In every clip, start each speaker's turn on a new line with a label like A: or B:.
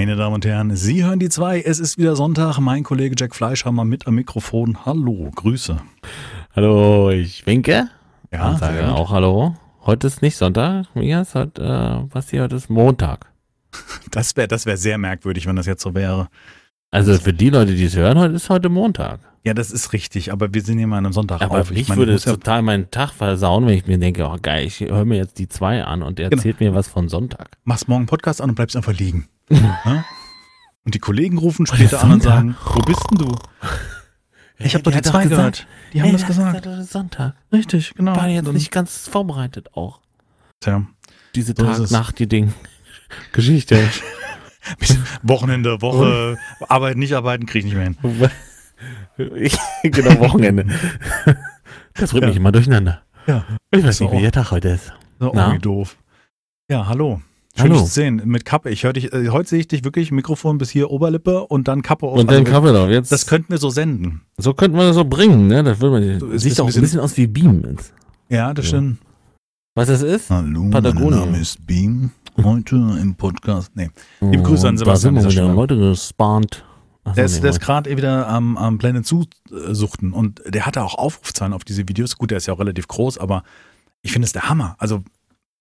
A: Meine Damen und Herren, Sie hören die zwei. Es ist wieder Sonntag. Mein Kollege Jack Fleischhammer mit am Mikrofon. Hallo, Grüße.
B: Hallo, ich winke.
A: Ja,
B: und sage
A: gut.
B: auch Hallo. Heute ist nicht Sonntag, Mia, ist heute, äh, was hier heute ist Montag.
A: Das wäre das wär sehr merkwürdig, wenn das jetzt so wäre.
B: Also für die Leute, die es hören, heute ist heute Montag.
A: Ja, das ist richtig, aber wir sind hier mal an einem Sonntag
B: Aber
A: auf.
B: ich,
A: meine,
B: würde
A: ja,
B: total meinen Tag versauen, wenn ich mir denke, oh geil, ich höre mir jetzt die zwei an und der
A: Genau.
B: erzählt mir was von Sonntag.
A: machst morgen Podcast an und bleibst einfach liegen. Ja? Und die Kollegen rufen später an und sagen, wo bist denn du? Ich habe doch die zwei
B: gesagt-
A: gehört. Die haben
B: Hey,
A: das gesagt.
B: ist Sonntag.
A: Richtig, genau.
B: War jetzt nicht ganz vorbereitet auch.
A: Tja.
B: Diese
A: So ist es.
B: Tag-Nacht-Ding. Geschichte.
A: Wochenende, Woche, arbeiten, nicht arbeiten, krieg ich nicht mehr hin.
B: Genau, Wochenende. Das bringt
A: Ja.
B: mich immer durcheinander.
A: Ja.
B: Ich weiß nicht, wie der Tag heute ist.
A: So,
B: Na?
A: doof. Ja, hallo. Schön,
B: Hallo.
A: sehen. Mit Kappe. Ich höre dich, äh, heute sehe ich dich wirklich Mikrofon bis hier Oberlippe und dann Kappe auf.
B: Und dann
A: Also,
B: Kaffee drauf. Jetzt,
A: Das könnten wir so senden.
B: so könnte man das so bringen, ne? Das würde man,
A: So,
B: sieht doch
A: ein
B: bisschen aus wie Beam. jetzt.
A: Ja, das
B: Ja.
A: stimmt.
B: Was das ist?
A: Hallo,
B: Patagonien.
A: mein Name ist Beam. Heute im Podcast. Nee. Liebe Grüße an Sebastian
B: Da sind wir wieder heute gespawnt. Ach so,
A: Der ist,
B: nee,
A: ist gerade wieder am, am Planet Zoo äh, und der hatte auch Aufrufzahlen auf diese Videos. Gut, der ist ja auch relativ groß, aber ich finde es der Hammer. Also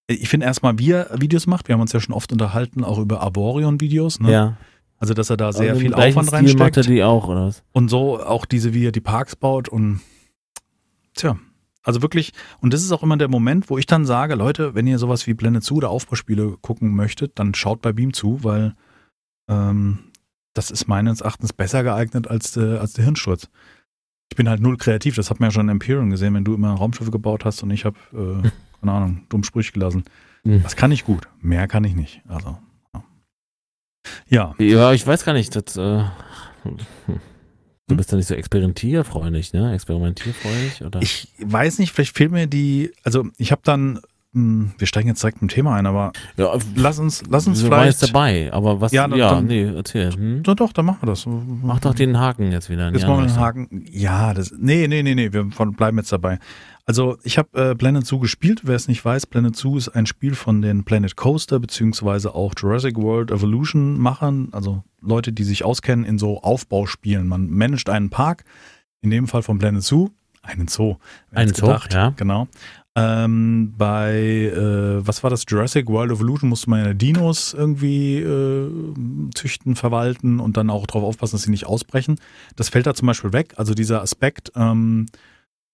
A: ich finde erstmal, wie er Videos macht. Wir haben uns ja schon oft unterhalten, auch über Arborion-Videos. Ne?
B: Ja.
A: Also, dass er da sehr viel Aufwand
B: Stil macht er
A: reinsteckt.
B: die auch, oder was?
A: Und so auch diese, wie er die Parks baut und tja, also wirklich, und das ist auch immer der Moment, wo ich dann sage, Leute, wenn ihr sowas wie Blende zu oder Aufbauspiele gucken möchtet, dann schaut bei Beam zu, weil ähm, das ist meines Erachtens besser geeignet als, der- als der Hirnsturz. Ich bin halt null kreativ, das hat man ja schon in Imperium gesehen, wenn du immer Raumschiffe gebaut hast und ich habe, äh, keine Ahnung, dumm Sprüche gelassen.
B: Hm.
A: Das kann ich gut, mehr kann ich nicht. Also, ja. ja.
B: Ich weiß gar nicht. Das, äh, du bist ja nicht so experimentierfreudig, ne? Experimentierfreudig, oder?
A: Ich weiß nicht, vielleicht fehlt mir die, also ich habe dann, wir steigen jetzt direkt im Thema ein, aber
B: ja,
A: lass uns, lass uns
B: wir waren jetzt
A: vielleicht.
B: dabei, aber was,
A: Ja,
B: ja,
A: dann-
B: nee, erzähl. Hm?
A: Doch, doch, dann machen wir das.
B: Mach doch den Haken jetzt wieder.
A: Jetzt machen wir den. Haken. Ja, das. Nee, nee, nee, nee, wir bleiben jetzt dabei. Also, ich habe äh, Planet Zoo gespielt. Wer es nicht weiß, Planet Zoo ist ein Spiel von den Planet Coaster, beziehungsweise auch Jurassic World Evolution Machern, also Leute, die sich auskennen in so Aufbauspielen. Man managt einen Park, in dem Fall von Planet Zoo, einen Zoo.
B: Einen Zoo,
A: gedacht?
B: ja.
A: Genau. Ähm, bei, äh, was war das, Jurassic World Evolution musste man ja Dinos irgendwie äh, züchten, verwalten und dann auch darauf aufpassen, dass sie nicht ausbrechen. Das fällt da zum Beispiel weg. Also dieser Aspekt, ähm,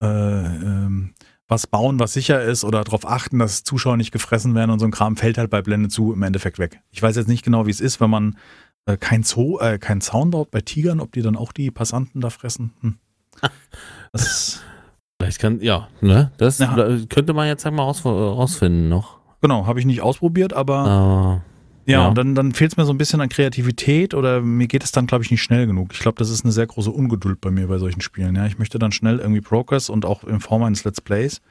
A: äh, ähm, was bauen, was sicher ist oder darauf achten, dass Zuschauer nicht gefressen werden und so ein Kram fällt halt bei Blende zu im Endeffekt weg. Ich weiß jetzt nicht genau, wie es ist, wenn man äh, kein Zoo, äh, kein Zaun baut bei Tigern, ob die dann auch die Passanten da fressen. Hm. Das ist,
B: Vielleicht kann, ja, ne? Das
A: Ja.
B: könnte man jetzt sag mal raus, rausfinden noch.
A: genau, habe ich nicht ausprobiert, aber
B: Äh,
A: Ja,
B: Ja.
A: und dann, dann fehlt es mir so ein bisschen an Kreativität oder mir geht es dann, glaube ich, nicht schnell genug. Ich glaube, das ist eine sehr große Ungeduld bei mir bei solchen Spielen. Ja, ich möchte dann schnell irgendwie Progress und auch in Form eines Let's Plays.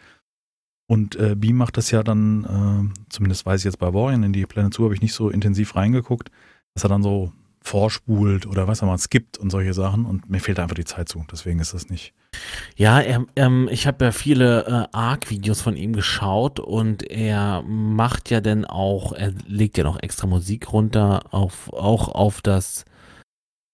A: Und äh, Beam macht das ja dann, äh, zumindest weiß ich jetzt bei Warrior, in die Planet Zoo habe ich nicht so intensiv reingeguckt, dass er dann so vorspult oder was er mal skippt und solche Sachen. Und mir fehlt einfach die Zeit zu. Deswegen ist das nicht.
B: Ja, er, ähm, ich habe ja viele äh, Arc-Videos von ihm geschaut und er macht ja dann auch, er legt ja noch extra Musik runter, auf, auch auf das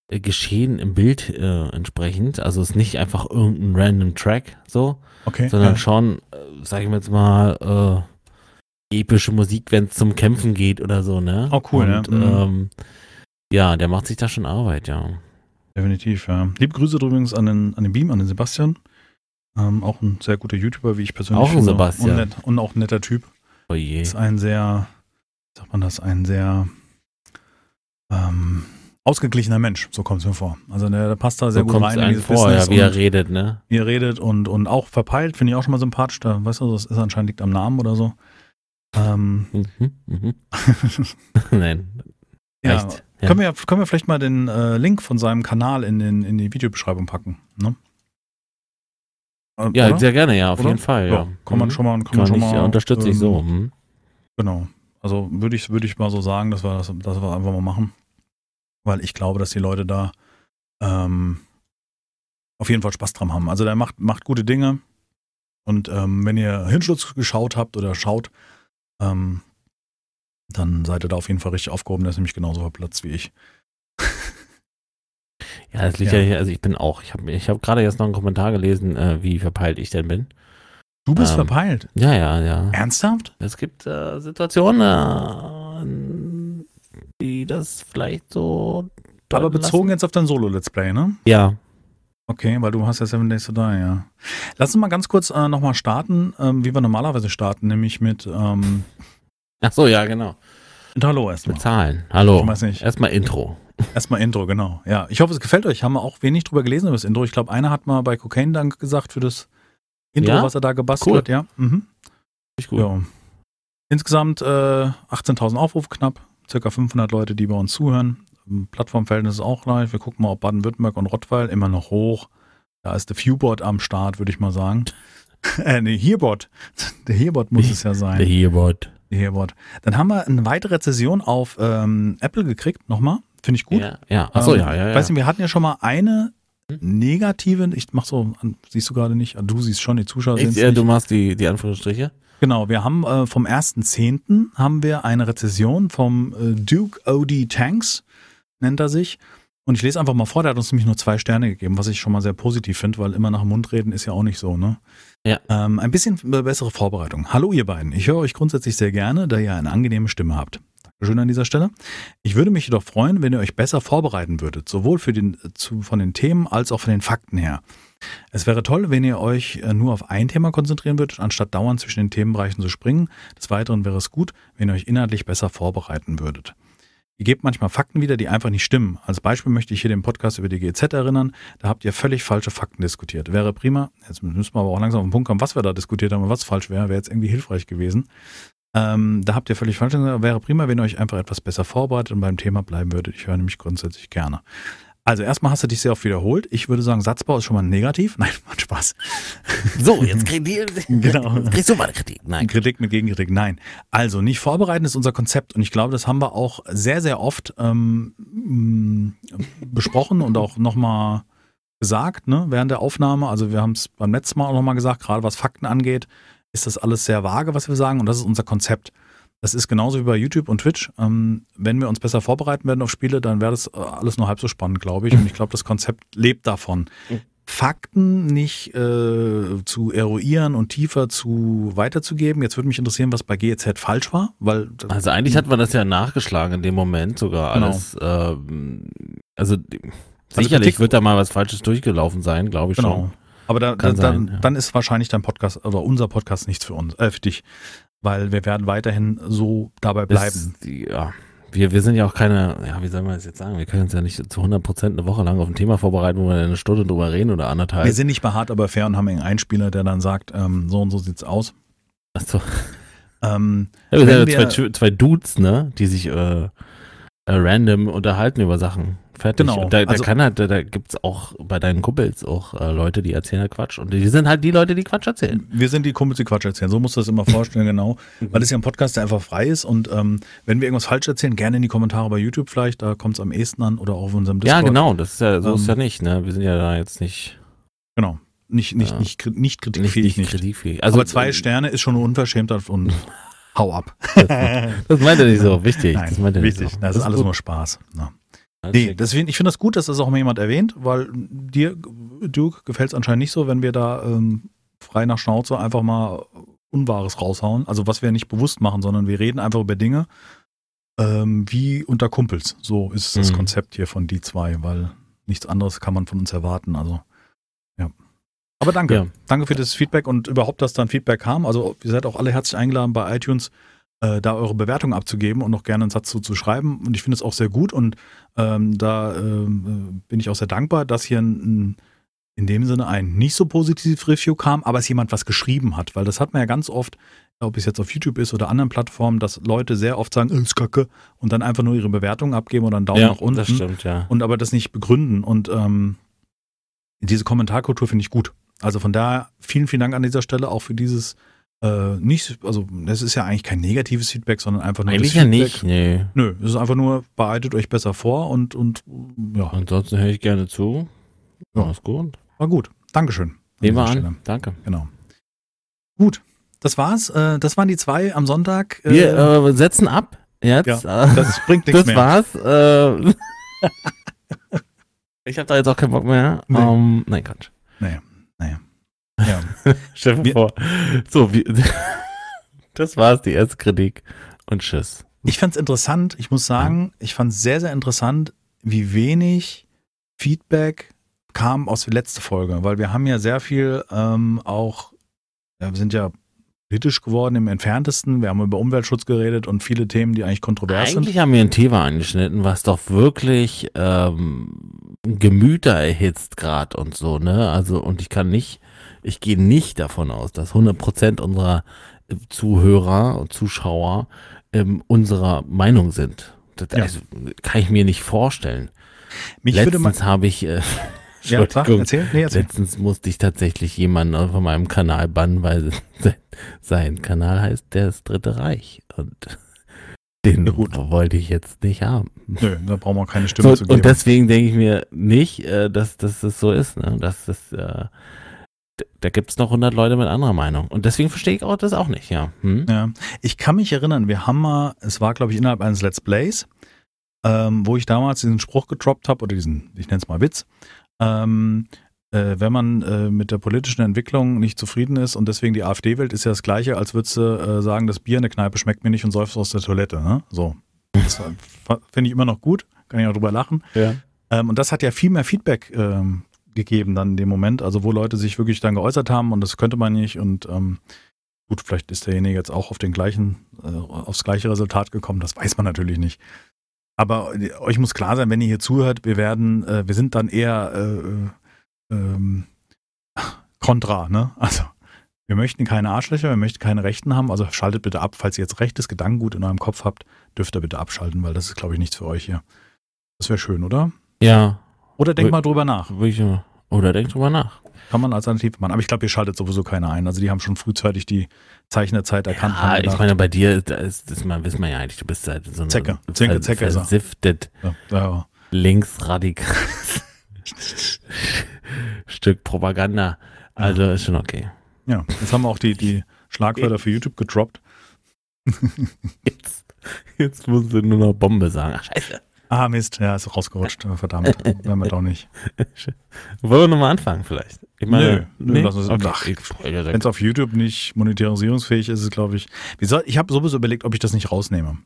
B: äh, Geschehen im Bild äh, entsprechend. Also es ist nicht einfach irgendein random Track so,
A: Okay.
B: sondern
A: ja.
B: schon, äh, sag ich mal jetzt mal, äh, epische Musik, wenn es zum Kämpfen geht oder so, ne?
A: Oh, cool,
B: und,
A: ja. Mhm.
B: Ähm, ja, der macht sich da schon Arbeit, ja.
A: Definitiv, ja. Liebe Grüße übrigens an den, an den Beam, an den Sebastian. Ähm, auch ein sehr guter YouTuber, wie ich persönlich
B: Auch ein
A: finde.
B: Sebastian.
A: Und, nett, und auch ein netter Typ.
B: Oh je.
A: Ist ein sehr, wie sagt man das, ein sehr ähm, ausgeglichener Mensch, so kommt es mir vor. Also der, der passt da sehr
B: So
A: gut rein in dieses
B: vor, ja,
A: Business
B: wie er redet, ne?
A: wie er redet und, und auch verpeilt, finde ich auch schon mal sympathisch. Da, weißt du, das ist anscheinend liegt am Namen oder so. Ähm,
B: Mhm, mhm. Nein,
A: ja,
B: reicht. Ja.
A: Können, wir, können wir vielleicht mal den äh, Link von seinem Kanal in, den, in die Videobeschreibung packen? Ne? Äh,
B: Ja,
A: oder?
B: sehr gerne, ja, auf
A: Oder?
B: jeden Fall, ja.
A: Kann man
B: Mhm.
A: schon mal, kann,
B: Kann,
A: man schon
B: ich,
A: mal,
B: ja, unterstütze ich
A: ähm,
B: so. Mhm.
A: Genau. Also würde ich, würde ich mal so sagen, dass wir das, dass wir einfach mal machen. Weil ich glaube, dass die Leute da ähm, auf jeden Fall Spaß dran haben. Also der macht, macht gute Dinge. Und ähm, wenn ihr Hinschutz geschaut habt oder schaut, ähm, dann seid ihr da auf jeden Fall richtig aufgehoben. Der ist nämlich genauso verplatzt wie ich.
B: Ja, das liegt
A: Ja.
B: ja, hier, also ich bin auch, ich habe ich hab gerade jetzt noch einen Kommentar gelesen, äh, wie verpeilt ich denn bin.
A: Du bist
B: Ähm,
A: verpeilt.
B: Ja, ja, ja.
A: Ernsthaft?
B: Es gibt äh, Situationen, äh, die das vielleicht so.
A: Aber bezogen
B: lassen.
A: jetzt auf dein Solo-Let's Play, ne?
B: Ja.
A: Okay, weil du hast ja Seven Days to Die, ja. Lass uns mal ganz kurz äh, nochmal starten, ähm, wie wir normalerweise starten, nämlich mit, ähm,
B: Ach so, ja, genau.
A: mit Hallo erstmal.
B: Mit Zahlen. Hallo.
A: Ich weiß nicht.
B: Erstmal Intro.
A: Erstmal Intro, genau. Ja, ich hoffe, es gefällt euch. Haben wir auch wenig drüber gelesen über das Intro. Ich glaube, einer hat mal bei Cocaine Dank gesagt für das Intro,
B: Ja?
A: was er da gebastelt
B: Cool.
A: hat, ja. Mhm.
B: Ich gut.
A: Ja. Insgesamt äh, 18.000 Aufrufe knapp, circa 500 Leute, die bei uns zuhören. Plattformverhältnis ist auch live. Wir gucken mal, ob Baden-Württemberg und Rottweil immer noch hoch. Da ist der Viewbot am Start, würde ich mal sagen. äh, nee, Hearbot. Der Hearbot muss es ja sein.
B: Der Hearbot.
A: Hearbot. Dann haben wir eine weitere Rezession auf ähm, Apple gekriegt, nochmal. Finde ich gut.
B: Ja, ja. Ach so,
A: Ähm,
B: ja, ja, ja.
A: Weißt du, wir hatten ja schon mal eine
B: Hm?
A: negative, ich mach so, siehst du gerade nicht, Ah, du siehst schon, die Zuschauer sehen
B: äh,
A: nicht.
B: du machst die, die Anführungsstriche.
A: Genau, wir haben äh, vom 1.10. haben wir eine Rezession vom äh, Duke OD Tanks, nennt er sich. Und ich lese einfach mal vor, der hat uns nämlich nur zwei Sterne gegeben, was ich schon mal sehr positiv finde, weil immer nach dem Mund reden ist ja auch nicht so, ne?
B: Ja.
A: Ähm, ein bisschen bessere Vorbereitung. Hallo ihr beiden, ich höre euch grundsätzlich sehr gerne, da ihr eine angenehme Stimme habt. Dankeschön an dieser Stelle. Ich würde mich jedoch freuen, wenn ihr euch besser vorbereiten würdet, sowohl für den, äh, zu, von den Themen als auch von den Fakten her. Es wäre toll, wenn ihr euch äh, nur auf ein Thema konzentrieren würdet, anstatt dauernd zwischen den Themenbereichen zu springen. Des Weiteren wäre es gut, wenn ihr euch inhaltlich besser vorbereiten würdet. Ihr gebt manchmal Fakten wieder, die einfach nicht stimmen. Als Beispiel möchte ich hier den Podcast über die GZ erinnern. Da habt ihr völlig falsche Fakten diskutiert. Wäre prima. Jetzt müssen wir aber auch langsam auf den Punkt kommen, was wir da diskutiert haben und was falsch wäre. Wäre jetzt irgendwie hilfreich gewesen. Ähm, da habt ihr völlig falsch gesagt. Wäre prima, wenn ihr euch einfach etwas besser vorbereitet und beim Thema bleiben würdet. Ich höre nämlich grundsätzlich gerne. Also erstmal hast du dich sehr oft wiederholt. Ich würde sagen, Satzbau ist schon mal negativ. Nein, macht Spaß.
B: So, jetzt, krieg
A: Genau.
B: jetzt kriegst du mal Kritik. Nein.
A: Kritik mit Gegenkritik, nein. Also nicht vorbereiten ist unser Konzept und ich glaube, das haben wir auch sehr, sehr oft ähm, m, besprochen und auch nochmal gesagt, ne, während der Aufnahme. Also wir haben es beim letzten Mal auch nochmal gesagt, gerade was Fakten angeht, ist das alles sehr vage, was wir sagen und das ist unser Konzept. Das ist genauso wie bei YouTube und Twitch. Ähm, wenn wir uns besser vorbereiten werden auf Spiele, dann wäre das äh, alles nur halb so spannend, glaube ich. Und ich glaube, das Konzept lebt davon. Fakten nicht äh, zu eruieren und tiefer zu weiterzugeben. Jetzt würde mich interessieren, was bei GEZ falsch war, weil
B: Also eigentlich hat man das ja nachgeschlagen in dem Moment sogar
A: Genau.
B: alles. Ähm, also sicherlich
A: Kritik-
B: wird da mal was Falsches durchgelaufen sein, glaube ich
A: genau.
B: schon.
A: Aber da, da, dann, dann ist wahrscheinlich dein Podcast oder unser Podcast nichts für uns, äh, für dich, weil wir werden weiterhin so dabei bleiben.
B: Das, ja. Wir, wir sind ja auch keine, ja, wie soll man das jetzt sagen? Wir können uns ja nicht zu 100 Prozent eine Woche lang auf ein Thema vorbereiten, wo wir eine Stunde drüber reden oder anderthalb.
A: Wir sind nicht bei hart, aber fair und haben einen Einspieler, der dann sagt, ähm, so und so sieht's aus.
B: Achso.
A: Ähm,
B: Ja, wir sind ja zwei, zwei Dudes, ne, die sich äh, äh, random unterhalten über Sachen. Fertig.
A: Genau.
B: Und da, da
A: Also-
B: kann halt, da, da gibt's auch bei deinen Kumpels auch äh, Leute, die erzählen halt Quatsch. Und die sind halt die Leute, die Quatsch erzählen.
A: wir sind die Kumpels, die Quatsch erzählen. So musst du das immer vorstellen, genau. Weil es ja ein Podcast, der einfach frei ist. Und ähm, wenn wir irgendwas falsch erzählen, gerne in die Kommentare bei YouTube vielleicht. Da kommt es am ehesten an oder auch auf unserem Discord.
B: Ja, genau, das ist ja, so ist
A: Ähm,
B: ja nicht, ne? Wir sind ja da jetzt nicht,
A: Genau. Nicht, nicht,
B: Ja.
A: nicht, nicht
B: nicht,
A: kritikfähig,
B: nicht,
A: nicht.
B: kritikfähig.
A: Aber
B: Also,
A: zwei Sterne ist schon eine Unverschämtheit und hau ab.
B: Das meint er nicht so, wichtig.
A: Nein,
B: das meint er
A: wichtig.
B: nicht so.
A: Das ist alles
B: gut.
A: nur Spaß. Ja. Nee, deswegen, ich finde das gut, dass das auch mal jemand erwähnt, weil dir, Duke, gefällt es anscheinend nicht so, wenn wir da ähm, frei nach Schnauze einfach mal Unwahres raushauen. Also was wir nicht bewusst machen, sondern wir reden einfach über Dinge ähm, wie unter Kumpels. So ist das
B: Mhm.
A: Konzept hier von die zwei, weil nichts anderes kann man von uns erwarten. Also ja. Aber danke.
B: Ja.
A: Danke für das Feedback und überhaupt, dass dann Feedback kam. Also ihr seid auch alle herzlich eingeladen bei iTunes äh, da eure Bewertung abzugeben und noch gerne einen Satz zu, zu schreiben. Und ich finde es auch sehr gut und ähm, da ähm, äh, bin ich auch sehr dankbar, dass hier ein, ein, in dem Sinne ein nicht so positives Review kam, aber es jemand was geschrieben hat, weil das hat man ja ganz oft, ob es jetzt auf YouTube ist oder anderen Plattformen, dass Leute sehr oft sagen, äh, ist kacke und dann einfach nur ihre Bewertung abgeben oder einen Daumen
B: ja,
A: nach unten
B: das stimmt, ja.
A: und aber das nicht begründen. Und ähm, diese Kommentarkultur finde ich gut. Also von daher vielen, vielen Dank an dieser Stelle auch für dieses äh, nicht, also das ist ja eigentlich kein negatives Feedback, sondern einfach nur
B: Eigentlich
A: das
B: ja nicht, nee.
A: Nö, es ist einfach nur, bereitet euch besser vor und, und ja,
B: Ansonsten höre ich gerne zu.
A: Ja.
B: Alles gut.
A: war gut. Dankeschön. an
B: Nehmen wir an.
A: Stelle.
B: Danke.
A: Genau. Gut. Das war's. Äh, das waren die zwei am Sonntag. Äh,
B: Wir äh, setzen ab Jetzt?
A: Ja, das bringt nichts
B: das
A: mehr.
B: war's. Äh, ich habe da jetzt auch keinen Bock mehr.
A: Nee.
B: Ähm, nein, Quatsch.
A: Naja. Ja.
B: Stell dir vor. So, wie, das war's, die erste Kritik. Und tschüss.
A: Ich fand's interessant, ich muss sagen, ich fand's sehr, sehr interessant, wie wenig Feedback kam aus der letzten Folge, weil wir haben ja sehr viel ähm, auch, ja, wir sind ja politisch geworden im entferntesten, wir haben über Umweltschutz geredet und viele Themen, die eigentlich kontrovers sind.
B: Eigentlich haben wir ein Thema angeschnitten, was doch wirklich ähm, Gemüter erhitzt gerade und so, ne? Also, und ich kann nicht, ich gehe nicht davon aus, dass 100% unserer äh, Zuhörer und Zuschauer ähm, unserer Meinung sind. Das
A: Ja.
B: also, kann ich mir nicht vorstellen.
A: Mich
B: Letztens habe ich, äh,
A: ja, sag, erzähl, nee, erzähl.
B: Letztens musste ich tatsächlich jemanden von meinem Kanal bannen, weil sein, Kanal heißt Das Dritte Reich. Und den
A: gut.
B: wollte ich jetzt nicht haben.
A: Nö, da brauchen wir keine Stimme
B: So,
A: zu geben.
B: und deswegen denke ich mir nicht, äh, dass, dass das so ist. Ne? Dass das, äh, da gibt es noch 100 Leute mit anderer Meinung. Und deswegen verstehe ich auch das auch nicht, ja. Hm?
A: Ja, ich kann mich erinnern, wir haben mal, es war glaube ich innerhalb eines Let's Plays, ähm, wo ich damals diesen Spruch getroppt habe, oder diesen, ich nenne es mal Witz, ähm, äh, wenn man äh, mit der politischen Entwicklung nicht zufrieden ist und deswegen die AfD wählt, ist ja das Gleiche, als würdest du äh, sagen, das Bier in der Kneipe schmeckt mir nicht und säufst aus der Toilette. Ne? So. Das finde ich immer noch gut, kann ich auch drüber lachen.
B: Ja.
A: Ähm, und das hat ja viel mehr Feedback ähm, gegeben dann in dem Moment, also wo Leute sich wirklich dann geäußert haben und das könnte man nicht und ähm, gut, vielleicht ist derjenige jetzt auch auf den gleichen, äh, aufs gleiche Resultat gekommen, das weiß man natürlich nicht. Aber äh, euch muss klar sein, wenn ihr hier zuhört, wir werden, äh, wir sind dann eher äh, ähm, kontra, ne? Also wir möchten keine Arschlöcher, wir möchten keine Rechten haben, also schaltet bitte ab, falls ihr jetzt rechtes Gedankengut in eurem Kopf habt, dürft ihr bitte abschalten, weil das ist, glaube ich, nichts für euch hier. Das wäre schön, oder?
B: Ja,
A: Oder denkt
B: Wö-
A: mal drüber nach.
B: oder denk drüber nach.
A: Kann man alternativ machen. Aber ich glaube, ihr schaltet sowieso keiner ein. Also die haben schon frühzeitig die Zeichen der Zeit erkannt.
B: Ja, ich meine, bei dir, das mal, wissen wir ja eigentlich, du bist halt so eine
A: Zecke. Zecke, Zecke ist er.
B: versiftet,
A: ja, ja,
B: linksradikal Stück Propaganda. Also ist schon okay.
A: ja, jetzt haben wir auch die, die Schlagwörter für YouTube gedroppt.
B: Jetzt, jetzt musst du nur noch Bombe sagen. Ach, scheiße.
A: Ah, Mist, ja, ist rausgerutscht. Verdammt, werden wir doch nicht.
B: Wollen wir nochmal anfangen vielleicht? Ich meine,
A: Nö, nö, lass uns-
B: okay.
A: ach,
B: ja,
A: Wenn es auf YouTube nicht monetarisierungsfähig ist, ist glaube ich. Soll, ich habe sowieso überlegt, ob ich das nicht rausnehme.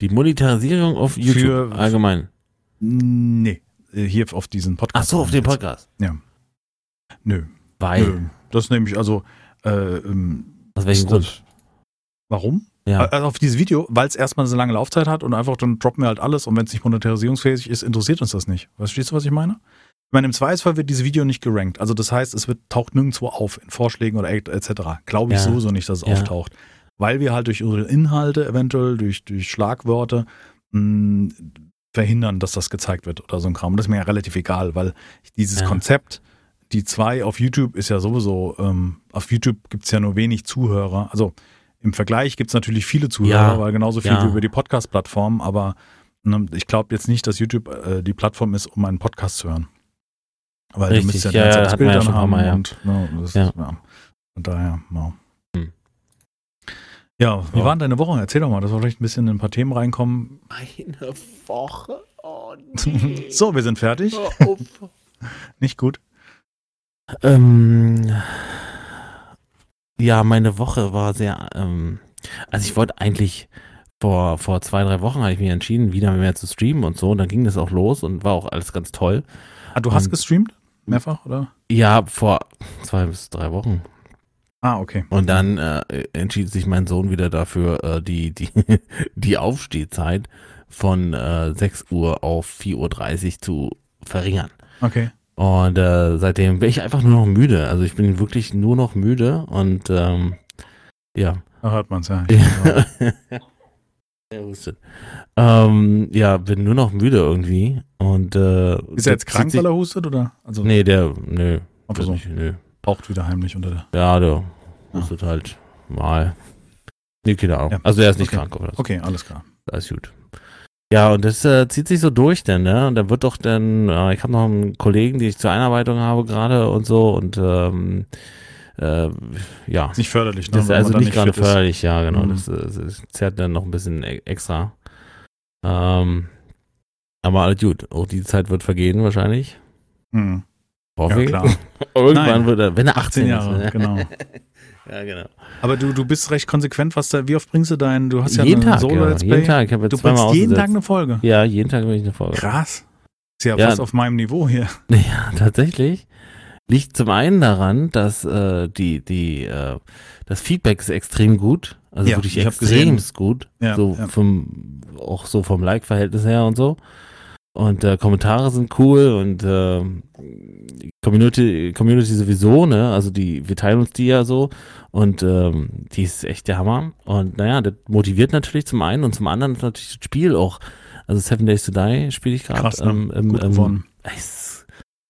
B: die Monetarisierung auf YouTube
A: Für-
B: allgemein.
A: Nee, äh, hier auf diesen
B: Ach
A: Podcast.
B: so, auf den Podcast.
A: Nö,
B: Weil,
A: nö. Das nehme ich also. Äh, ähm,
B: aus welchem Grund?
A: Warum?
B: Ja.
A: Also auf dieses Video, weil es erstmal so lange Laufzeit hat und einfach dann droppen wir halt alles und wenn es nicht monetarisierungsfähig ist, interessiert uns das nicht. Verstehst du, was ich meine? Ich meine, im Zweifelsfall wird dieses Video nicht gerankt. Also das heißt, es wird, taucht nirgendwo auf in Vorschlägen oder etc. Glaube ich
B: Ja.
A: sowieso nicht, dass es
B: Ja.
A: auftaucht. Weil wir halt durch unsere Inhalte eventuell, durch, durch Schlagworte mh, verhindern, dass das gezeigt wird oder so ein Kram. Und das ist mir ja relativ egal, weil dieses
B: Ja.
A: Konzept, die zwei auf YouTube ist ja sowieso, ähm, auf YouTube gibt es ja nur wenig Zuhörer. Also im Vergleich gibt es natürlich viele Zuhörer,
B: Ja.
A: weil genauso viel
B: Ja.
A: wie über die Podcast-Plattform, aber ne, ich glaube jetzt nicht, dass YouTube äh, die Plattform ist, um einen Podcast zu hören. Weil
B: Richtig,
A: du müsst ja,
B: ja,
A: die ganze
B: ja,
A: Zeit das Bild
B: ja
A: haben
B: Mal, ja.
A: und ne, das,
B: Ja.
A: ja. Von daher, ja.
B: Hm.
A: Ja, wie
B: Ja.
A: war denn deine Woche? Erzähl doch mal, dass wir vielleicht ein bisschen in ein paar Themen reinkommen.
B: Eine Woche? Oh
A: So, wir sind fertig. Nicht gut.
B: Ähm, ja, meine Woche war sehr, ähm, also ich wollte eigentlich vor, vor zwei, drei Wochen habe ich mich entschieden, wieder mehr zu streamen und so. Und dann ging das auch los und war auch alles ganz toll.
A: Ah, du hast
B: Und-
A: gestreamt? Mehrfach, oder?
B: Ja, vor zwei bis drei Wochen.
A: Ah, okay.
B: Und dann äh, entschied sich mein Sohn wieder dafür, äh, die, die, die Aufstehzeit von äh, 6 Uhr auf 4.30 Uhr zu verringern.
A: Okay.
B: Und äh, seitdem bin ich einfach nur noch müde. Also ich bin wirklich nur noch müde und ähm, ja.
A: Da hört man es ja.
B: Er hustet. Ähm, ja, bin nur noch müde irgendwie. Und äh,
A: Ist er jetzt krank, weil er hustet? Oder? Also
B: Nee, der, nö.
A: Einfach so.
B: Nicht, nö.
A: taucht wieder heimlich unter der.
B: Ja, der hustet halt mal. Nee, keine Ahnung.
A: Ja.
B: Also er ist nicht
A: Okay.
B: krank oder.
A: Okay, alles klar.
B: Alles gut. Ja, und das äh, zieht sich so durch dann, ne? Und dann wird doch dann, äh, ich habe noch einen Kollegen, die ich zur Einarbeitung habe gerade und so und ähm, äh, ja.
A: Ist nicht förderlich, ne?
B: Das ist also nicht gerade
A: fit ist.
B: förderlich, ja, genau.
A: Mhm.
B: Das, äh, das zerrt dann noch ein bisschen e- extra. Ähm, aber alles gut. Auch die Zeit wird vergehen wahrscheinlich.
A: Hm.
B: Hoffe
A: Ja, klar.
B: Irgendwann
A: Nein.
B: wird er, wenn er 18,
A: 18 Jahre,
B: ist. ne?
A: genau.
B: Ja, genau.
A: Aber du, du bist recht konsequent, was da, wie oft bringst du deinen, du hast ja
B: jeden Tag,
A: Solo
B: ja.
A: Let's
B: jeden
A: Play.
B: Tag. Ich habe jetzt
A: Du
B: zweimal
A: bringst jeden Tag eine Folge.
B: Ja, jeden Tag bin ich eine Folge.
A: Krass. Ist ja,
B: Ja.
A: fast auf meinem Niveau hier.
B: Ja, tatsächlich. Liegt zum einen daran, dass äh, die, die, äh, das Feedback ist extrem gut. Also
A: Ja,
B: wirklich extrem gut.
A: Ja,
B: so
A: ja.
B: vom, auch so vom Like-Verhältnis her und so. Und äh, Kommentare sind cool und äh, Community, Community sowieso, ne? Also die, wir teilen uns die ja so und ähm, die ist echt der Hammer. Und naja, das motiviert natürlich zum einen und zum anderen ist natürlich das Spiel auch. Also Seven Days to Die spiele ich gerade.
A: Krass, ne?
B: ähm, ähm,
A: Gut
B: ähm,
A: gewonnen.
B: es-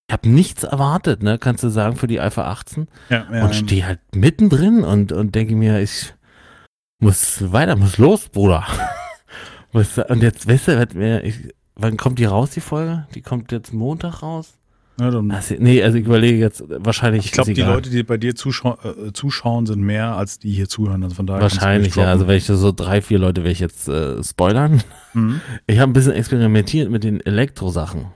B: ich habe nichts erwartet, ne? Kannst du sagen, für die Alpha 18
A: Ja, ja,
B: und stehe halt mittendrin und, und denke mir, ich muss weiter, muss los, Bruder. und jetzt, weißt du, was mir, ich, wann kommt die raus, die Folge? Die kommt jetzt Montag raus?
A: ja, dann,
B: Also, nee, also ich überlege jetzt, wahrscheinlich.
A: ich glaube, die. Leute, die bei dir zuschau äh, zuschauen, sind mehr, als die hier zuhören. Also von daher
B: Wahrscheinlich, ja. Also wenn ich so drei, vier Leute werde ich jetzt äh, spoilern.
A: Mhm.
B: Ich habe ein bisschen experimentiert mit den Elektrosachen.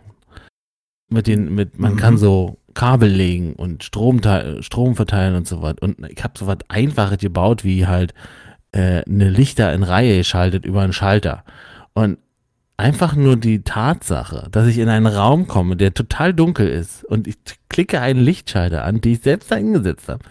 B: Mit den, mit, man
A: Mhm.
B: kann so Kabel legen und Strom, Strom verteilen und so was. Und ich habe so was Einfaches gebaut, wie halt äh, eine Lichter in Reihe geschaltet über einen Schalter. Und einfach nur die Tatsache, dass ich in einen Raum komme, der total dunkel ist und ich klicke einen Lichtschalter an, den ich selbst eingesetzt habe.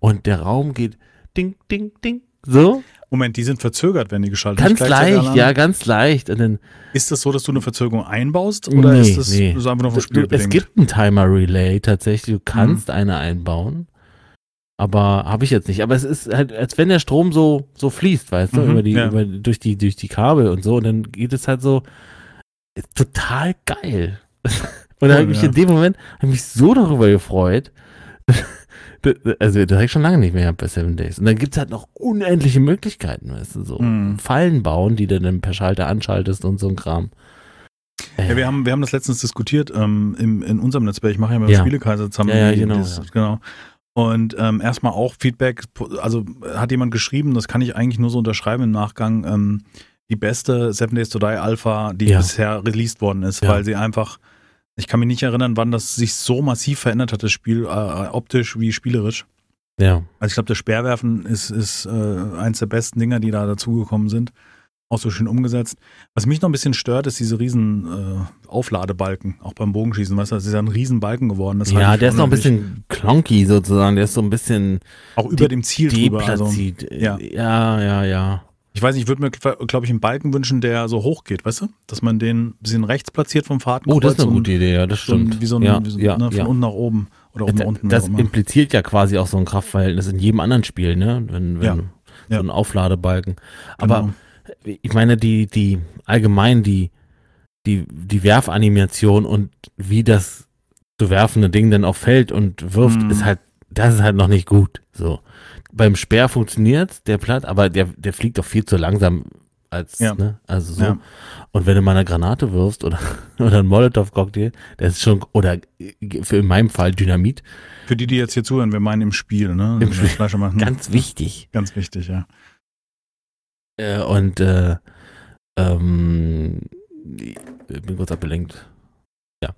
B: Und der Raum geht ding, ding, ding. So,
A: Moment, die sind verzögert, wenn die geschaltet
B: ganz
A: nicht gleichzeitig
B: leicht, ja, ganz leicht. Und dann
A: Ist das so, dass du eine Verzögerung einbaust? Oder
B: Nee,
A: ist das
B: nee.
A: so einfach nur vom Spiel
B: du, es gibt ein Timer Relay tatsächlich, du kannst
A: Mhm.
B: eine einbauen. Aber habe ich jetzt nicht. Aber es ist halt, als wenn der Strom so, so fließt, weißt du,
A: Mhm,
B: über die,
A: ja.
B: über, durch die, durch die Kabel und so. Und dann geht es halt so, total geil. und da habe ich mich
A: ja.
B: in dem Moment, habe mich so darüber gefreut. also, das habe ich schon lange nicht mehr gehabt bei Seven Days. Und dann gibt es halt noch unendliche Möglichkeiten, weißt du, so
A: Mhm.
B: Fallen bauen, die du dann per Schalter anschaltest und so ein Kram.
A: Ja, wir haben, wir haben das letztens diskutiert ähm, im, in unserem Netzwerk. Ich mache ja immer
B: Ja.
A: Spielekaiser zusammen.
B: Ja, ja, genau,
A: das-
B: ja.
A: genau. Und ähm, erstmal auch Feedback, also hat jemand geschrieben, das kann ich eigentlich nur so unterschreiben im Nachgang, ähm, die beste Seven Days to Die Alpha, die
B: Ja.
A: bisher released worden ist,
B: Ja.
A: weil sie einfach, ich kann mich nicht erinnern, wann das sich so massiv verändert hat, das Spiel, äh, optisch wie spielerisch.
B: ja.
A: Also ich glaube, das Speerwerfen ist, ist äh, eins der besten Dinger, die da dazugekommen sind. Auch so schön umgesetzt. Was mich noch ein bisschen stört, ist diese riesen äh, Aufladebalken, auch beim Bogenschießen. Weißt du, das ist ja ein riesen Balken geworden. Das
B: Ja, der ist noch ein bisschen klonky sozusagen. Der ist so ein bisschen
A: Auch über dem Ziel drüber. Also, ja.
B: ja, ja, ja.
A: ich weiß nicht, ich würde mir, glaube ich, einen Balken wünschen, der so hoch geht, weißt du? Dass man den ein bisschen rechts platziert vom Fahrtenkreuz.
B: Oh, das ist eine gute Idee, ja, das
A: So
B: stimmt.
A: wie so ein,
B: ja,
A: wie so,
B: ja,
A: ne, von
B: ja.
A: unten nach oben oder oben nach unten.
B: das impliziert ja quasi auch so ein Kraftverhältnis in jedem anderen Spiel, ne? Wenn, wenn
A: Ja,
B: so ein Aufladebalken. Aber
A: Genau.
B: Ich meine, die, die allgemein die, die, die Werfanimation und wie das zu werfende Ding dann auch fällt und wirft,
A: Mhm.
B: ist halt, das ist halt noch nicht gut. So. Beim Speer funktioniert der platt, aber der, der fliegt doch viel zu langsam als,
A: Ja.
B: ne? Also so.
A: Ja.
B: Und wenn du mal eine Granate wirfst oder, oder einen Molotow-Cocktail, das ist schon, oder für in meinem Fall Dynamit,
A: Für die, die jetzt hier zuhören, wir meinen im Spiel, ne?
B: Im Spiel. Ganz wichtig.
A: Ganz wichtig, ja.
B: Äh, und äh, ähm, ich bin kurz abgelenkt. Ja.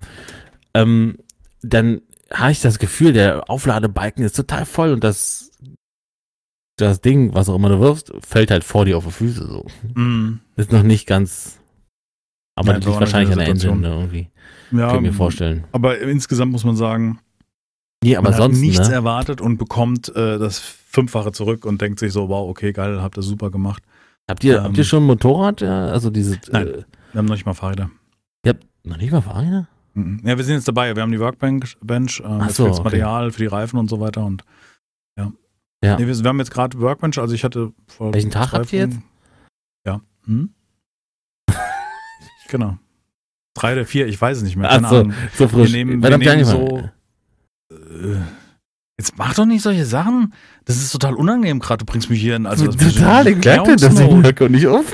B: Ähm, dann habe ich das Gefühl, der Aufladebalken ist total voll und das, das Ding, was auch immer du wirfst, fällt halt vor dir auf die Füße so.
A: Mhm.
B: Ist noch nicht ganz. Aber
A: Ja,
B: das liegt wahrscheinlich an der Engine
A: Situation.
B: ne, irgendwie.
A: Ja,
B: Kann ich mir vorstellen.
A: Aber insgesamt muss man sagen,
B: Nee, aber
A: man
B: sonst,
A: hat nichts
B: ne?
A: erwartet und bekommt äh, das Fünffache zurück und denkt sich so, wow, okay, geil, habt ihr super gemacht.
B: Habt ihr,
A: ähm,
B: habt ihr schon ein Motorrad? Also diese.
A: Nein.
B: Äh,
A: Wir haben noch nicht mal Fahrräder.
B: ihr habt noch nicht mal Fahrräder?
A: Mhm. Ja, wir sind jetzt dabei. Wir haben die Workbench, Bench, äh,
B: so,
A: gibt's
B: okay.
A: Material für die Reifen und so weiter und ja.
B: Ja.
A: Nee, wir, wir haben jetzt gerade Workbench, also ich hatte vor
B: Welchen Tag habt ihr jetzt?
A: Ja. Hm? genau. Drei oder vier, ich weiß es nicht mehr. Keine
B: Ach so,
A: Ahnung.
B: so frisch.
A: nehmen- wir
B: habt ihr
A: nehmen
B: angefangen?
A: Äh, Jetzt mach doch nicht solche Sachen. Das ist total unangenehm gerade. Du bringst mich hier in. Also, das-
B: Total, ich merke, dass ich
A: Klärungsnot.
B: merke und nicht auf.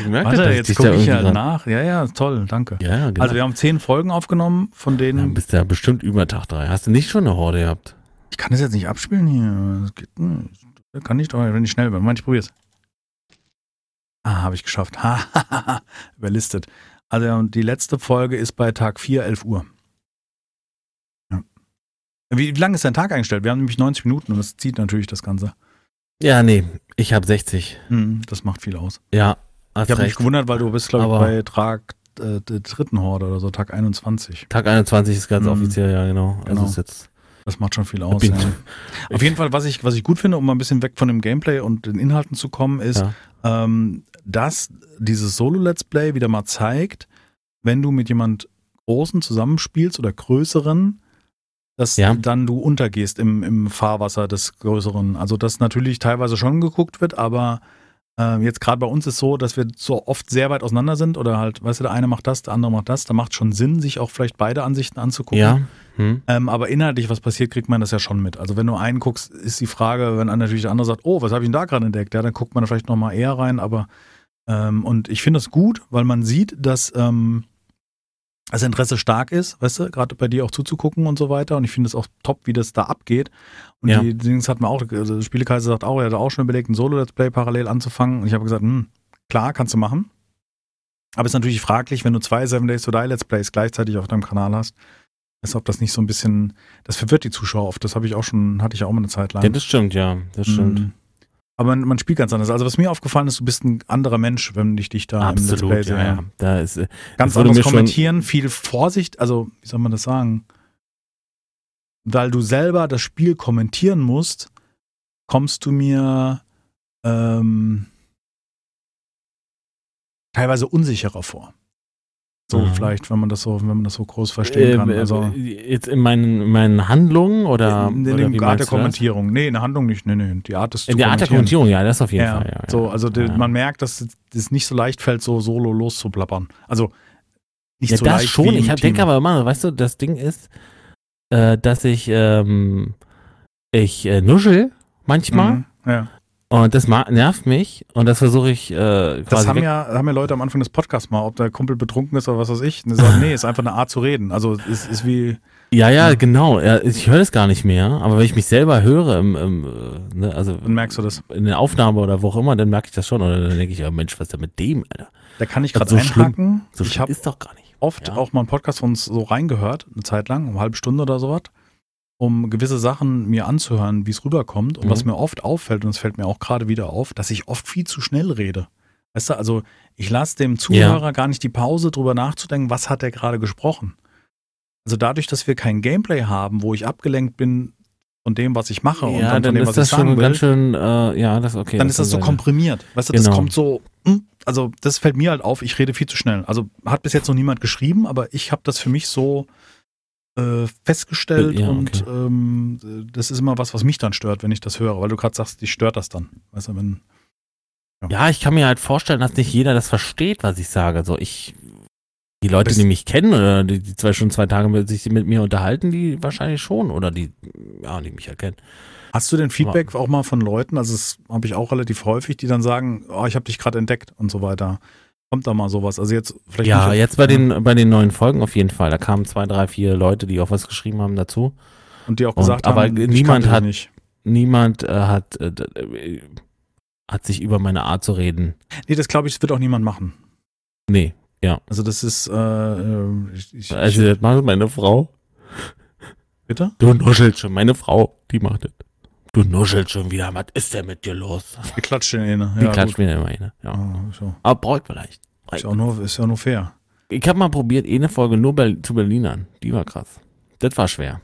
B: Ich merke,
A: Warte,
B: dass
A: jetzt gucke
B: da
A: ich ja
B: dran-
A: nach. Ja, ja, toll, danke.
B: Ja, genau.
A: Also wir haben zehn Folgen aufgenommen, von denen.
B: bist ja bestimmt über Tag drei. Hast du nicht schon eine Horde gehabt?
A: Ich kann das jetzt nicht abspielen hier. Das geht nicht. Kann ich doch, wenn ich schnell bin. Mann, ich probier's. Ah, habe ich geschafft. Überlistet. Also die letzte Folge ist bei Tag 4, 11 Uhr. Wie, wie lange ist dein Tag eingestellt? Wir haben nämlich 90 Minuten und das zieht natürlich das Ganze.
B: Ja, nee, ich habe 60.
A: Hm, das macht viel aus.
B: Ja,
A: ich habe mich gewundert, weil du bist, glaube ich, bei Tag äh, der dritten Horde oder so, Tag 21.
B: Tag 21 ist ganz mhm. offiziell, ja, genau. Also
A: genau.
B: ist jetzt
A: das macht schon viel aus. Ja. Auf jeden Fall, was ich, was ich gut finde, um mal ein bisschen weg von dem Gameplay und den Inhalten zu kommen, ist, ja. ähm, dass dieses Solo-Let's Play wieder mal zeigt, wenn du mit jemand Großen zusammenspielst oder Größeren, dass ja. dann du untergehst im, im Fahrwasser des Größeren. Also, dass natürlich teilweise schon geguckt wird, aber äh, jetzt gerade bei uns ist so, dass wir so oft sehr weit auseinander sind oder halt, weißt du, der eine macht das, der andere macht das. Da macht schon Sinn, sich auch vielleicht beide Ansichten anzugucken.
B: Ja.
A: Hm. Ähm, aber inhaltlich, was passiert, kriegt man das ja schon mit. Also wenn du einen guckst, ist die Frage, wenn natürlich der andere sagt, oh, was habe ich denn da gerade entdeckt? Ja, dann guckt man da vielleicht nochmal eher rein, aber ähm, und ich finde das gut, weil man sieht, dass ähm, das Interesse stark ist, weißt du, gerade bei dir auch zuzugucken und so weiter. Und ich finde es auch top, wie das da abgeht. Und ja. die Dings hat man auch, also Spielekreise sagt auch, er hat auch schon überlegt, ein Solo-Let's Play parallel anzufangen. Und ich habe gesagt, hm, klar, kannst du machen. Aber es ist natürlich fraglich, wenn du zwei Seven Days to Die Let's Plays gleichzeitig auf deinem Kanal hast, ist, ob das nicht so ein bisschen, das verwirrt die Zuschauer oft. Das habe ich auch schon, hatte ich auch mal eine Zeit lang.
B: Ja, das stimmt, ja, das stimmt. Mhm.
A: Aber man, man, spielt ganz anders. Also was mir aufgefallen ist, du bist ein anderer Mensch, wenn ich dich da
B: Absolut, im Let's Play sehe. Ja, ja. Da ist, äh,
A: ganz anders kommentieren, viel Vorsicht, also wie soll man das sagen? Weil du selber das Spiel kommentieren musst, kommst du mir ähm, teilweise unsicherer vor. So mhm. vielleicht, wenn man das so, wenn man das so groß verstehen kann. Äh, also,
B: jetzt in meinen, meinen Handlungen oder,
A: in, in, in der Art der Kommentierung. Das? Nee, in der Handlung nicht. Nee, nee. Die Art ist
B: In der Art der Kommentierung, ja, das auf jeden
A: ja,
B: Fall. Ja,
A: so, also ja. Die, man merkt, dass es nicht so leicht fällt, so solo loszuplappern. Also nicht
B: ja,
A: so
B: das
A: leicht.
B: schon. Ich denke aber immer, weißt du, das Ding ist, äh, dass ich ähm, ich äh, nuschel manchmal. Mhm,
A: ja.
B: Und das nervt mich und das versuche ich äh, quasi.
A: Das haben ja, haben ja Leute am Anfang des Podcasts mal, ob der Kumpel betrunken ist oder was weiß ich. Und die sagen, nee, ist einfach eine Art zu reden. Also es ist wie.
B: Ja, ja, genau. Ja, ich höre das gar nicht mehr, aber wenn ich mich selber höre, im, im, äh, ne, also
A: dann merkst du das.
B: In der Aufnahme oder wo auch immer, dann merke ich das schon. Oder dann denke ich, ja, Mensch, was ist denn mit dem, Alter?
A: Da kann ich gerade so einhaken.
B: Schlimm, so ich ist doch gar nicht.
A: Oft ja. auch mal einen Podcast von uns so reingehört, eine Zeit lang, eine halbe Stunde oder sowas um gewisse Sachen mir anzuhören, wie es rüberkommt. Und mhm. was mir oft auffällt, und es fällt mir auch gerade wieder auf, dass ich oft viel zu schnell rede. Weißt du, also ich lasse dem Zuhörer ja. gar nicht die Pause, drüber nachzudenken, was hat er gerade gesprochen. Also dadurch, dass wir kein Gameplay haben, wo ich abgelenkt bin von dem, was ich mache
B: ja,
A: und dann,
B: dann
A: von dem,
B: was ich sagen will, ganz schön, äh, ja, das okay.
A: Dann das ist das so komprimiert. Weißt du, genau. das kommt so, hm, also das fällt mir halt auf, ich rede viel zu schnell. Also hat bis jetzt noch niemand geschrieben, aber ich habe das für mich so äh, festgestellt ja, und ähm, das ist immer was, was mich dann stört, wenn ich das höre, weil du gerade sagst, dich stört das dann. Weißt du, wenn.
B: Ja. ja. ich kann mir halt vorstellen, dass nicht jeder das versteht, was ich sage. Also ich, die Leute, das die mich kennen oder die, die zwei schon zwei Tage mit, sich mit mir unterhalten, die wahrscheinlich schon oder die, ja, die mich erkennen.
A: Hast du denn Feedback Aber, auch mal von Leuten, also das habe ich auch relativ häufig, die dann sagen, oh, ich habe dich gerade entdeckt und so weiter. Kommt da mal sowas? Also jetzt vielleicht
B: Ja, nicht, jetzt bei den bei den neuen Folgen auf jeden Fall. Da kamen zwei, drei, vier Leute, die auch was geschrieben haben dazu.
A: Und die auch gesagt
B: und,
A: haben,
B: aber niemand hat nicht. niemand äh, hat äh, äh, hat sich über meine Art zu reden.
A: Nee, das glaube ich, das wird auch niemand machen.
B: Nee, ja.
A: Also das ist äh, äh
B: ich, ich, also das macht meine Frau.
A: Bitte?
B: Du nuschelst schon, meine Frau, die macht das. Du nuschelst schon wieder, was ist denn mit dir los?
A: Die klatscht in eine.
B: Die ja, klatscht mir immer eine, ja.
A: Oh, so.
B: Aber braucht vielleicht.
A: Ist ja, nur, ist ja nur fair.
B: Ich habe mal probiert, eine Folge nur zu Berlinern. Die war krass. Das war schwer.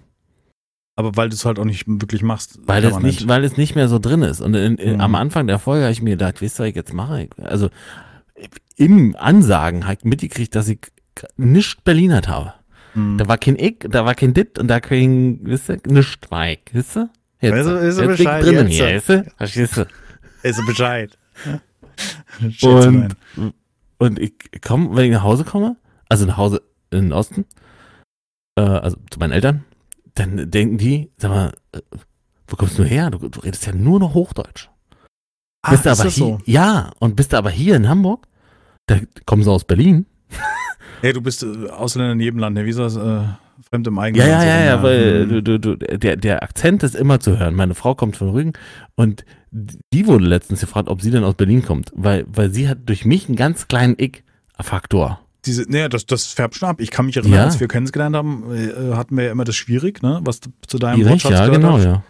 A: Aber weil du es halt auch nicht wirklich machst.
B: Weil es nicht, weil es nicht mehr so drin ist. Und in, in, mhm. am Anfang der Folge habe ich mir gedacht, wisst ihr, was ich jetzt mache? Also im Ansagen habe ich mitgekriegt, dass ich nicht Berlinert habe. Mhm. Da war kein Ich, da war kein Dit und da kein, wisst ihr, nicht ich, wisst ihr?
A: Jetzt, ist, ist
B: jetzt
A: Bescheid.
B: Drinnen jetzt. Hier, weißt du? Verstehst du?
A: Ist Bescheid.
B: und, und ich komme, wenn ich nach Hause komme, also nach Hause in den Osten, äh, also zu meinen Eltern, dann denken die, sag mal, äh, wo kommst du her? Du, du redest ja nur noch Hochdeutsch.
A: Ah, bist ist aber
B: hier,
A: so?
B: Ja, und bist du aber hier in Hamburg, da kommen sie aus Berlin.
A: Hey, du bist äh, Ausländer in jedem Land, ne? Wie ist das? Äh, fremd im eigenen
B: Ja, ja, ja, ja, weil hm. du, du, du, der, der Akzent ist immer zu hören. Meine Frau kommt von Rügen und die wurde letztens gefragt, ob sie denn aus Berlin kommt, weil, weil sie hat durch mich einen ganz kleinen Ick-Faktor.
A: Diese, naja, das, das färbt schon ab. Ich kann mich erinnern,
B: Ja.
A: als wir kennengelernt haben, äh, hatten wir ja immer das schwierig, ne? Was zu deinem
B: Schwierig,
A: Wortschatz
B: ja,
A: gehört
B: genau,
A: hat.
B: ja.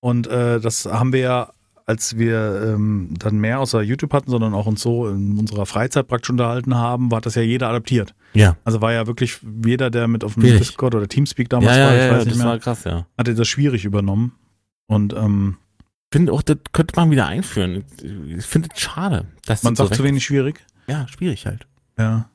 A: Und äh, das haben wir ja, als wir ähm, dann mehr außer YouTube hatten, sondern auch uns so in unserer Freizeit praktisch unterhalten haben, war das ja jeder adaptiert.
B: Ja,
A: Also war ja wirklich jeder, der mit auf dem
B: Schwierig.
A: Discord oder Teamspeak damals
B: ja, ja,
A: war, ich
B: ja,
A: weiß
B: das
A: nicht mehr,
B: war krass, ja.
A: hatte das schwierig übernommen. Und ähm,
B: Ich finde auch, das könnte man wieder einführen. Ich finde es schade. Dass
A: man
B: das so
A: sagt zu wenig schwierig.
B: Ja, schwierig halt.
A: Ja.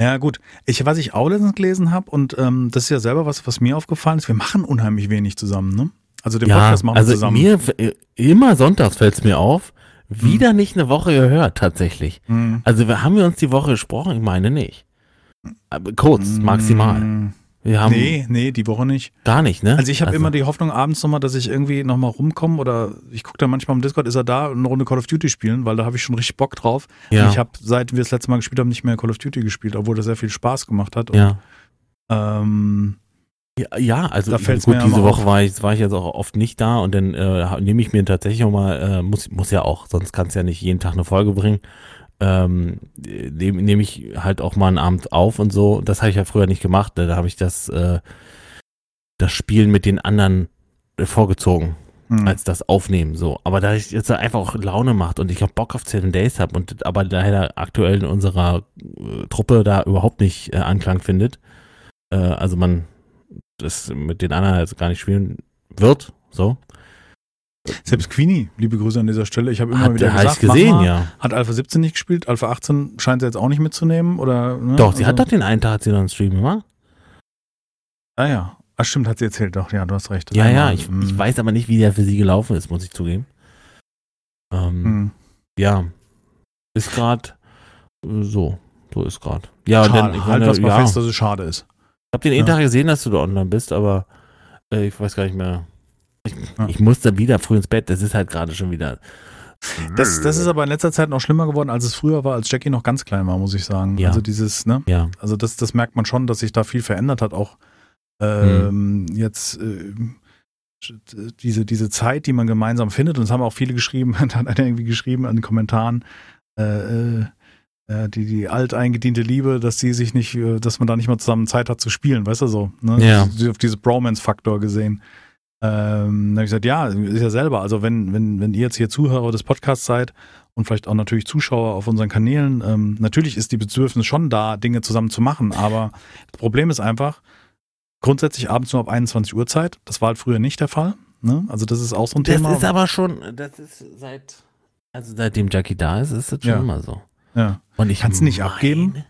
A: Ja, gut. Ich, was ich auch letztens gelesen habe, und ähm, das ist ja selber was, was mir aufgefallen ist, wir machen unheimlich wenig zusammen, ne? Also den
B: ja,
A: Podcast machen
B: also
A: wir zusammen.
B: mir äh, immer sonntags fällt es mir auf, wieder nicht eine Woche gehört tatsächlich.
A: Mhm.
B: Also wir haben wir uns die Woche gesprochen, ich meine nicht. Aber kurz, maximal.
A: Mhm.
B: Wir haben
A: Nee, nee, die Woche nicht.
B: gar nicht, ne?
A: Also ich habe immer die Hoffnung abends nochmal, dass ich irgendwie nochmal rumkomme oder ich gucke dann manchmal im Discord, ist er da, eine Runde Call of Duty spielen, weil da habe ich schon richtig Bock drauf.
B: ja,
A: Und ich habe, seit wir das letzte Mal gespielt haben, nicht mehr Call of Duty gespielt, obwohl das sehr viel Spaß gemacht hat. Und,
B: ja.
A: ähm,
B: Ja, ja, also
A: Da
B: gut,
A: mir
B: diese Woche
A: auf.
B: war ich, war ich jetzt auch oft nicht da und dann äh, nehme ich mir tatsächlich auch mal, äh, muss, muss ja auch, sonst kannst du ja nicht jeden Tag eine Folge bringen, ähm, nehme nehm ich halt auch mal einen Abend auf und so. Das habe ich ja früher nicht gemacht, ne? da habe ich das, äh, das Spielen mit den anderen äh, vorgezogen
A: hm.
B: als das Aufnehmen so. Aber da ich jetzt einfach auch Laune macht und ich auch Bock auf Seven Days habe und aber leider aktuell in unserer äh, Truppe da überhaupt nicht äh, Anklang findet, äh, also man das mit den anderen jetzt gar nicht spielen wird, so.
A: Selbst Queenie, liebe Grüße an dieser Stelle. Ich habe immer
B: Hat,
A: wieder gesagt,
B: ich gesehen,
A: mal.
B: ja.
A: Hat Alpha 17 nicht gespielt, Alpha 18 scheint sie jetzt auch nicht mitzunehmen, oder? Ne?
B: Doch, sie
A: Also-
B: hat doch den einen Tag, hat sie noch einen Stream gemacht.
A: Ah ja. Ah, stimmt, hat sie erzählt, doch, ja, du hast recht.
B: Ja, ja,
A: Einmal,
B: ich,
A: hm.
B: ich weiß aber nicht, wie der für sie gelaufen ist, muss ich zugeben. Ähm,
A: Hm.
B: Ja, ist gerade so, so ist gerade. Ja,
A: Schade,
B: dann, ich
A: halt
B: meine,
A: das mal
B: ja.
A: fest, dass es schade ist.
B: Ich habe den
A: Ja.
B: Tag gesehen, dass du da online bist, aber äh, ich weiß gar nicht mehr. Ich,
A: Ja.
B: ich musste wieder früh ins Bett, das ist halt gerade schon wieder.
A: Das, das ist aber in letzter Zeit noch schlimmer geworden, als es früher war, als Jackie noch ganz klein war, muss ich sagen.
B: Ja.
A: Also dieses, ne?
B: Ja,
A: Also das, das merkt man schon, dass sich da viel verändert hat, auch ähm,
B: Hm.
A: jetzt äh, diese, diese Zeit, die man gemeinsam findet, und das haben auch viele geschrieben, da hat einer irgendwie geschrieben an den Kommentaren, äh, äh, die, die alteingediente Liebe, dass sie sich nicht, äh, dass man da nicht mal zusammen Zeit hat zu spielen, weißt du so, ne?
B: Ja.
A: Auf diese Bromance-Faktor gesehen. Ähm, da habe ich gesagt, ja, ist ja selber. Also wenn, wenn, wenn ihr jetzt hier Zuhörer des Podcasts seid und vielleicht auch natürlich Zuschauer auf unseren Kanälen, ähm, natürlich ist die Bedürfnis schon da, Dinge zusammen zu machen, aber das Problem ist einfach, grundsätzlich abends nur ab 21 Uhr Zeit. Das war halt früher nicht der Fall. Ne? Also das ist auch so ein
B: das
A: Thema.
B: ist aber schon, das ist seit, also seitdem Jackie da ist, ist das schon
A: Ja.
B: immer so.
A: Ja.
B: Und ich
A: Kannst du nicht abgeben?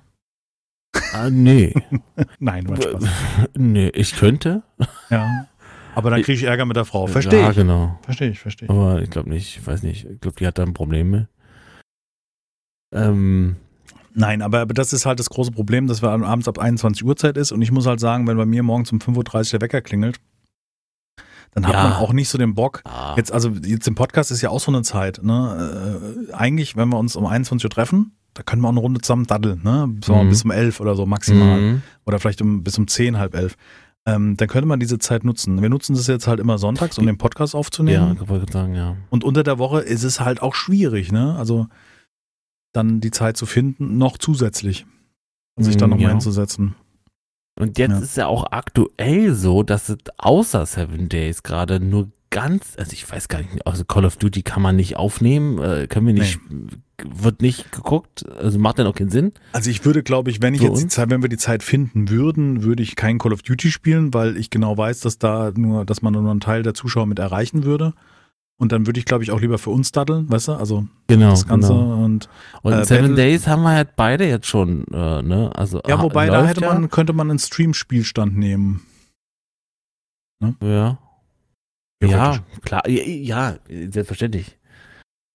B: Ah, nee.
A: Nein, war Spaß.
B: nee, ich könnte.
A: Ja. Aber dann kriege ich Ärger mit der Frau. Verstehe
B: Ja,
A: ich.
B: genau.
A: Verstehe ich, verstehe ich.
B: Aber ich glaube nicht, ich weiß nicht. Ich glaube, die hat da ein Problem mit. Ähm,
A: Nein, aber, aber das ist halt das große Problem, dass wir abends ab 21 Uhr Zeit ist. Und ich muss halt sagen, wenn bei mir morgens um 5.30 Uhr der Wecker klingelt, dann hat
B: Ja.
A: man auch nicht so den Bock.
B: ah,
A: Jetzt, also jetzt im Podcast ist ja auch so eine Zeit. Ne? Äh, eigentlich, wenn wir uns um 21 Uhr treffen, da können wir auch eine Runde zusammen daddeln. Ne? So
B: Mhm.
A: Bis um 11 oder so maximal.
B: mhm.
A: oder vielleicht um, bis um 10, halb elf. Ähm, dann könnte man diese Zeit nutzen. Wir nutzen das jetzt halt immer sonntags, um den Podcast
B: Ja,
A: aufzunehmen.
B: ich wollte sagen, ja.
A: Und unter der Woche ist es halt auch schwierig, ne? Also dann die Zeit zu finden, noch zusätzlich. Und sich dann nochmal
B: ja.
A: hinzusetzen.
B: Und jetzt
A: Ja.
B: ist ja auch aktuell so, dass es außer Seven Days gerade nur ganz, also ich weiß gar nicht, also Call of Duty kann man nicht aufnehmen, äh, können wir nicht, wird nicht geguckt, also macht dann auch keinen Sinn.
A: Also ich würde, glaube ich, wenn ich
B: Für
A: jetzt die
B: uns?
A: Zeit, wenn wir die Zeit finden würden, würde ich kein Call of Duty spielen, weil ich genau weiß, dass da nur, dass man nur einen Teil der Zuschauer mit erreichen würde. Und dann würde ich, glaube ich, auch lieber für uns daddeln, weißt du? Also
B: Genau.
A: das Ganze
B: genau.
A: und
B: Und
A: äh,
B: Seven
A: Battle-
B: Days haben wir halt beide jetzt schon, äh, ne? Also
A: ja, wobei da hätte
B: ja.
A: man, könnte man einen Stream-Spielstand nehmen.
B: Ja.
A: Theoretisch.
B: Ja, klar, ja, ja, selbstverständlich.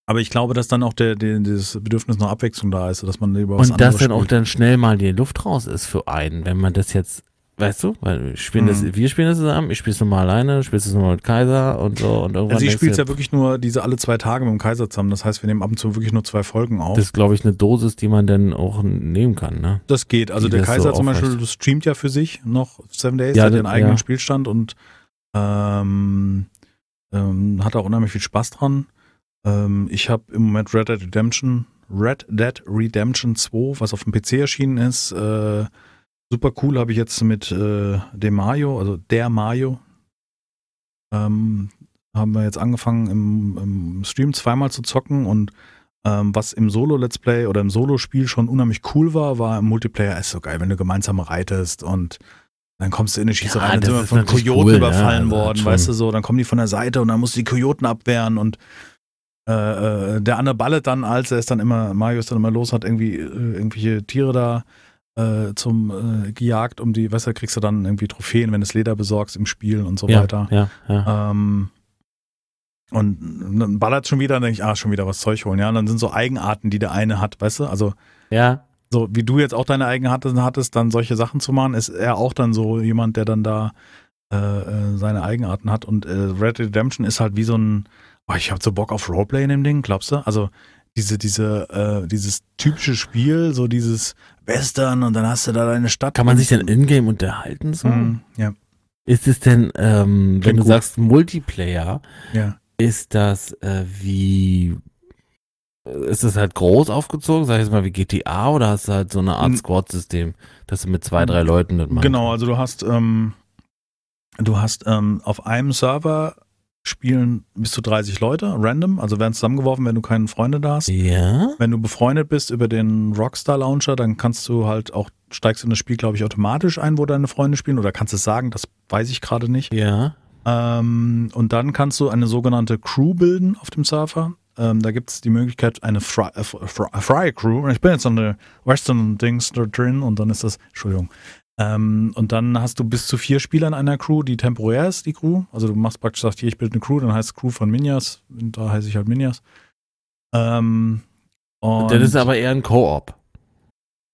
A: Aber ich glaube, dass dann auch der, der, das Bedürfnis nach Abwechslung da ist, dass man über was
B: Und dass dann auch dann schnell mal die Luft raus ist für einen, wenn man das jetzt, weißt du, weil wir spielen
A: Mhm.
B: das, wir spielen das zusammen, ich spiele es nochmal alleine, spielst es nochmal mit Kaiser und so und irgendwann
A: Also ich spiele
B: du,
A: ja wirklich nur diese alle zwei Tage mit dem Kaiser zusammen. Das heißt, wir nehmen ab und zu wirklich nur zwei Folgen auf.
B: das ist, glaube ich, eine Dosis, die man dann auch nehmen kann, ne?
A: Das geht. Also
B: Wie
A: der Kaiser
B: so
A: zum Beispiel
B: aufrecht-
A: streamt ja für sich noch Seven Days,
B: Ja,
A: hat einen eigenen
B: ja.
A: Spielstand und ähm, ähm, hat auch unheimlich viel Spaß dran. Ähm, ich habe im Moment Red Dead Redemption, Red Dead Redemption 2, was auf dem PC erschienen ist. Äh, super cool habe ich jetzt mit äh, dem Mario, also der Mario, ähm, haben wir jetzt angefangen im, im Stream zweimal zu zocken und ähm, was im Solo-Let's Play oder im Solo-Spiel schon unheimlich cool war, war im Multiplayer ist so geil, wenn du gemeinsam reitest und dann kommst du in eine Schießerei,
B: Ja,
A: dann sind wir von Kojoten
B: cool,
A: überfallen
B: ja,
A: worden, weißt du so, dann kommen die von der Seite und dann musst du die Kojoten abwehren und äh, äh, der andere ballet dann, als er ist dann immer, Mario ist dann immer los, hat irgendwie äh, irgendwelche Tiere da äh, zum äh, gejagt, um die, weißt du, kriegst du dann irgendwie Trophäen, wenn du das Leder besorgst im Spiel und so
B: ja,
A: weiter.
B: ja, ja.
A: Ähm, und dann ballert schon wieder, dann denke ich, ah, schon wieder was Zeug holen, ja. Und dann sind so Eigenarten, die der eine hat, weißt du? Also,
B: ja.
A: so wie du jetzt auch deine Eigenarten hattest, dann solche Sachen zu machen, ist er auch dann so jemand, der dann da äh, äh, seine Eigenarten hat. Und äh, Red Redemption ist halt wie so ein, oh, ich hab so Bock auf Roleplay in dem Ding, glaubst du? Also, diese, diese, äh, dieses typische Spiel, so dieses Western und dann hast du da deine Stadt.
B: Kann man sich denn in-game unterhalten so?
A: Mhm, ja,
B: Ist es denn, ähm, wenn du
A: gut.
B: sagst Multiplayer,
A: ja.
B: ist das äh, wie ist das halt groß aufgezogen, sag ich jetzt mal wie GTA oder hast du halt so eine Art
A: N-
B: Squad-System, dass du mit zwei, drei Leuten das machst?
A: Genau, also du hast, ähm, du hast ähm, auf einem Server spielen bis zu 30 Leute, random, also werden zusammengeworfen, wenn du keine Freunde da hast.
B: Ja?
A: Wenn du befreundet bist über den Rockstar Launcher, dann kannst du halt auch, steigst in das Spiel, glaube ich, automatisch ein, wo deine Freunde spielen oder kannst es sagen, das weiß ich gerade nicht.
B: Ja.
A: Ähm, und dann kannst du eine sogenannte Crew bilden auf dem Server. Ähm, da gibt es die Möglichkeit, eine Fry, äh, Fry, Fry Crew. Ich bin jetzt an der Western Dings da drin und dann ist das, Entschuldigung. Ähm, und dann hast du bis zu vier Spieler in einer Crew, die temporär ist, die Crew. Also du machst praktisch, sagst hier, ich bilde eine Crew, dann heißt es Crew von Minjas. Und da heiße ich halt Minjas. Ähm, und
B: Das ist aber eher ein Koop.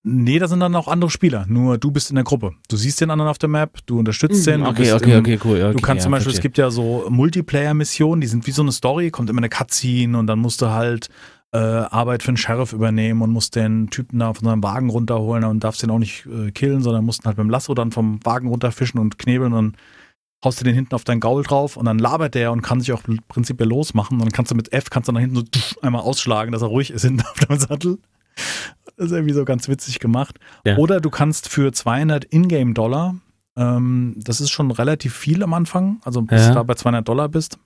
A: Nee, da sind dann auch andere Spieler. Nur du bist in der Gruppe. Du siehst den anderen auf der Map, du unterstützt den. du
B: Hm, Okay, okay,
A: im,
B: okay, cool. Okay,
A: Du kannst
B: ja,
A: zum Beispiel, es
B: verstehe.
A: gibt ja so Multiplayer-Missionen, die sind wie so eine Story, kommt immer eine Cutscene und dann musst du halt äh, Arbeit für einen Sheriff übernehmen und musst den Typen da von seinem Wagen runterholen und darfst den auch nicht äh, killen, sondern musst ihn halt mit dem Lasso dann vom Wagen runterfischen und knebeln und dann haust du den hinten auf dein Gaul drauf und dann labert der und kann sich auch prinzipiell losmachen und dann kannst du mit F kannst du nach hinten so einmal ausschlagen, dass er ruhig ist hinten auf dem Sattel. Das ist irgendwie so ganz witzig gemacht.
B: Ja.
A: Oder du kannst für 200 Ingame-Dollar, ähm, das ist schon relativ viel am Anfang, also bis
B: Ja.
A: du da bei 200 Dollar bist,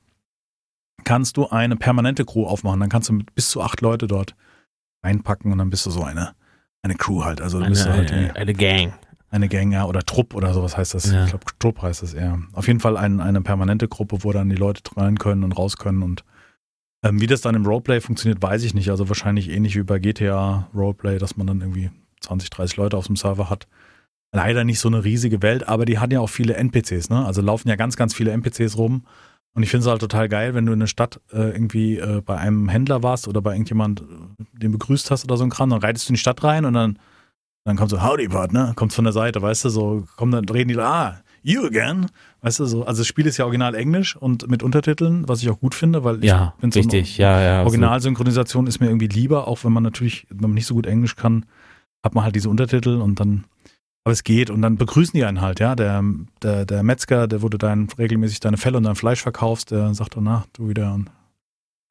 A: kannst du eine permanente Crew aufmachen. Dann kannst du bis zu acht Leute dort einpacken und dann bist du so eine, eine Crew halt. Also
B: Eine,
A: bist du halt
B: eine, eine Gang.
A: eine Gang ja, oder Trupp oder sowas heißt das.
B: Ja.
A: Ich glaube, Trupp heißt das eher. Auf jeden Fall ein, eine permanente Gruppe, wo dann die Leute rein können und raus können. Und ähm, wie das dann im Roleplay funktioniert, weiß ich nicht. Also wahrscheinlich ähnlich wie bei GTA Roleplay, dass man dann irgendwie 20, 30 Leute auf dem Server hat. Leider nicht so eine riesige Welt, aber die hat ja auch viele NPCs, ne? Also laufen ja ganz, ganz viele NPCs rum. Und ich finde es halt total geil, wenn du in der Stadt äh, irgendwie äh, bei einem Händler warst oder bei irgendjemand, äh, den begrüßt hast oder so ein Kram, dann reitest du in die Stadt rein und dann dann kommt so, howdy, Partner, kommt von der Seite, weißt du, so, kommen dann, reden die, ah, you again, weißt du, so, also das Spiel ist ja original Englisch und mit Untertiteln, was ich auch gut finde, weil
B: Ja,
A: ich finde
B: richtig. Ja, ja. absolut.
A: Originalsynchronisation ist mir irgendwie lieber, auch wenn man natürlich, wenn man nicht so gut Englisch kann, hat man halt diese Untertitel und dann, aber es geht und dann begrüßen die einen halt, ja, der, der, der Metzger, der wo du dein, regelmäßig deine Felle und dein Fleisch verkaufst, der sagt dann, na, du wieder und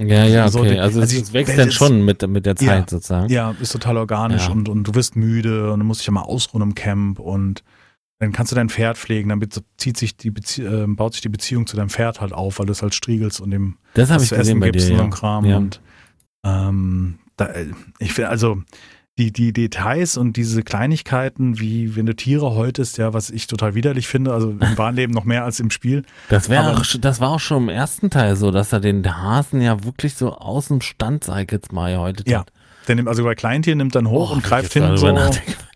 B: Ja, ja,
A: So,
B: okay.
A: die-
B: Also,
A: also
B: es wächst dann schon mit, mit der Zeit
A: Ja.
B: sozusagen.
A: Ja, ist total organisch
B: Ja.
A: und, und du wirst müde und du musst dich ja mal ausruhen im Camp und dann kannst du dein Pferd pflegen, dann be- zieht sich die Bezie äh, baut sich die Beziehung zu deinem Pferd halt auf, weil du es halt striegelst und dem
B: Das
A: was
B: ich
A: zu
B: gesehen
A: essen
B: bei
A: gibst
B: dir.
A: und so
B: Ja.
A: Kram.
B: Ja.
A: Und ähm, da, äh, ich finde also die, die Details und diese Kleinigkeiten, wie wenn du Tiere häutest, ja, was ich total widerlich finde, also im wahren Leben noch mehr als im Spiel.
B: Das, auch, das war auch schon im ersten Teil so, dass er den Hasen ja wirklich so aus dem Stand, sag ich jetzt mal, gehäutet
A: Ja. Der nimmt, also bei Kleintieren nimmt dann hoch
B: Oh,
A: und greift hin, so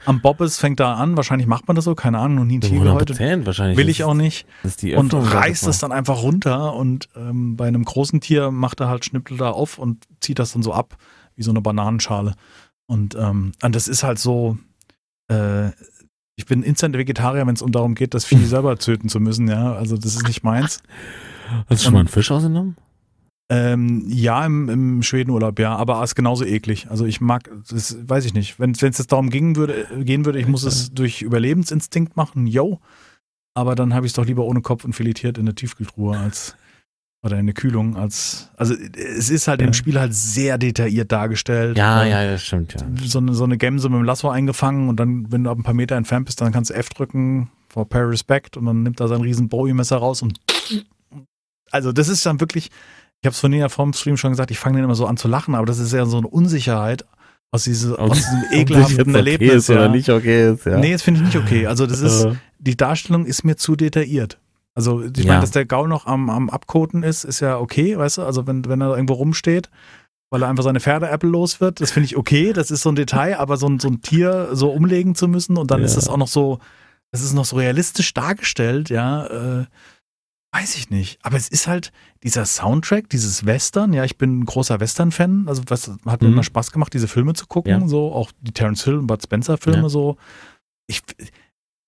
A: am Bobbes fängt da an, wahrscheinlich macht man das so, keine Ahnung, noch nie ein Tier
B: 100
A: gehäutet. Will ich auch nicht.
B: Das ist die
A: und reißt es dann einfach runter und ähm, bei einem großen Tier macht er halt Schnippel da auf und zieht das dann so ab, wie so eine Bananenschale. Und, ähm, und das ist halt so, äh, ich bin instant Vegetarier, wenn es um darum geht, das Vieh selber töten zu müssen, ja. Also das ist nicht meins.
B: Hast du schon mal einen Fisch ausgenommen?
A: Ähm, ja, im, im Schwedenurlaub, ja, aber es ist genauso eklig. Also ich mag, das weiß ich nicht. Wenn es jetzt darum gehen würde, gehen würde, ich muss es durch Überlebensinstinkt machen, yo. Aber dann habe ich es doch lieber ohne Kopf und filetiert in der Tiefkühltruhe als oder eine Kühlung als, also es ist halt
B: Ja.
A: im Spiel halt sehr detailliert dargestellt.
B: Ja,
A: Äh,
B: ja, das stimmt, ja.
A: So eine, so eine Gemse mit dem Lasso eingefangen und dann, wenn du ab ein paar Meter entfernt bist, dann kannst du F drücken, for pay respect und dann nimmt er sein riesen Bowie-Messer raus und also das ist dann wirklich, ich habe es von ja vom Stream schon gesagt, ich fange dann immer so an zu lachen, aber das ist ja so eine Unsicherheit aus, diese, aus diesem ekelhaften Erlebnis.
B: okay ist
A: ja.
B: oder nicht okay ist, ja.
A: Nee, das finde ich nicht okay. Also das ist,
B: Äh,
A: die Darstellung ist mir zu detailliert. Also ich
B: Ja.
A: meine, dass der Gaul noch am, am Abkoten ist, ist ja okay, weißt du? Also wenn, wenn er irgendwo rumsteht, weil er einfach seine Pferde-Apple los wird, das finde ich okay, das ist so ein Detail, aber so ein, so ein Tier so umlegen zu müssen und dann
B: Ja.
A: ist das auch noch so, das ist noch so realistisch dargestellt, ja, äh, weiß ich nicht. Aber es ist halt dieser Soundtrack, dieses Western, ja, ich bin ein großer Western-Fan, also was hat mir
B: Mhm.
A: immer Spaß gemacht, diese Filme zu gucken,
B: Ja.
A: so auch die Terence Hill und Bud Spencer-Filme so. Ich,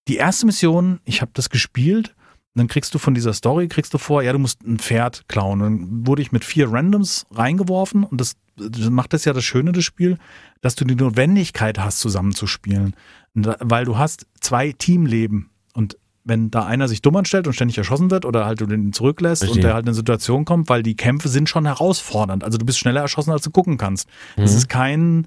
A: die erste Mission, ich habe das gespielt, dann kriegst du von dieser Story, kriegst du vor, ja, du musst ein Pferd klauen. Dann wurde ich mit vier Randoms reingeworfen und das, das macht das ja das Schöne des Spiels, dass du die Notwendigkeit hast, zusammenzuspielen. Da- Weil du hast zwei Teamleben und wenn da einer sich dumm anstellt und ständig erschossen wird oder halt du den zurücklässt
B: Verstehe.
A: und der halt in eine Situation kommt, weil die Kämpfe sind schon herausfordernd. Also du bist schneller erschossen, als du gucken kannst. Das
B: Mhm.
A: ist kein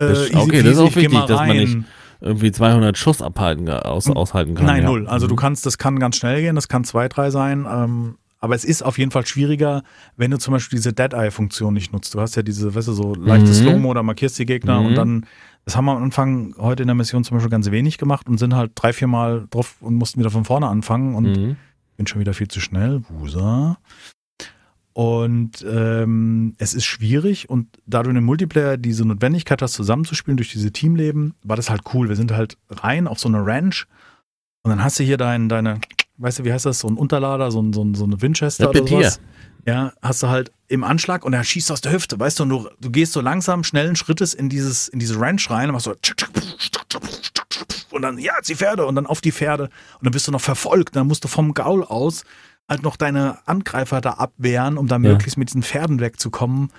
A: äh,
B: Das-
A: easy
B: okay, das ist auch wichtig, dass man nicht irgendwie 200 Schuss abhalten, aus, aushalten kann.
A: Nein,
B: ja.
A: null. Also du
B: Mhm.
A: kannst, das kann ganz schnell gehen, das kann zwei, drei sein. Ähm, aber es ist auf jeden Fall schwieriger, wenn du zum Beispiel diese Dead-Eye-Funktion nicht nutzt. Du hast ja diese, weißt du, so leichtes
B: Mhm.
A: Slow-Mo, da markierst die Gegner
B: Mhm.
A: und dann, das haben wir am Anfang heute in der Mission zum Beispiel ganz wenig gemacht und sind halt drei, vier Mal drauf und mussten wieder von vorne anfangen und
B: Mhm.
A: bin schon wieder viel zu schnell. Wusa. Und ähm, es ist schwierig und da du in dem Multiplayer diese Notwendigkeit hast, zusammenzuspielen durch diese Teamleben, war das halt cool. Wir sind halt rein auf so eine Ranch und dann hast du hier dein, deine, weißt du, wie heißt das, so ein Unterlader, so, ein, so, ein, so eine Winchester oder sowas. Ja, hast du halt im Anschlag und er schießt aus der Hüfte, weißt du, und du, du gehst so langsam, schnellen Schrittes in dieses, in diese Ranch rein und machst so und dann, ja, die Pferde und dann auf die Pferde und dann bist du noch verfolgt, dann musst du vom Gaul aus halt noch deine Angreifer da abwehren, um dann
B: Ja.
A: möglichst mit diesen Pferden wegzukommen.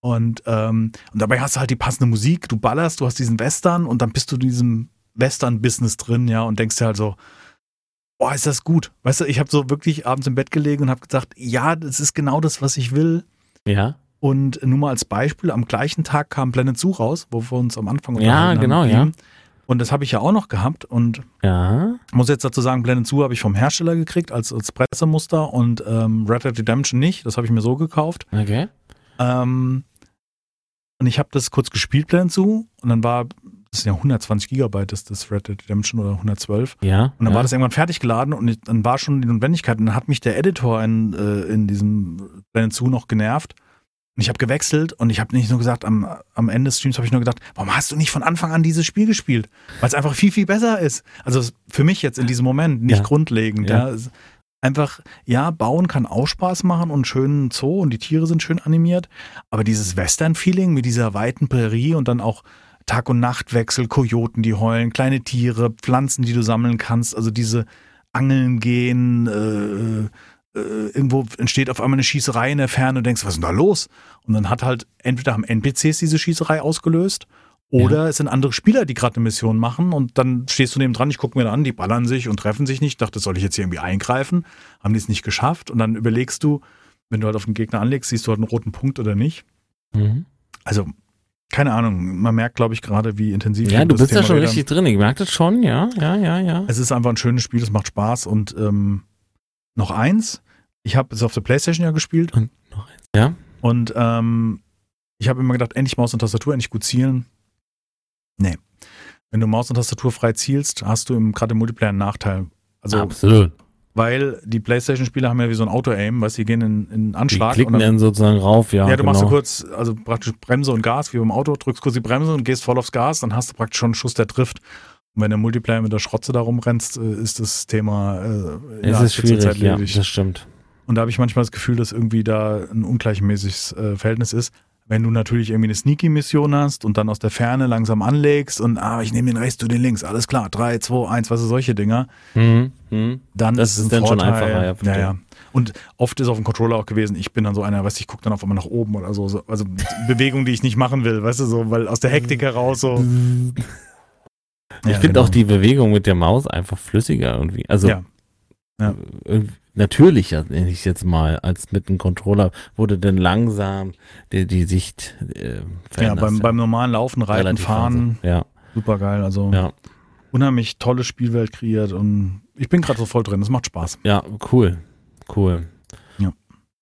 A: Und, ähm, und dabei hast du halt die passende Musik, du ballerst, du hast diesen Western und dann bist du in diesem Western-Business drin, ja, und denkst dir halt so, boah, ist das gut. Weißt du, ich habe so wirklich abends im Bett gelegen und habe gesagt, ja, das ist genau das, was ich will.
B: Ja,
A: Und nur mal als Beispiel, am gleichen Tag kam Planet Zoo raus, wo wir uns am Anfang
B: Ja, genau,
A: haben.
B: ja.
A: Und das habe ich ja auch noch gehabt und
B: ja.
A: muss jetzt dazu sagen, Planet Zoo habe ich vom Hersteller gekriegt als, als Pressemuster und ähm, Red Dead Redemption nicht. Das habe ich mir so gekauft.
B: Okay.
A: Ähm, und ich habe das kurz gespielt, Planet Zoo, und dann war, das sind ja 120 Gigabyte, das, das Red Dead Redemption oder 112.
B: Ja.
A: Und dann
B: ja.
A: war das irgendwann fertig geladen und ich, dann war schon die Notwendigkeit. Und dann hat mich der Editor in, äh, in diesem Planet Zoo noch genervt. Und ich habe gewechselt und ich habe nicht nur gesagt, am, am Ende des Streams habe ich nur gedacht, warum hast du nicht von Anfang an dieses Spiel gespielt? Weil es einfach viel, viel besser ist. Also für mich jetzt in diesem Moment, nicht
B: Ja.
A: grundlegend.
B: Ja.
A: Ja. Einfach, ja, bauen kann auch Spaß machen und schönen Zoo und die Tiere sind schön animiert. Aber dieses Western-Feeling mit dieser weiten Prärie und dann auch Tag- und Nachtwechsel, Kojoten, die heulen, kleine Tiere, Pflanzen, die du sammeln kannst, also diese Angeln gehen, äh, äh, irgendwo entsteht auf einmal eine Schießerei in der Ferne und denkst, was ist denn da los? Und dann hat halt entweder haben NPCs diese Schießerei ausgelöst oder es sind andere Spieler, die gerade eine Mission machen und dann stehst du neben dran, ich gucke mir da an, die ballern sich und treffen sich nicht. Dachte, soll ich jetzt hier irgendwie eingreifen? Haben die es nicht geschafft? Und dann überlegst du, wenn du halt auf den Gegner anlegst, siehst du halt einen roten Punkt oder nicht.
B: Mhm.
A: Also, keine Ahnung, man merkt, glaube ich, gerade, wie intensiv
B: Ja, du bist da
A: Thema
B: schon
A: reden.
B: richtig drin. Ich merke das schon, ja, ja, ja, ja.
A: Es ist einfach ein schönes Spiel, es macht Spaß und ähm, noch eins, ich habe es auf der Playstation ja gespielt
B: Und noch eins. Ja.
A: und ähm, ich habe immer gedacht, endlich Maus und Tastatur, endlich gut zielen. Nee. Wenn du Maus und Tastatur frei zielst, hast du im, gerade im Multiplayer einen Nachteil. Also,
B: Absolut.
A: weil die Playstation-Spieler haben ja wie so ein Auto-Aim, weißt du, die gehen in, in
B: Die
A: Anschlag.
B: klicken
A: und dann,
B: dann sozusagen rauf, ja.
A: ja, du
B: genau.
A: machst du kurz, also praktisch Bremse und Gas, wie beim Auto, drückst kurz die Bremse und gehst voll aufs Gas, dann hast du praktisch schon einen Schuss, der trifft. Und wenn im Multiplayer mit der Schrotze da rumrennst, äh, ist das Thema äh, innerhalb
B: ist schwierig, ja,
A: erledigt.
B: das stimmt.
A: Und da habe ich manchmal das Gefühl, dass irgendwie da ein ungleichmäßiges äh, Verhältnis ist. Wenn du natürlich irgendwie eine Sneaky-Mission hast und dann aus der Ferne langsam anlegst und ah, ich nehme den rechts, du den links, alles klar, 3, 2, 1, was ist solche Dinger,
B: Mhm. Mhm.
A: dann
B: Das
A: ist es
B: dann schon
A: Vorteil.
B: einfacher, ja,
A: ja, ja. Und oft ist auf dem Controller auch gewesen, ich bin dann so einer, weißt du, ich gucke dann auf einmal nach oben oder so, so also Bewegungen, die ich nicht machen will, weißt du, so, weil aus der Hektik heraus so.
B: Ich
A: Ja,
B: finde
A: genau.
B: auch die Bewegung mit der Maus einfach flüssiger irgendwie. Also
A: Ja. Ja.
B: irgendwie natürlicher, nenne ich jetzt mal, als mit einem Controller, du dann langsam die, die Sicht äh,
A: Ja, beim, beim normalen Laufen, Reiten,
B: Relativ
A: Fahren,
B: langsam. Ja,
A: super geil. Also
B: ja,
A: unheimlich tolle Spielwelt kreiert und ich bin gerade so voll drin. Es macht Spaß.
B: ja, cool, cool.
A: Ja.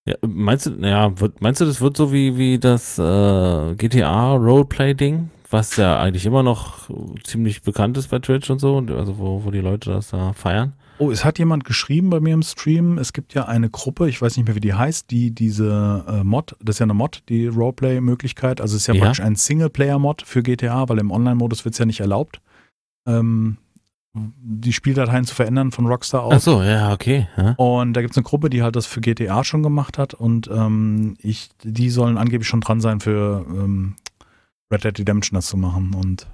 B: Ja, meinst du, ja, meinst du, das wird so wie, wie das äh, GTA Roleplay-Ding, was ja eigentlich immer noch ziemlich bekannt ist bei Twitch und so, also wo, wo die Leute das da feiern?
A: Oh, es hat jemand geschrieben bei mir im Stream. Es gibt ja eine Gruppe, ich weiß nicht mehr, wie die heißt, die diese äh, Mod, das ist ja eine Mod, die Roleplay-Möglichkeit. Also es ist ja,
B: Ja.
A: praktisch ein Singleplayer-Mod für GTA, weil im Online-Modus wird es ja nicht erlaubt, ähm, die Spieldateien zu verändern von Rockstar aus.
B: Ach so, ja, okay. Ja.
A: Und da gibt es eine Gruppe, die halt das für GTA schon gemacht hat und ähm, ich, die sollen angeblich schon dran sein für ähm, Red Dead Redemption das zu machen. Und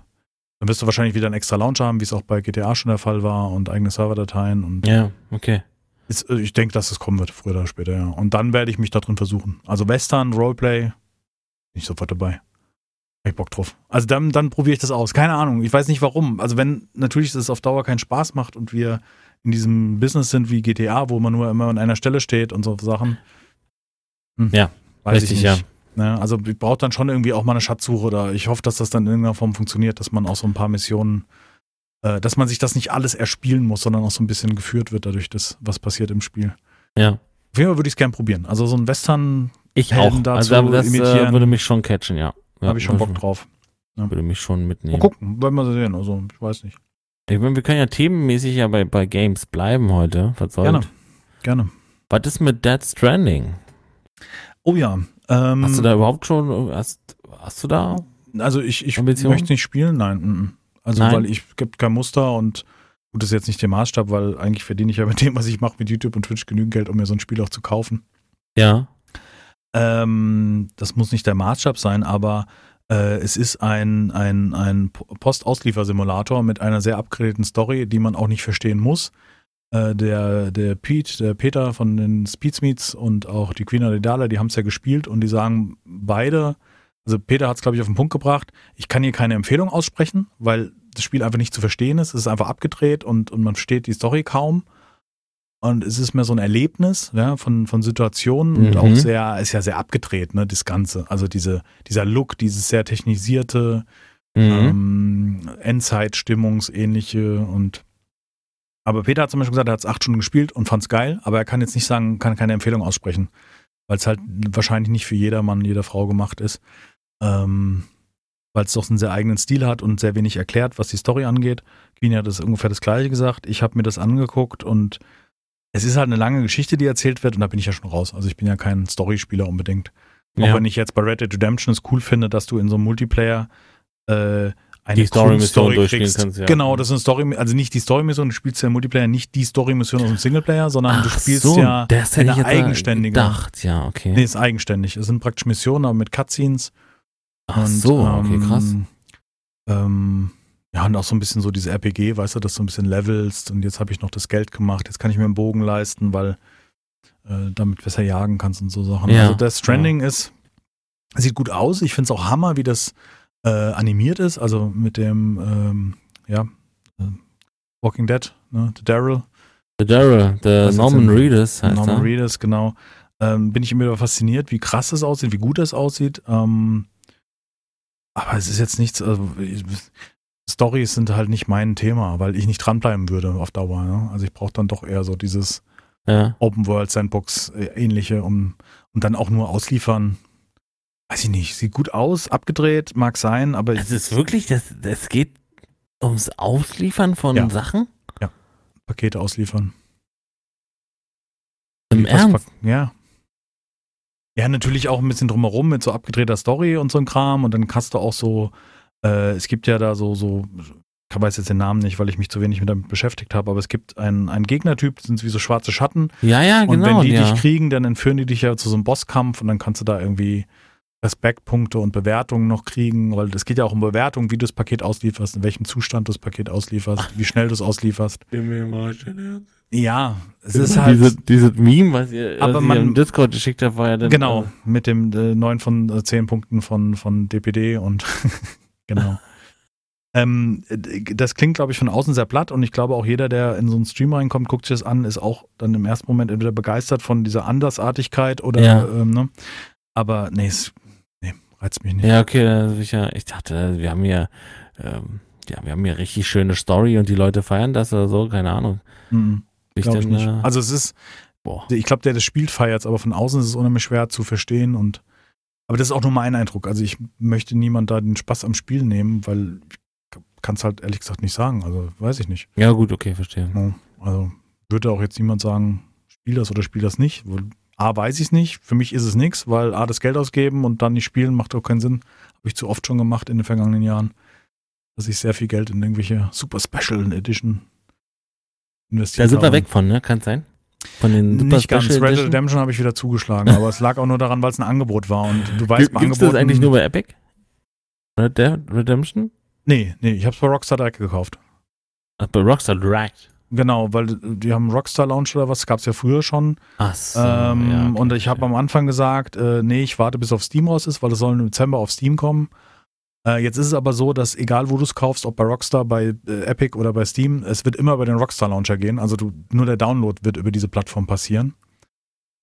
A: dann wirst du wahrscheinlich wieder einen extra Launcher haben, wie es auch bei GTA schon der Fall war und eigene Serverdateien und
B: ja, okay.
A: ist, äh, ich denke, dass es kommen wird, früher oder später, ja. Und dann werde ich mich da drin versuchen. Also Western, Roleplay, bin ich sofort dabei. Hab ich Bock drauf. Also dann, dann probiere ich das aus. Keine Ahnung, ich weiß nicht warum. Also wenn natürlich das auf Dauer keinen Spaß macht und wir in diesem Business sind wie GTA, wo man nur immer an einer Stelle steht und so Sachen. hm,
B: Ja,
A: weiß
B: richtig,
A: ich
B: ja.
A: Ne? Also ich brauche dann schon irgendwie auch mal eine Schatzsuche oder ich hoffe, dass das dann in irgendeiner Form funktioniert, dass man auch so ein paar Missionen, äh, dass man sich das nicht alles erspielen muss, sondern auch so ein bisschen geführt wird dadurch, das, was passiert im Spiel.
B: Ja.
A: Auf jeden Fall würde ich es gern probieren. Also so ein Western
B: Ich
A: Helden
B: auch.
A: dazu
B: Also das äh,
A: imitieren.
B: würde mich schon catchen, ja. ja
A: habe ich schon Bock drauf.
B: Würde mich schon
A: Mal
B: mitnehmen.
A: gucken, werden wir sehen. Also ich weiß nicht.
B: Ich meine, wir können ja themenmäßig ja bei, bei Games bleiben heute. Was soll
A: Gerne. Gerne.
B: Was ist mit Dead Stranding?
A: Oh ja. Ähm,
B: Hast du da überhaupt schon, hast, hast du da?
A: Also ich, ich möchte nicht spielen, nein. mm. Also
B: Nein?
A: weil ich gibt kein Muster und gut, das ist jetzt nicht der Maßstab, weil eigentlich verdiene ich ja mit dem, was ich mache mit YouTube und Twitch genügend Geld, um mir so ein Spiel auch zu kaufen.
B: Ja.
A: Ähm, das muss nicht der Maßstab sein, aber äh, es ist ein, ein, ein Postausliefersimulator mit einer sehr abgegradeten Story, die man auch nicht verstehen muss. Äh, der, der Pete, der Peter von den Speedsmeets und auch die Queen Adidala, die haben es ja gespielt und die sagen beide, also Peter hat es, glaube ich, auf den Punkt gebracht, ich kann hier keine Empfehlung aussprechen, weil das Spiel einfach nicht zu verstehen ist. Es ist einfach abgedreht und, und man versteht die Story kaum. Und es ist mehr so ein Erlebnis ja, von, von Situationen und
B: Mhm.
A: auch sehr, ist ja sehr abgedreht, ne, das Ganze. Also diese, dieser Look, dieses sehr technisierte,
B: Mhm.
A: ähm, Endzeit-Stimmungsähnliche und aber Peter hat zum Beispiel gesagt, er hat es acht Stunden gespielt und fand es geil, aber er kann jetzt nicht sagen, kann keine Empfehlung aussprechen, weil es halt wahrscheinlich nicht für jedermann, jede Frau gemacht ist. Ähm, weil es doch einen sehr eigenen Stil hat und sehr wenig erklärt, was die Story angeht. Queenie hat das ungefähr das gleiche gesagt. Ich habe mir das angeguckt und es ist halt eine lange Geschichte, die erzählt wird und da bin ich ja schon raus. Also ich bin ja kein Storyspieler unbedingt. Auch
B: Ja.
A: wenn ich jetzt bei Red Dead Redemption es cool finde, dass du in so einem Multiplayer äh, eine
B: Die Story-Mission durchspielen kannst, ja.
A: Genau, das ist eine Story, also nicht die Story-Mission, du spielst ja im Multiplayer nicht die Story-Mission aus dem Singleplayer, sondern du
B: Ach
A: spielst
B: so,
A: ja
B: das hätte
A: eine
B: ich
A: eigenständige.
B: gedacht, ja, okay.
A: Nee, ist eigenständig. Es sind praktisch Missionen, aber mit Cutscenes.
B: Ach so, okay,
A: ähm,
B: krass.
A: Ähm, ja, und auch so ein bisschen so diese RPG, weißt du, dass du ein bisschen levelst und jetzt habe ich noch das Geld gemacht, jetzt kann ich mir einen Bogen leisten, weil äh, damit besser jagen kannst und so Sachen.
B: Ja,
A: Also Death Stranding ist, sieht gut aus. Ich finde es auch Hammer, wie das äh, animiert ist, also mit dem, ähm, ja, äh, Walking Dead, ne, der Daryl.
B: The Daryl, der Norman Reedus heißt
A: Norman
B: er.
A: Reedus, genau. Ähm, bin ich immer wieder fasziniert, wie krass das aussieht, wie gut das aussieht. Ähm, aber es ist jetzt nichts, also Stories sind halt nicht mein Thema, weil ich nicht dranbleiben würde auf Dauer. Ne? Also ich brauche dann doch eher so dieses
B: Ja.
A: Open World Sandbox äh, ähnliche um, und dann auch nur ausliefern. Weiß ich nicht, sieht gut aus, abgedreht, mag sein, aber
B: Es ist wirklich, das, das geht ums Ausliefern von
A: Ja.
B: Sachen?
A: Pakete ausliefern.
B: Im Ernst?
A: Ja. Ja, natürlich auch ein bisschen drumherum mit so abgedrehter Story und so ein Kram. Und dann hast du auch so, äh, es gibt ja da so, so, ich weiß jetzt den Namen nicht, weil ich mich zu wenig mit damit beschäftigt habe, aber es gibt einen, einen Gegnertyp, das sind wie so schwarze Schatten.
B: Ja, ja,
A: und
B: genau.
A: wenn die
B: ja.
A: dich kriegen, dann entführen die dich ja zu so einem Bosskampf und dann kannst du da irgendwie Respektpunkte und Bewertungen noch kriegen, weil es geht ja auch um Bewertung, wie du das Paket auslieferst, in welchem Zustand du das Paket auslieferst, wie schnell du es auslieferst. Ja, es ist halt.
B: Diese, dieses Meme, was ihr,
A: Aber
B: was ihr
A: man-
B: im Discord geschickt habt, war ja dann.
A: Genau,
B: äh,
A: mit dem äh, 9 von äh, 10 Punkten von, von DPD und genau. Ähm, das klingt, glaube ich, von außen sehr platt und ich glaube auch jeder, der in so einen Stream reinkommt, guckt sich das an, ist auch dann im ersten Moment entweder begeistert von dieser Andersartigkeit oder,
B: Ja.
A: ähm, ne? Aber nee, es nee, reizt mich nicht.
B: Ja, okay, sicher. Ich dachte, wir haben hier, ähm, ja, wir haben hier richtig schöne Story und die Leute feiern das oder so, keine Ahnung.
A: Mhm,
B: Ich
A: glaube ich nicht.
B: äh,
A: Also es ist,
B: boah.
A: ich glaube, der das spielt feiert aber von außen ist es unheimlich schwer zu verstehen und aber das ist auch nur mein Eindruck. Also ich möchte niemand da den Spaß am Spiel nehmen, weil ich kann es halt ehrlich gesagt nicht sagen. Also weiß ich nicht.
B: Ja, gut, okay, verstehe.
A: Also würde auch jetzt niemand sagen, spiel das oder spiel das nicht. A, weiß ich es nicht. Für mich ist es nichts, weil A, das Geld ausgeben und dann nicht spielen macht auch keinen Sinn. Habe ich zu oft schon gemacht in den vergangenen Jahren, dass ich sehr viel Geld in irgendwelche Super Special Edition investiert
B: Da sind wir
A: habe.
B: weg von, ne? Kann sein? Von den Super
A: Nicht ganz.
B: Special
A: Red Dead
B: Edition?
A: Redemption habe ich wieder zugeschlagen, aber es lag auch nur daran, weil es ein Angebot war. Und du weißt, bei
B: es
A: Angeboten.
B: das eigentlich nur bei Epic? Red Dead Redemption?
A: Nee, nee, ich habe es bei Rockstar direkt gekauft.
B: Ach, bei Rockstar direkt.
A: Genau, weil die haben Rockstar Launch oder was, gab es ja früher schon.
B: Ach so,
A: ähm,
B: ja, okay,
A: und ich habe am Anfang gesagt, äh, nee, ich warte bis auf Steam raus ist, weil es soll im Dezember auf Steam kommen. Äh, jetzt ist es aber so, dass egal wo du es kaufst, ob bei Rockstar, bei äh, Epic oder bei Steam, es wird immer über den Rockstar Launcher gehen. Also du, nur der Download wird über diese Plattform passieren.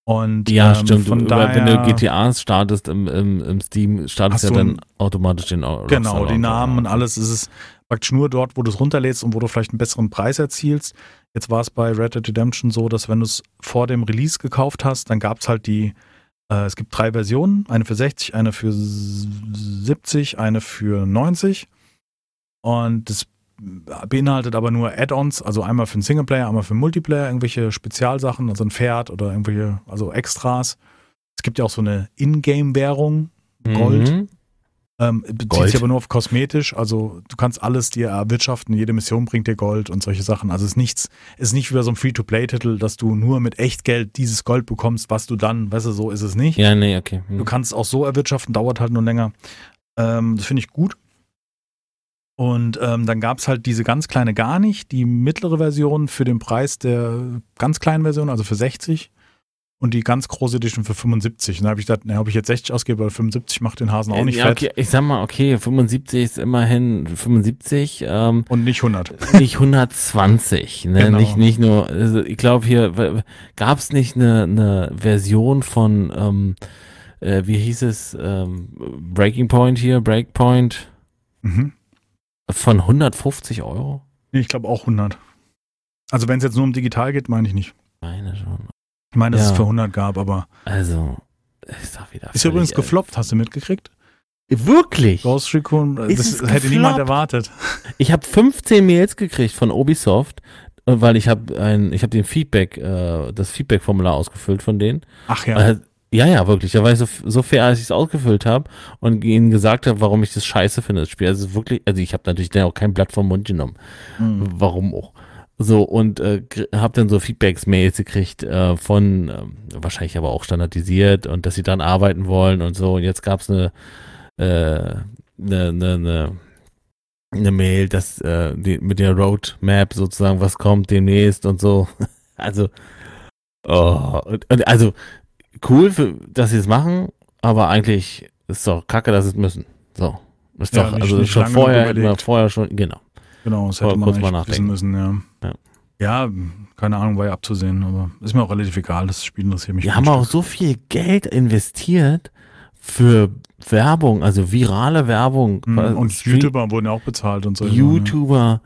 A: Und
B: Ja,
A: ähm,
B: stimmt.
A: Von
B: Du,
A: daher,
B: wenn du GTAs startest im, im, im Steam, startest
A: Hast
B: ja
A: du
B: dann automatisch den Rockstar
A: Genau, die. Namen und alles ist es praktisch nur dort, wo du es runterlädst und wo du vielleicht einen besseren Preis erzielst. Jetzt war es bei Red Dead Redemption so, dass wenn du es vor dem Release gekauft hast, dann gab es halt die, äh, es gibt drei Versionen, eine für 60, eine für 70, eine für 90. Und das beinhaltet aber nur Add-ons, also einmal für den Singleplayer, einmal für den Multiplayer, irgendwelche Spezialsachen, also ein Pferd oder irgendwelche, also Extras. Es gibt ja auch so eine Ingame-Währung, Gold.
B: Mhm.
A: Ähm, bezieht
B: Gold.
A: sich aber nur auf kosmetisch. Also du kannst alles dir erwirtschaften. Jede Mission bringt dir Gold und solche Sachen. Also es ist nichts, es ist nicht wie bei so einem Free-to-Play-Titel, dass du nur mit Echtgeld dieses Gold bekommst, was du dann, weißt du, so ist es nicht.
B: Ja, nee, okay. Hm.
A: Du kannst es auch so erwirtschaften, dauert halt nur länger. Ähm, das finde ich gut. Und ähm, dann gab es halt diese ganz kleine gar nicht, die mittlere Version für den Preis der ganz kleinen Version, also für 60. Und die ganz große Edition für 75. Und da habe ich gedacht, na, ob ich jetzt 60 ausgebe, weil 75 macht den Hasen auch nicht
B: ja,
A: fett.
B: okay, ich sag mal, okay, 75 ist immerhin 75, ähm,
A: Und nicht 100.
B: nicht 120, ne?
A: Genau.
B: Nicht, nicht nur, also ich glaube hier, gab es nicht eine, eine Version von, ähm, äh, wie hieß es, ähm, Breaking Point hier, Breakpoint
A: Mhm.
B: von 150 Euro?
A: Nee, Ich glaube auch 100. Also wenn es jetzt nur um digital geht, meine ich nicht.
B: Meine schon.
A: Ich meine, dass
B: Ja.
A: es für 100 gab, aber
B: Also, ich sag wieder.
A: ist übrigens
B: völlig,
A: gefloppt, hast du mitgekriegt?
B: Wirklich?
A: Ghost Recon, äh, das hätte
B: gefloppt?
A: niemand erwartet.
B: Ich habe 15 Mails gekriegt von Ubisoft, äh, weil ich habe ein, ich habe den Feedback, äh, das Feedback-Formular ausgefüllt von denen.
A: Ach ja.
B: Äh, ja, ja, wirklich. Da war ich so, so fair, als ich es ausgefüllt habe und ihnen gesagt habe, warum ich das scheiße finde, das Spiel. Also wirklich, also ich habe natürlich dann auch kein Blatt vom Mund genommen.
A: Mhm.
B: Warum auch? So, und äh, habe dann so Feedbacks, Mails gekriegt äh, von, ähm, wahrscheinlich aber auch standardisiert und dass sie dann arbeiten wollen und so. Und jetzt gab es eine, äh, eine, eine, eine, eine Mail, dass äh, die, mit der Roadmap sozusagen was kommt demnächst und so. Also, oh, und, und also cool, für, dass sie es machen, aber eigentlich ist doch kacke, dass sie es müssen. So. Ist
A: Ja,
B: doch, also schon vorher, immer vorher schon, genau.
A: Genau, das hätte man
B: kurz mal nachdenken.
A: müssen, ja.
B: Ja.
A: Ja, keine Ahnung, war ja abzusehen, aber ist mir auch relativ egal, das Spiel interessiert mich.
B: Wir haben auch so viel Geld investiert für Werbung, also virale Werbung.
A: Mhm, Und
B: Stream-
A: YouTuber wurden ja auch bezahlt und so.
B: YouTuber,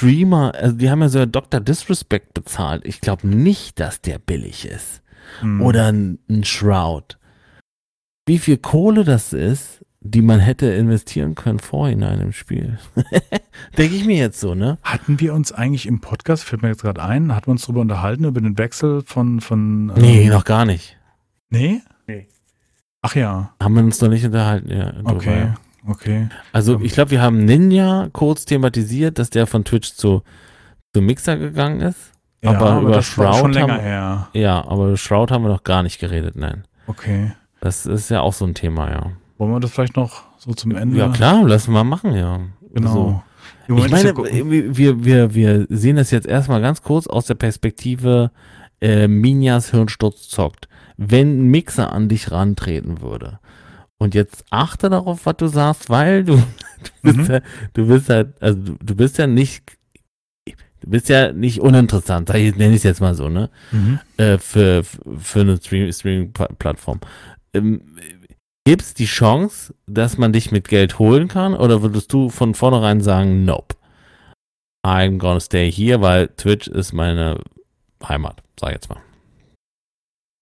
B: Streamer, also die haben ja sogar Dr. Disrespect bezahlt. Ich glaube nicht, dass der billig ist.
A: Mhm.
B: Oder ein, ein Shroud. Wie viel Kohle das ist, die man hätte investieren können vorhinein im Spiel. Denke ich mir jetzt so, ne?
A: Hatten wir uns eigentlich im Podcast, fällt mir jetzt gerade ein, hatten wir uns darüber unterhalten, über den Wechsel von. von
B: Nee,
A: ähm,
B: noch gar nicht.
A: Nee?
B: Nee.
A: Ach ja,
B: Haben wir uns noch nicht unterhalten, ja. drüber,
A: okay,
B: ja.
A: okay.
B: Also ich glaube, wir haben Ninja kurz thematisiert, dass der von Twitch zu, zu Mixer gegangen ist.
A: Ja,
B: Aber über
A: das war
B: Shroud
A: schon länger
B: haben-
A: her.
B: Ja, aber über Shroud haben wir noch gar nicht geredet, nein.
A: Okay.
B: Das ist ja auch so ein Thema, ja.
A: Wollen wir das vielleicht noch so zum Ende?
B: Ja klar, lassen wir mal machen, ja.
A: Genau.
B: So.
A: Im
B: Ich meine,
A: ja-
B: wir, wir, wir sehen das jetzt erstmal ganz kurz aus der Perspektive äh, Minjas Hirnsturz zockt. Wenn ein Mixer an dich rantreten würde Und jetzt achte darauf, was du sagst, weil du, du bist
A: Mhm.
B: ja, du bist halt, also du, du bist ja nicht, du bist ja nicht uninteressant, nenne ich es jetzt mal so, ne?
A: Mhm.
B: Äh, für, für eine Stream, Streaming-Plattform. Ähm, Gibt es die Chance, dass man dich mit Geld holen kann? Oder würdest du von vornherein sagen, nope, I'm gonna stay here, weil Twitch ist meine Heimat, sag ich jetzt mal.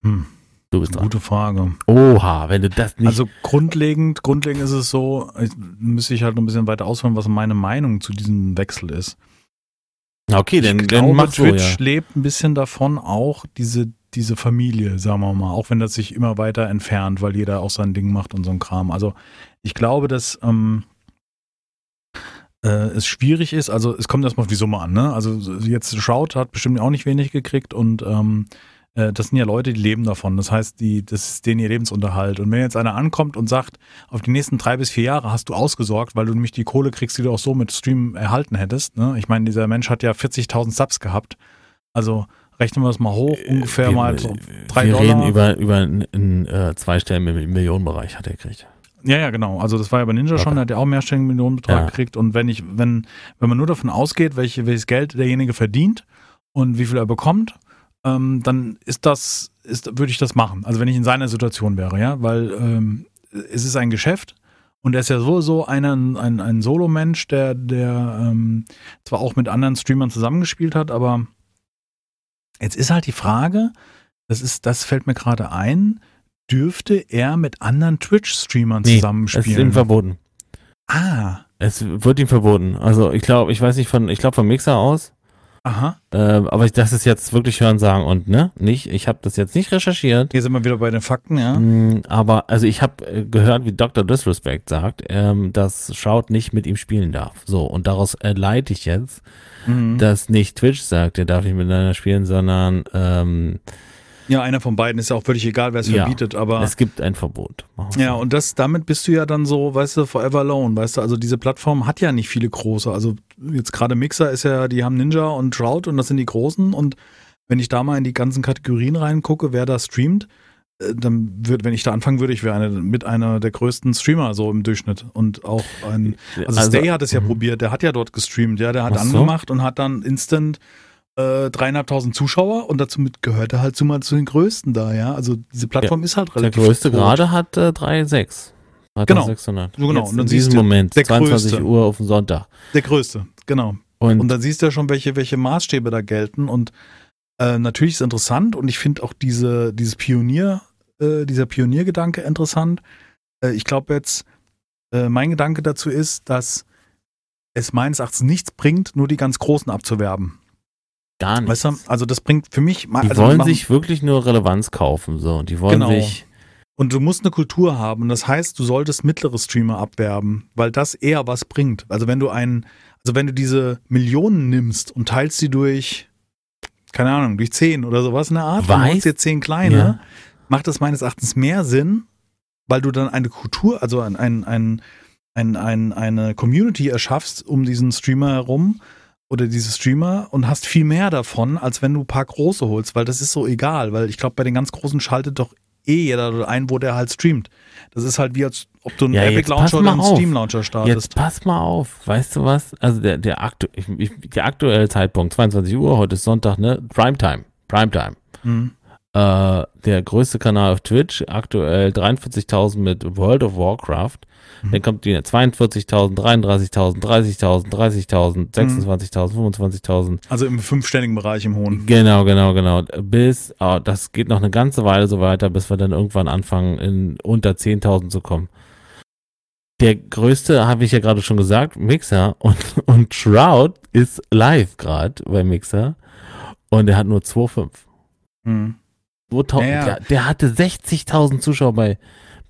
A: Hm.
B: Du bist dran.
A: Gute Frage.
B: Oha, wenn du das nicht.
A: Also grundlegend, grundlegend ist es so, ich, müsste ich halt noch ein bisschen weiter ausholen, was meine Meinung zu diesem Wechsel ist.
B: okay, dann,
A: ich
B: dann
A: glaube,
B: so,
A: Twitch
B: ja.
A: lebt ein bisschen davon, auch diese, diese Familie, sagen wir mal, auch wenn das sich immer weiter entfernt, weil jeder auch sein Ding macht und so ein Kram. Also ich glaube, dass ähm, äh, es schwierig ist, also es kommt erstmal auf die Summe an, ne? Also jetzt Shroud hat bestimmt auch nicht wenig gekriegt und ähm, äh, das sind ja Leute, die leben davon. Das heißt, die, das ist denen ihr Lebensunterhalt. Und wenn jetzt einer ankommt und sagt, auf die nächsten drei bis vier Jahre hast du ausgesorgt, weil du nämlich die Kohle kriegst, die du auch so mit Stream erhalten hättest. Ne? Ich meine, dieser Mensch hat ja 40.000 Subs gehabt. Also rechnen wir das mal hoch, ungefähr
B: wir,
A: mal so drei
B: wir
A: Dollar.
B: reden über, über einen, äh, zweistelligen Millionenbereich hat er gekriegt.
A: Ja, ja, genau. Also das war ja bei Ninja
B: Okay.
A: schon, der hat ja auch mehrstelligen Millionenbetrag
B: Ja.
A: gekriegt. Und wenn ich, wenn, wenn man nur davon ausgeht, welche, welches Geld derjenige verdient und wie viel er bekommt, ähm, dann ist das, ist, würde ich das machen. Also wenn ich in seiner Situation wäre, ja, weil ähm, es ist ein Geschäft und er ist ja sowieso ein, ein, ein Solo-Mensch, der, der ähm, zwar auch mit anderen Streamern zusammengespielt hat, aber jetzt ist halt die Frage, das ist, das fällt mir gerade ein, dürfte er mit anderen Twitch-Streamern
B: Nee, Es ist ihm
A: zusammenspielen?
B: verboten.
A: ah,
B: Es wird ihm verboten. Also ich glaube, ich weiß nicht von, ich glaube vom Mixer aus,
A: aha.
B: äh, aber ich, das ist jetzt wirklich hören sagen und ne, nicht. Ich habe das jetzt nicht recherchiert.
A: Hier sind wir wieder bei den Fakten, ja.
B: Mm, Aber also ich habe äh, gehört, wie Dr. Disrespect sagt, ähm, dass Shroud nicht mit ihm spielen darf. So, und daraus erleite ich jetzt,
A: Mhm.
B: dass nicht Twitch sagt, er darf nicht miteinander spielen, sondern ähm,
A: Ja, einer von beiden ist ja auch völlig egal, wer es
B: Ja.
A: verbietet, aber.
B: es gibt ein Verbot.
A: Ja, und das, damit bist du ja dann so, weißt du, forever alone, weißt du, also diese Plattform hat ja nicht viele große, also jetzt gerade Mixer ist ja, die haben Ninja und Shroud und das sind die großen und wenn ich da mal in die ganzen Kategorien reingucke, wer da streamt, äh, dann wird, wenn ich da anfangen würde, ich wäre eine, mit einer der größten Streamer so im Durchschnitt und auch ein, also, Stay hat es ja
B: mhm.
A: probiert, der hat ja dort gestreamt, ja, der hat
B: so.
A: angemacht und hat dann instant äh, dreieinhalbtausend Zuschauer und dazu mit gehört er halt zu mal zu den größten da, ja. Also diese Plattform ist halt
B: Der
A: relativ
B: größte
A: tot.
B: gerade hat äh, 3,6.
A: Genau.
B: 600.
A: So genau.
B: Jetzt
A: Und dann
B: in diesem Moment,
A: der
B: 22
A: größte.
B: Uhr auf dem Sonntag.
A: Der größte, genau.
B: Und,
A: Und dann siehst du ja schon, welche, welche Maßstäbe da gelten. Und äh, natürlich ist es interessant und ich finde auch diese, dieses Pionier, äh, dieser Pioniergedanke interessant. Äh, ich glaube jetzt, äh, mein Gedanke dazu ist, dass es meines Erachtens nichts bringt, nur die ganz Großen abzuwerben.
B: Gar nichts.
A: Weißt du, also das bringt für mich.
B: die
A: also
B: wollen sich wirklich nur Relevanz kaufen. So. Die wollen
A: Genau.
B: sich.
A: Und du musst eine Kultur haben. Und das heißt, du solltest mittlere Streamer abwerben, weil das eher was bringt. Also wenn du einen, also wenn du diese Millionen nimmst und teilst sie durch, keine Ahnung, durch zehn oder sowas in der Art,
B: Weiß-
A: und holst dir zehn kleine,
B: Ja.
A: macht das meines Erachtens mehr Sinn, weil du dann eine Kultur, also ein, ein, ein, ein, ein, eine Community erschaffst um diesen Streamer herum oder diese Streamer und hast viel mehr davon, als wenn du ein paar große holst, weil das ist so egal, weil ich glaube, bei den ganz großen schaltet doch eh jeder ein, wo der halt streamt. Das ist halt wie als ob du einen
B: Ja,
A: Epic Launcher oder einen
B: auf.
A: Steam Launcher startest.
B: Jetzt pass mal auf, weißt du was? Also der, der, aktu ich, der aktuelle Zeitpunkt, 22 Uhr, heute ist Sonntag, ne? Primetime. Primetime.
A: Mhm.
B: Äh, der größte Kanal auf Twitch, aktuell 43.000 mit World of Warcraft.
A: Mhm.
B: Dann kommt die 42.000, 33.000, 30.000, 30.000, 26.000, 25.000.
A: Also im fünfstelligen Bereich im Hohen.
B: Genau, genau, genau. Bis, ah, das geht noch eine ganze Weile so weiter, bis wir dann irgendwann anfangen, in unter 10.000 zu kommen. Der größte, habe ich ja gerade schon gesagt, Mixer und, und Shroud ist live gerade bei Mixer und er hat nur 2,5.
A: Mhm.
B: 2000,
A: Ja, ja.
B: Der, der hatte 60.000 Zuschauer bei,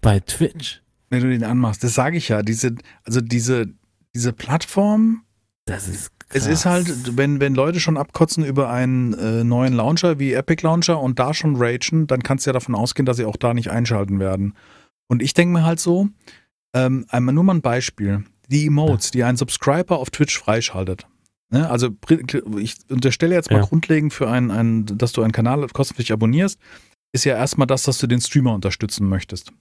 B: bei Twitch.
A: Wenn du den anmachst, das sage ich ja. Diese, also diese, diese Plattform,
B: Das ist
A: es
B: krass.
A: ist halt, wenn, wenn Leute schon abkotzen über einen äh, neuen Launcher wie Epic Launcher und da schon ragen, dann kannst du ja davon ausgehen, dass sie auch da nicht einschalten werden. Und ich denke mir halt so, ähm, einmal nur mal ein Beispiel. Die Emotes, die ein Subscriber auf Twitch freischaltet. Ne? Also ich unterstelle jetzt mal
B: Ja.
A: grundlegend für einen, einen, dass du einen Kanal kostenpflichtig abonnierst, ist ja erstmal das, dass du den Streamer unterstützen möchtest.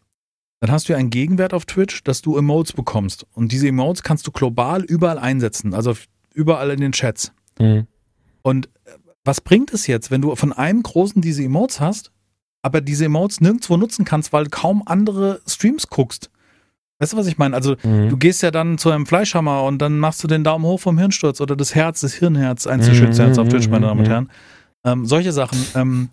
A: dann hast du ja einen Gegenwert auf Twitch, dass du Emotes bekommst. Und diese Emotes kannst du global überall einsetzen, also überall in den Chats. Mhm. Und äh, was bringt es jetzt, wenn du von einem großen diese Emotes hast, aber diese Emotes nirgendwo nutzen kannst, weil du kaum andere Streams guckst? Weißt du, was ich meine? Also, mhm. du gehst ja dann zu einem Fleischhammer und dann machst du den Daumen hoch vom Hirnsturz oder das Herz, das Hirnherz, eins der schönsten Herz auf Twitch, meine Damen und mhm. Herren. Ähm, solche Sachen. Ähm,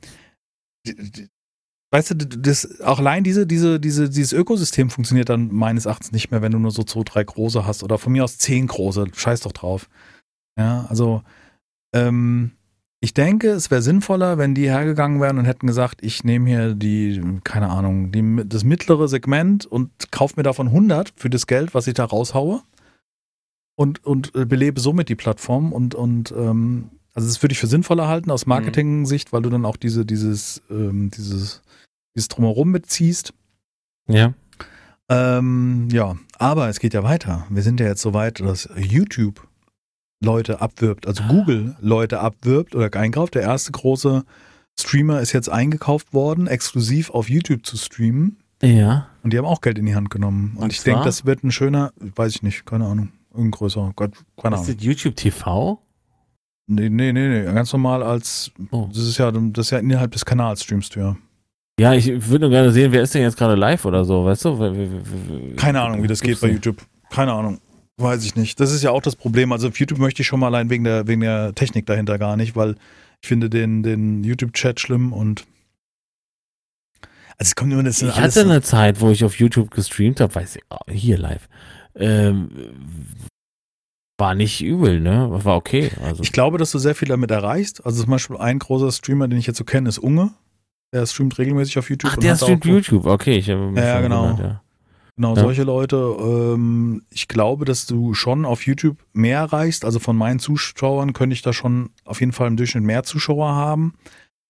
A: weißt du, das, auch allein diese, diese, diese, dieses Ökosystem funktioniert dann meines Erachtens nicht mehr, wenn du nur so zwei, drei große hast oder von mir aus zehn große. Scheiß doch drauf. Ja, also, ähm, ich denke, es wäre sinnvoller, wenn die hergegangen wären und hätten gesagt, ich nehme hier die, keine Ahnung, die, das mittlere Segment und kaufe mir davon 100 für das Geld, was ich da raushaue und, und äh, belebe somit die Plattform und, und ähm, also das würde ich für sinnvoller halten aus mhm. Marketing-Sicht, weil du dann auch diese, dieses, ähm, dieses, dieses Drumherum mitziehst.
B: Ja.
A: Ähm, ja, aber es geht ja weiter. Wir sind ja jetzt so weit, dass YouTube Leute abwirbt, also Google Leute abwirbt oder einkauft. Der erste große Streamer ist jetzt eingekauft worden, exklusiv auf YouTube zu streamen.
B: Ja.
A: Und die haben auch Geld in die Hand genommen. Und, Und ich denke, das wird ein schöner, weiß ich nicht, keine Ahnung, irgendein größer, Gott, keine Ahnung.
B: Ist das YouTube TV?
A: Nee, nee, nee, nee, ganz normal als, oh. das ist ja, das ist ja innerhalb des Kanals streamst du ja.
B: Ja, ich würde nur gerne sehen, wer ist denn jetzt gerade live oder so, weißt du?
A: Keine Ahnung, wie das geht bei YouTube. Keine Ahnung. Weiß ich nicht. Das ist ja auch das Problem. Also auf YouTube möchte ich schon mal allein wegen der, wegen der Technik dahinter gar nicht, weil ich finde den, den YouTube-Chat schlimm und
B: also es kommt immer das Ich hatte eine Zeit, wo ich auf YouTube gestreamt habe, weiß ich, oh, hier live. Ähm, war nicht übel, ne? War okay. Also.
A: Ich glaube, dass du sehr viel damit erreichst. Also zum Beispiel ein großer Streamer, den ich jetzt so kenne, ist Unge. Der streamt regelmäßig auf YouTube.
B: Ach, der streamt YouTube, okay. Ich
A: ja, genau. Genannt, ja. Genau, ja. solche Leute. Ähm, ich glaube, dass du schon auf YouTube mehr erreichst. Also von meinen Zuschauern könnte ich da schon auf jeden Fall im Durchschnitt mehr Zuschauer haben.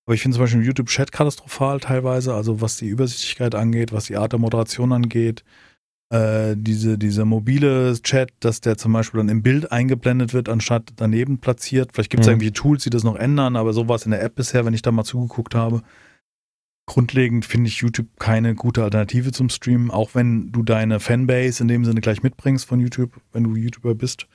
A: Aber ich finde zum Beispiel YouTube-Chat katastrophal teilweise. Also was die Übersichtlichkeit angeht, was die Art der Moderation angeht. Äh, diese, diese mobile Chat, dass der zum Beispiel dann im Bild eingeblendet wird, anstatt daneben platziert. Vielleicht gibt es mhm. irgendwelche Tools, die das noch ändern, aber so war es in der App bisher, wenn ich da mal zugeguckt habe grundlegend finde ich YouTube keine gute Alternative zum Streamen, auch wenn du deine Fanbase in dem Sinne gleich mitbringst von YouTube, wenn du YouTuber bist.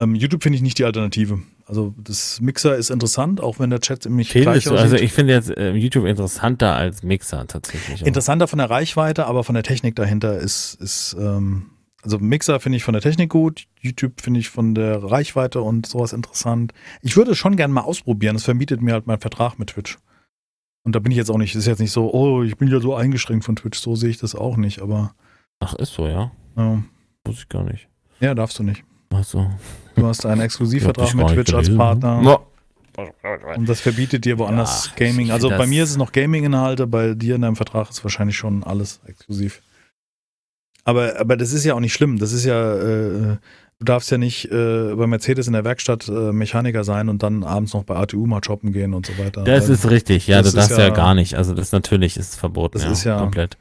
A: Ähm, YouTube finde ich nicht die Alternative. Also das Mixer ist interessant, auch wenn der Chat ziemlich
B: Findest gleich aussieht. Also ich finde jetzt äh, YouTube interessanter als Mixer tatsächlich.
A: Interessanter von der Reichweite, aber von der Technik dahinter ist, ist ähm, also Mixer finde ich von der Technik gut, YouTube finde ich von der Reichweite und sowas interessant. Ich würde es schon gerne mal ausprobieren, das vermietet mir halt mein Vertrag mit Twitch. Und da bin ich jetzt auch nicht, ist jetzt nicht so, oh, ich bin ja so eingeschränkt von Twitch, so sehe ich das auch nicht, aber.
B: Ach, ist so, ja?
A: Ja.
B: Muss ich gar nicht.
A: Ja, darfst du nicht.
B: Ach so.
A: Du hast einen Exklusivvertrag mit Twitch als Partner. No. Und das verbietet dir woanders ja, Gaming. Also bei mir ist es noch Gaming-Inhalte, bei dir in deinem Vertrag ist wahrscheinlich schon alles exklusiv. Aber, aber das ist ja auch nicht schlimm. Das ist ja, äh, du darfst ja nicht äh, bei Mercedes in der Werkstatt äh, Mechaniker sein und dann abends noch bei ATU mal shoppen gehen und so weiter.
B: Das Weil, ist richtig, ja, das du darfst ja, ja, gar nicht. Also das natürlich ist verboten.
A: Das ja, ist ja
B: komplett.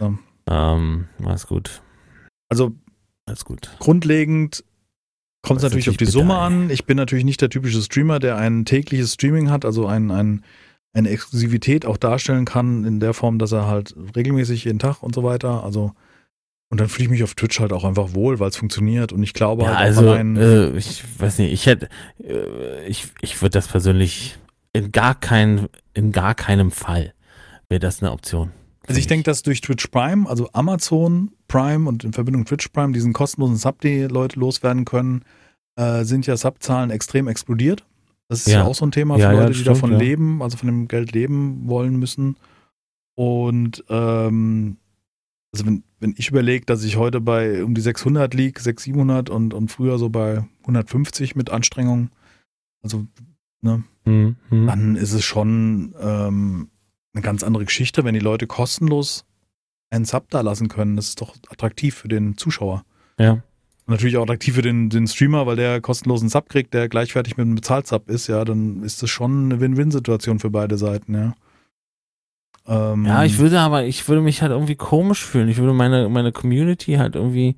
B: Ja. Ähm, alles gut.
A: Also alles gut. Grundlegend kommt es natürlich auf die Summe an. Ich bin natürlich nicht der typische Streamer, der ein tägliches Streaming hat, also ein, ein, eine Exklusivität auch darstellen kann, in der Form, dass er halt regelmäßig jeden Tag und so weiter. Also und dann fühle ich mich auf Twitch halt auch einfach wohl, weil es funktioniert. Und ich glaube ja, halt
B: also, allein. Äh, ich weiß nicht, ich hätte, äh, ich, ich würde das persönlich in gar kein, in gar keinem Fall wäre das eine Option.
A: Also ich denke, dass durch Twitch Prime, also Amazon Prime und in Verbindung Twitch Prime, diesen kostenlosen Sub, die Leute loswerden können, äh, sind ja Subzahlen extrem explodiert. Das ist ja, ja auch so ein Thema für ja, Leute, die stimmt, davon leben, also von dem Geld leben wollen müssen. Und ähm, also wenn, wenn ich überlege, dass ich heute bei um die 600 liege, 600, 700 und, und früher so bei 150 mit Anstrengung, also ne, mhm. dann ist es schon ähm, eine ganz andere Geschichte, wenn die Leute kostenlos einen Sub da lassen können. Das ist doch attraktiv für den Zuschauer.
B: Ja.
A: Und natürlich auch attraktiv für den, den Streamer, weil der kostenlosen Sub kriegt, der gleichwertig mit einem Bezahlsub ist, ja, dann ist das schon eine Win-Win-Situation für beide Seiten, ja.
B: Ähm, ja, ich würde aber, ich würde mich halt irgendwie komisch fühlen. Ich würde meine, meine Community halt irgendwie.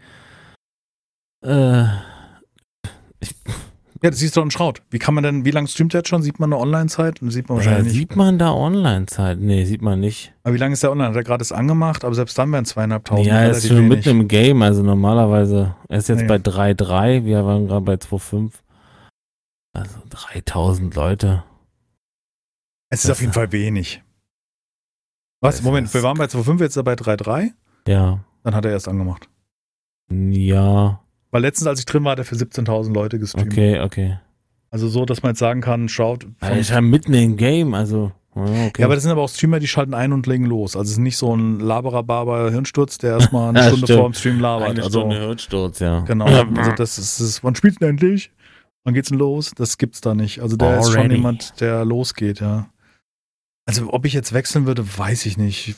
B: Äh,
A: ich, Ja, das siehst du doch in Schraut. Wie kann man denn, wie lange streamt der jetzt schon? Sieht man eine Online-Zeit? Sieht man
B: Ja,
A: wahrscheinlich nicht.
B: sieht man da Online-Zeit? Nee, sieht man nicht.
A: Aber wie lange ist der online? Hat er gerade das angemacht? Aber selbst dann wären zweieinhalbtausend
B: ja, er ist schon
A: wenig.
B: mitten im Game, also normalerweise. Er ist jetzt
A: Nee.
B: bei 3,3, wir waren gerade bei 2,5. Also 3000 Leute.
A: Es ist
B: Das-
A: auf jeden Fall wenig. Was? Moment, wir waren bei 2,5, jetzt bei 3,3?
B: Ja.
A: Dann hat er erst angemacht.
B: Ja,
A: Weil letztens, als ich drin war, hat er für 17.000 Leute gestreamt.
B: okay, okay.
A: Also so, dass man jetzt sagen kann, schaut.
B: Er ist ja mitten im Game, also. ja, Okay.
A: Ja, aber das sind aber auch Streamer, die schalten ein und legen los. Also es ist nicht so ein Laberer-Barber Hirnsturz, der erstmal eine
B: Ja,
A: Stunde
B: stimmt.
A: vor dem Stream labert.
B: Eine
A: also,
B: Stunde Hirnsturz, ja.
A: Genau. Also das ist, das ist wann spielt denn endlich? Wann geht's denn los? Das gibt's da nicht. Also der ist schon
B: Already.
A: jemand, der losgeht, ja. Also ob ich jetzt wechseln würde, weiß ich nicht.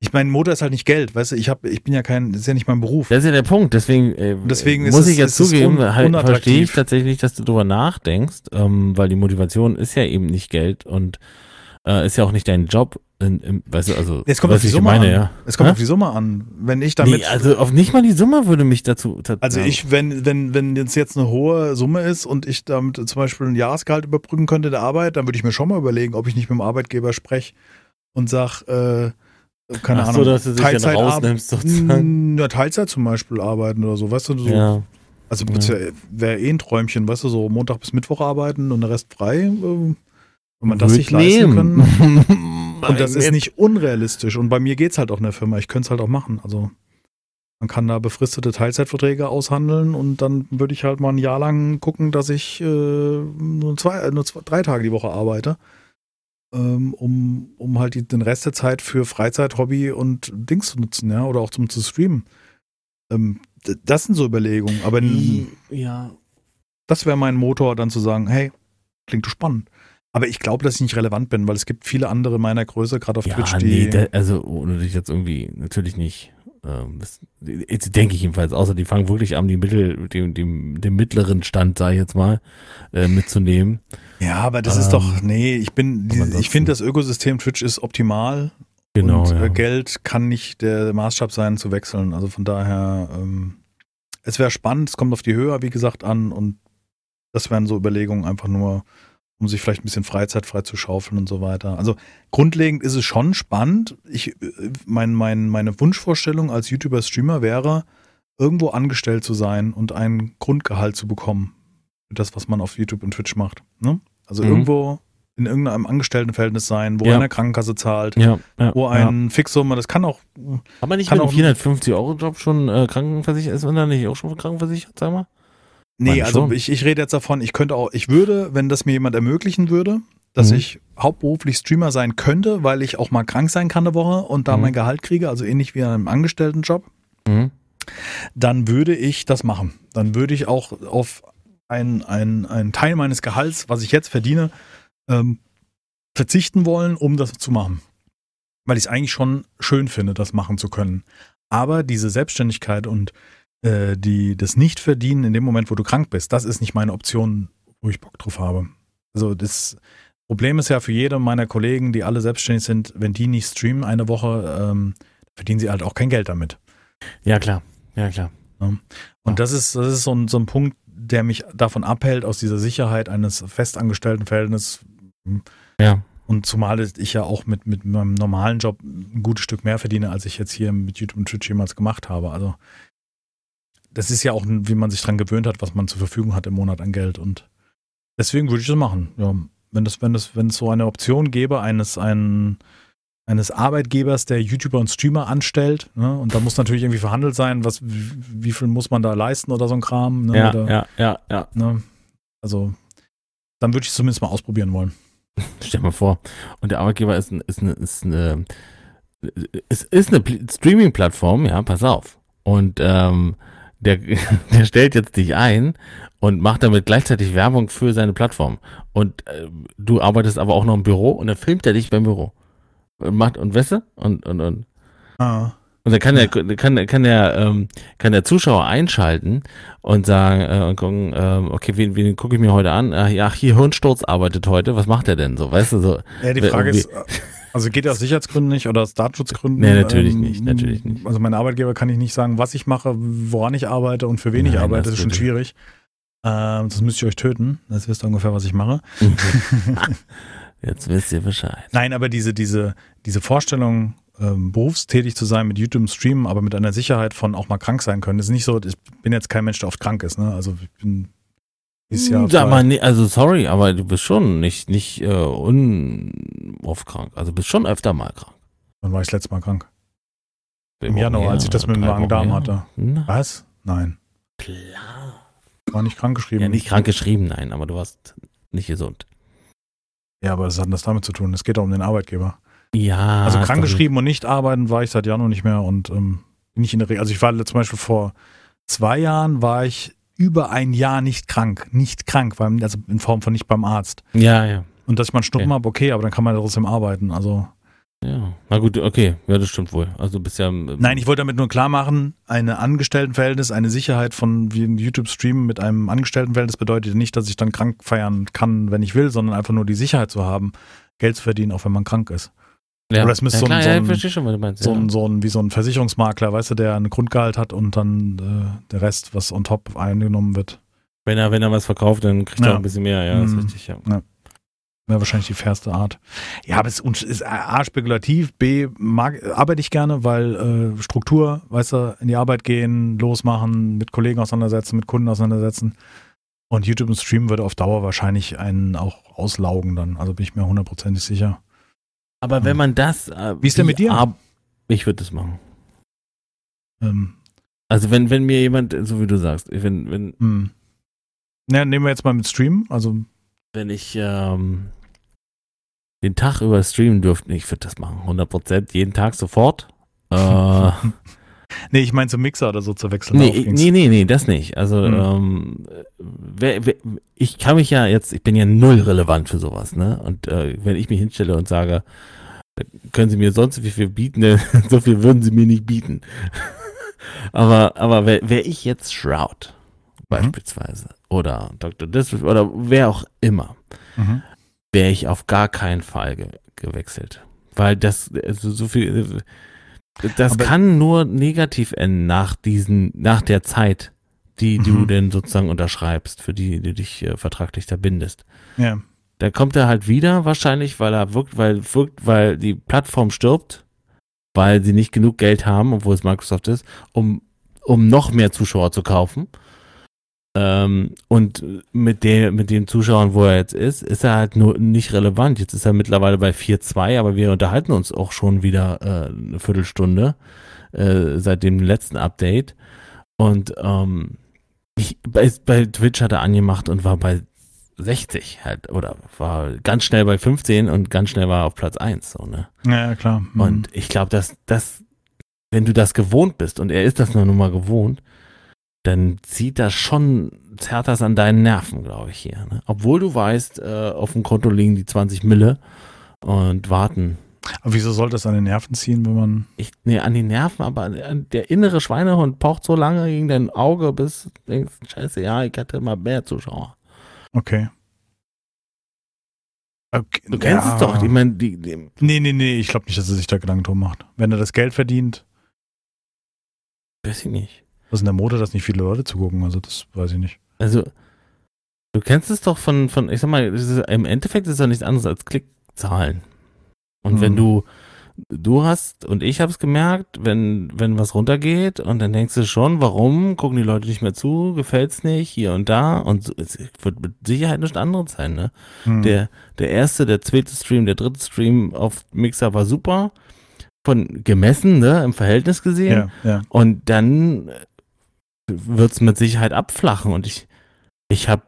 A: Ich meine, Motor ist halt nicht Geld, weißt du, ich habe ich bin ja kein, das ist ja nicht mein Beruf.
B: Das ist ja der Punkt, deswegen, äh,
A: Deswegen
B: muss
A: es-
B: ich ja zugeben,
A: un-
B: halt, verstehe ich tatsächlich, dass du drüber nachdenkst, ähm, weil die Motivation ist ja eben nicht Geld und äh, ist ja auch nicht dein Job. In, in, weißt du, also,
A: Es kommt
B: was
A: auf die
B: ich
A: Summe
B: meine,
A: an.
B: ja.
A: Es kommt
B: Hä?
A: auf die Summe an. Wenn ich damit
B: Nee, also auf nicht mal die Summe würde mich dazu.
A: Also
B: ja.
A: ich, wenn, wenn, wenn jetzt jetzt eine hohe Summe ist und ich damit zum Beispiel ein Jahresgehalt überbrücken könnte der Arbeit, dann würde ich mir schon mal überlegen, ob ich nicht mit dem Arbeitgeber spreche und sag, äh, keine
B: Ach
A: Ahnung,
B: so, dass du dich dann
A: Teilzeit
B: rausnimmst,
A: ar-
B: sozusagen.
A: Ja, Teilzeit zum Beispiel arbeiten oder so, weißt du, so.
B: Ja.
A: Also das wäre wär eh ein Träumchen, weißt du, so Montag bis Mittwoch arbeiten und der Rest frei, äh, wenn man das sich leisten
B: nehmen.
A: können. Und das ist nicht unrealistisch. Und bei mir geht's halt auch in der Firma. Ich könnte es halt auch machen. Also man kann da befristete Teilzeitverträge aushandeln und dann würde ich halt mal ein Jahr lang gucken, dass ich äh, nur, zwei, äh, nur zwei, drei Tage die Woche arbeite, ähm, um, um halt die, den Rest der Zeit für Freizeit, Hobby und Dings zu nutzen, ja, oder auch zum zu streamen. Ähm, das sind so Überlegungen. Aber
B: Ja.
A: das wäre mein Motor, dann zu sagen, hey, klingt spannend. Aber ich glaube, dass ich nicht relevant bin, weil es gibt viele andere meiner Größe, gerade auf
B: Ja,
A: Twitch,
B: nee,
A: die.
B: da, also ohne dich jetzt irgendwie, natürlich nicht. Ähm, das, jetzt denke ich jedenfalls, außer die fangen wirklich an, die Mittel, den, den, den mittleren Stand, sag ich jetzt mal, äh, mitzunehmen.
A: ja, aber das
B: ähm,
A: ist doch, nee, ich bin, ich finde, das Ökosystem Twitch ist optimal
B: Genau.
A: und
B: ja.
A: äh, Geld kann nicht der Maßstab sein, zu wechseln. Also von daher, ähm, es wäre spannend, es kommt auf die Höhe, wie gesagt, an und das wären so Überlegungen einfach nur, um sich vielleicht ein bisschen Freizeit frei zu schaufeln und so weiter. Also grundlegend ist es schon spannend. Ich, äh, mein, mein, meine Wunschvorstellung als YouTuber-Streamer wäre, irgendwo angestellt zu sein und ein Grundgehalt zu bekommen. Für das, was man auf YouTube und Twitch macht. Ne? Also
B: Mhm.
A: irgendwo in irgendeinem Angestelltenverhältnis sein, wo
B: Ja.
A: einer Krankenkasse zahlt,
B: ja, ja,
A: wo
B: ja.
A: ein Fixsumme, das kann auch
B: Aber nicht
A: kann
B: mit einem 450-Euro-Job schon äh, krankenversichert ist, oder nicht auch schon krankenversichert, sag mal?
A: Nee, also ich, ich rede jetzt davon, ich könnte auch, ich würde, wenn das mir jemand ermöglichen würde, dass
B: Mhm.
A: ich hauptberuflich Streamer sein könnte, weil ich auch mal krank sein kann eine Woche und da
B: Mhm.
A: mein Gehalt kriege, also ähnlich wie in einem Angestelltenjob,
B: Mhm.
A: dann würde ich das machen. Dann würde ich auch auf einen, einen, einen Teil meines Gehalts, was ich jetzt verdiene, ähm, verzichten wollen, um das zu machen. Weil ich es eigentlich schon schön finde, das machen zu können. Aber diese Selbstständigkeit und äh, die, das Nichtverdienen in dem Moment, wo du krank bist, das ist nicht meine Option, wo ich Bock drauf habe. Also das Problem ist ja für jede meiner Kollegen, die alle selbstständig sind, wenn die nicht streamen eine Woche, ähm, verdienen sie halt auch kein Geld damit.
B: Ja, klar. Ja, klar.
A: Und
B: Ja.
A: das ist, das ist so ein, so ein Punkt, der mich davon abhält, aus dieser Sicherheit eines festangestellten Verhältnisses.
B: Ja.
A: Und zumal ich ja auch mit, mit meinem normalen Job ein gutes Stück mehr verdiene, als ich jetzt hier mit YouTube und Twitch jemals gemacht habe. Also das ist ja auch, wie man sich dran gewöhnt hat, was man zur Verfügung hat im Monat an Geld. Und deswegen würde ich das machen. Ja, wenn das, wenn das, wenn es so eine Option gäbe, eines, einen, eines Arbeitgebers, der YouTuber und Streamer anstellt, ne? und da muss natürlich irgendwie verhandelt sein, was, wie, wie viel muss man da leisten oder so ein Kram. Ne?
B: Ja,
A: oder,
B: ja, ja, ja.
A: Ne? Also, dann würde ich es zumindest mal ausprobieren wollen.
B: Stell dir mal vor. Und der Arbeitgeber ist, ein, ist eine, ist eine, es ist eine Pl- Streaming-Plattform, ja, pass auf. Und ähm, der, der stellt jetzt dich ein und macht damit gleichzeitig Werbung für seine Plattform. Und äh, du arbeitest aber auch noch im Büro und dann filmt er dich beim Büro. Und macht, und weißt du? Und, und, und,
A: Ah.
B: Und dann kann der, kann, kann der, ähm, kann der Zuschauer einschalten und sagen, äh, und gucken, ähm, okay, wen, wen gucke ich mir heute an? Ach, ja, hier Hirnsturz arbeitet heute, was macht er denn so? Weißt du, so.
A: Ja, die Frage ist, also geht ja aus Sicherheitsgründen nicht oder aus Datenschutzgründen?
B: Nee, natürlich nicht, natürlich nicht.
A: Also mein Arbeitgeber kann ich nicht sagen, was ich mache, woran ich arbeite und für wen ich
B: Nein,
A: arbeite, das
B: das
A: ist schon schwierig. Ähm, das müsst ihr euch töten. Jetzt wisst ihr ungefähr, was ich mache.
B: Jetzt wisst ihr Bescheid.
A: Nein, aber diese, diese, diese Vorstellung, ähm, berufstätig zu sein mit YouTube streamen, aber mit einer Sicherheit von auch mal krank sein können. Das ist nicht so, ich bin jetzt kein Mensch, der oft krank ist. Ne? Also ich bin dieses Jahr.
B: Sag mal, nee, also sorry, aber du bist schon nicht, nicht äh, un oft krank. Also bist schon öfter mal krank.
A: Wann war ich das letzte Mal krank? Im Januar, als ich das mit dem Magen-Darm hatte.
B: Na,
A: Was? Nein.
B: klar.
A: War nicht krank geschrieben.
B: Ja, nicht krank geschrieben, nein, aber du warst nicht gesund.
A: Ja, aber was hat das damit zu tun? Es geht auch um den Arbeitgeber.
B: Ja.
A: Also
B: das-
A: krank geschrieben und nicht arbeiten war ich seit Januar nicht mehr und ähm, nicht in der Regel. Also ich war zum Beispiel vor zwei Jahren war ich über ein Jahr nicht krank. Nicht krank, weil, also in Form von nicht beim Arzt.
B: Ja, ja.
A: Und dass ich mal einen Schnuppen
B: Okay.
A: habe, okay, aber dann kann man trotzdem arbeiten. Also
B: Ja. Na gut, okay. Ja, das stimmt wohl. Also bist ja. ähm,
A: Nein, ich wollte damit nur klar machen, eine Angestelltenverhältnis, eine Sicherheit von wie ein YouTube-Stream mit einem Angestelltenverhältnis bedeutet nicht, dass ich dann krank feiern kann, wenn ich will, sondern einfach nur die Sicherheit zu haben, Geld zu verdienen, auch wenn man krank ist.
B: Ja.
A: aber das müsste
B: ja,
A: so ein-
B: klar,
A: so
B: ja,
A: ein-
B: ich verstehe schon, was du meinst.
A: So
B: ja.
A: ein, so ein, wie so ein Versicherungsmakler, weißt du, der ein Grundgehalt hat und dann äh, der Rest, was on top eingenommen wird.
B: Wenn er, wenn er was verkauft, dann kriegt er
A: Ja.
B: auch ein bisschen mehr. Ja, das ist
A: Mhm.
B: richtig, ja.
A: Wäre wahrscheinlich die fairste Art. Ja, aber es ist- ist A, spekulativ, B, mag, arbeite ich gerne, weil äh, Struktur, weißt du, in die Arbeit gehen, losmachen, mit Kollegen auseinandersetzen, mit Kunden auseinandersetzen. Und YouTube und Stream würde auf Dauer wahrscheinlich einen auch auslaugen dann. Also bin ich mir hundertprozentig sicher.
B: Aber wenn man das. Äh,
A: Wie ist denn mit dir?
B: Ar- ich würde das machen.
A: Ähm,
B: Also wenn, wenn mir jemand, so wie du sagst, wenn, wenn,
A: hm. Ja, nehmen wir jetzt mal mit Stream. Also,
B: wenn ich ähm, den Tag über streamen dürfte, ich würde das machen. 100 Prozent, jeden Tag sofort. Äh,
A: nee, ich meine zum Mixer oder so zu wechseln.
B: nee, nee, nee, nee, das nicht. Also
A: Hm.
B: ähm, wer, wer, ich kann mich ja jetzt, ich bin ja null relevant für sowas, ne? Und äh, wenn ich mich hinstelle und sage, können Sie mir sonst wie viel bieten, denn so viel würden Sie mir nicht bieten. aber aber wäre wär ich jetzt Shroud beispielsweise oder Dr. Dis oder wer auch immer,
A: Mhm.
B: wäre ich auf gar keinen Fall ge gewechselt. Weil das, also so viel, das
A: Aber-
B: kann nur negativ enden nach diesen, nach der Zeit, die du
A: Mhm.
B: denn sozusagen unterschreibst, für die du dich äh, vertraglich da bindest.
A: Ja.
B: Dann kommt er halt wieder wahrscheinlich, weil er wirkt, weil wirkt, weil die Plattform stirbt, weil sie nicht genug Geld haben, obwohl es Microsoft ist, um, um noch mehr Zuschauer zu kaufen. Ähm, und mit der, mit den Zuschauern, wo er jetzt ist, ist er halt nur nicht relevant. Jetzt ist er mittlerweile bei 4.2, aber wir unterhalten uns auch schon wieder äh, eine Viertelstunde äh, seit dem letzten Update. Und ähm, ich, bei, bei Twitch hat er angemacht und war bei 60 halt, oder war ganz schnell bei 15 und ganz schnell war er auf Platz 1, so, ne?
A: Ja, klar. Mhm.
B: Und ich glaube, dass das, wenn du das gewohnt bist und er ist das nur mal gewohnt, dann zieht das schon, zerrt das an deinen Nerven, glaube ich, hier. Ne? Obwohl du weißt, äh, auf dem Konto liegen die 20 Mille und warten.
A: Aber wieso soll das an den Nerven ziehen, wenn man.
B: Ich, nee, an die Nerven, aber der innere Schweinehund pocht so lange gegen dein Auge, bis du denkst, scheiße, ja, ich hatte mal mehr Zuschauer.
A: Okay. okay.
B: Du kennst
A: ja.
B: es doch, ich meine, die, die,
A: Nee, nee, nee, ich glaube nicht, dass er sich da Gedanken drum macht. Wenn er das Geld verdient,
B: weiß ich nicht.
A: Was in der Mode, dass nicht viele Leute zugucken, also das weiß ich nicht.
B: Also, du kennst es doch von, von ich sag mal, im Endeffekt ist es ja nichts anderes als Klickzahlen. Und
A: Mhm.
B: wenn du, du hast, und ich habe es gemerkt, wenn, wenn was runtergeht und dann denkst du schon, warum gucken die Leute nicht mehr zu, gefällt's nicht, hier und da und so, es wird mit Sicherheit nicht anderes sein, ne?
A: Hm.
B: Der, der erste, der zweite Stream, der dritte Stream auf Mixer war super, von gemessen, ne, im Verhältnis gesehen.
A: ja, ja.
B: Und dann wird es mit Sicherheit abflachen. Und ich, ich habe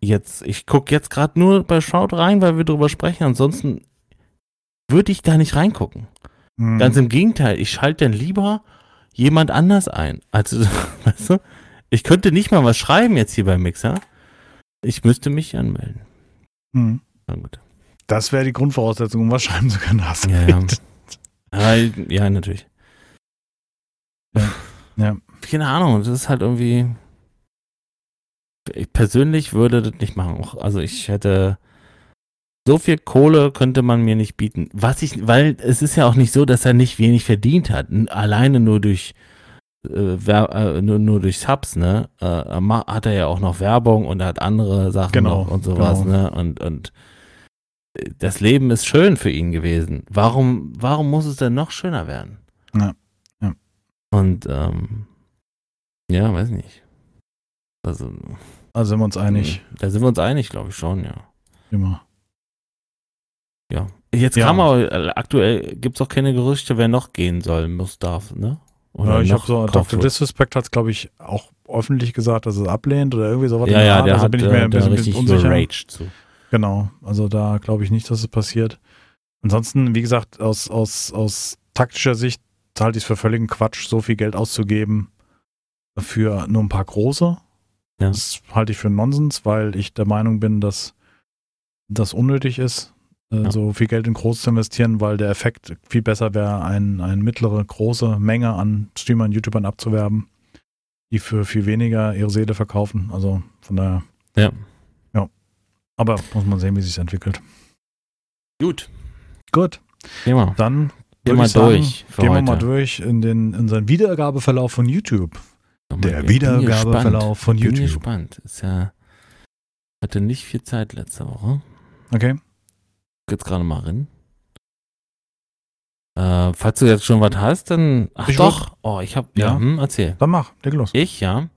B: jetzt, ich gucke jetzt gerade nur bei Shroud rein, weil wir drüber sprechen. Ansonsten würde ich da nicht reingucken.
A: Hm.
B: Ganz im Gegenteil, ich schalte dann lieber jemand anders ein. Also, weißt du, ich könnte nicht mal was schreiben jetzt hier beim Mixer. Ich müsste mich anmelden.
A: Hm.
B: Na gut.
A: Das wäre die Grundvoraussetzung, um was schreiben zu können. Hast
B: Ja, ja. Ja, ja, natürlich.
A: Ja.
B: Keine Ahnung, das ist halt irgendwie. Ich persönlich würde das nicht machen. Also ich hätte so viel Kohle könnte man mir nicht bieten. Was ich, weil es ist ja auch nicht so, dass er nicht wenig verdient hat. Alleine nur durch äh, äh, nur, nur durch Subs, ne, äh, hat er ja auch noch Werbung und er hat andere Sachen
A: Genau,
B: noch und sowas,
A: genau.
B: ne? Und, und äh, das Leben ist schön für ihn gewesen. Warum, warum muss es denn noch schöner werden?
A: Ja, ja.
B: Und ähm, ja, weiß nicht. Also,
A: Also sind wir uns einig.
B: Da sind wir uns einig, glaube ich schon, ja.
A: Immer.
B: Ja. Jetzt
A: Ja.
B: kann man, äh, aktuell gibt es auch keine Gerüchte, wer noch gehen soll, muss, darf, ne?
A: Ja, ich habe so, Dr. Disrespect hat es, glaube ich, auch öffentlich gesagt, dass es ablehnt oder irgendwie sowas.
B: Ja, ja,
A: Art.
B: der
A: also
B: hat
A: bin ich
B: äh,
A: mir ein
B: der
A: bisschen, bisschen unsicher.
B: zu.
A: Genau, also da glaube ich nicht, dass es passiert. Ansonsten, wie gesagt, aus, aus, aus taktischer Sicht halte ich es für völligen Quatsch, so viel Geld auszugeben für nur ein paar große.
B: Ja.
A: Das halte ich für Nonsens, weil ich der Meinung bin, dass das unnötig ist, äh,
B: Ja.
A: so viel Geld in groß zu investieren, weil der Effekt viel besser wäre, ein, eine mittlere, große Menge an Streamern, YouTubern abzuwerben, die für viel weniger ihre Seele verkaufen. Also von daher,
B: Ja.
A: aber muss man sehen, wie sich entwickelt.
B: Gut.
A: Gut,
B: mal.
A: dann
B: Geh
A: würde
B: mal durch.
A: Gehen wir mal durch in den in unseren Wiedergabeverlauf von YouTube. Der Wiedergabeverlauf von
B: gespannt. Bin
A: YouTube.
B: gespannt. Ist ja, hatte nicht viel Zeit letzte Woche.
A: Okay.
B: Jetzt gerade mal rein. Äh, falls du jetzt schon was hast, dann. Ach
A: Ich
B: doch. Oh, ich hab. Ja,
A: Ja.
B: hm, erzähl.
A: Dann mach, leg los.
B: Ich, ja.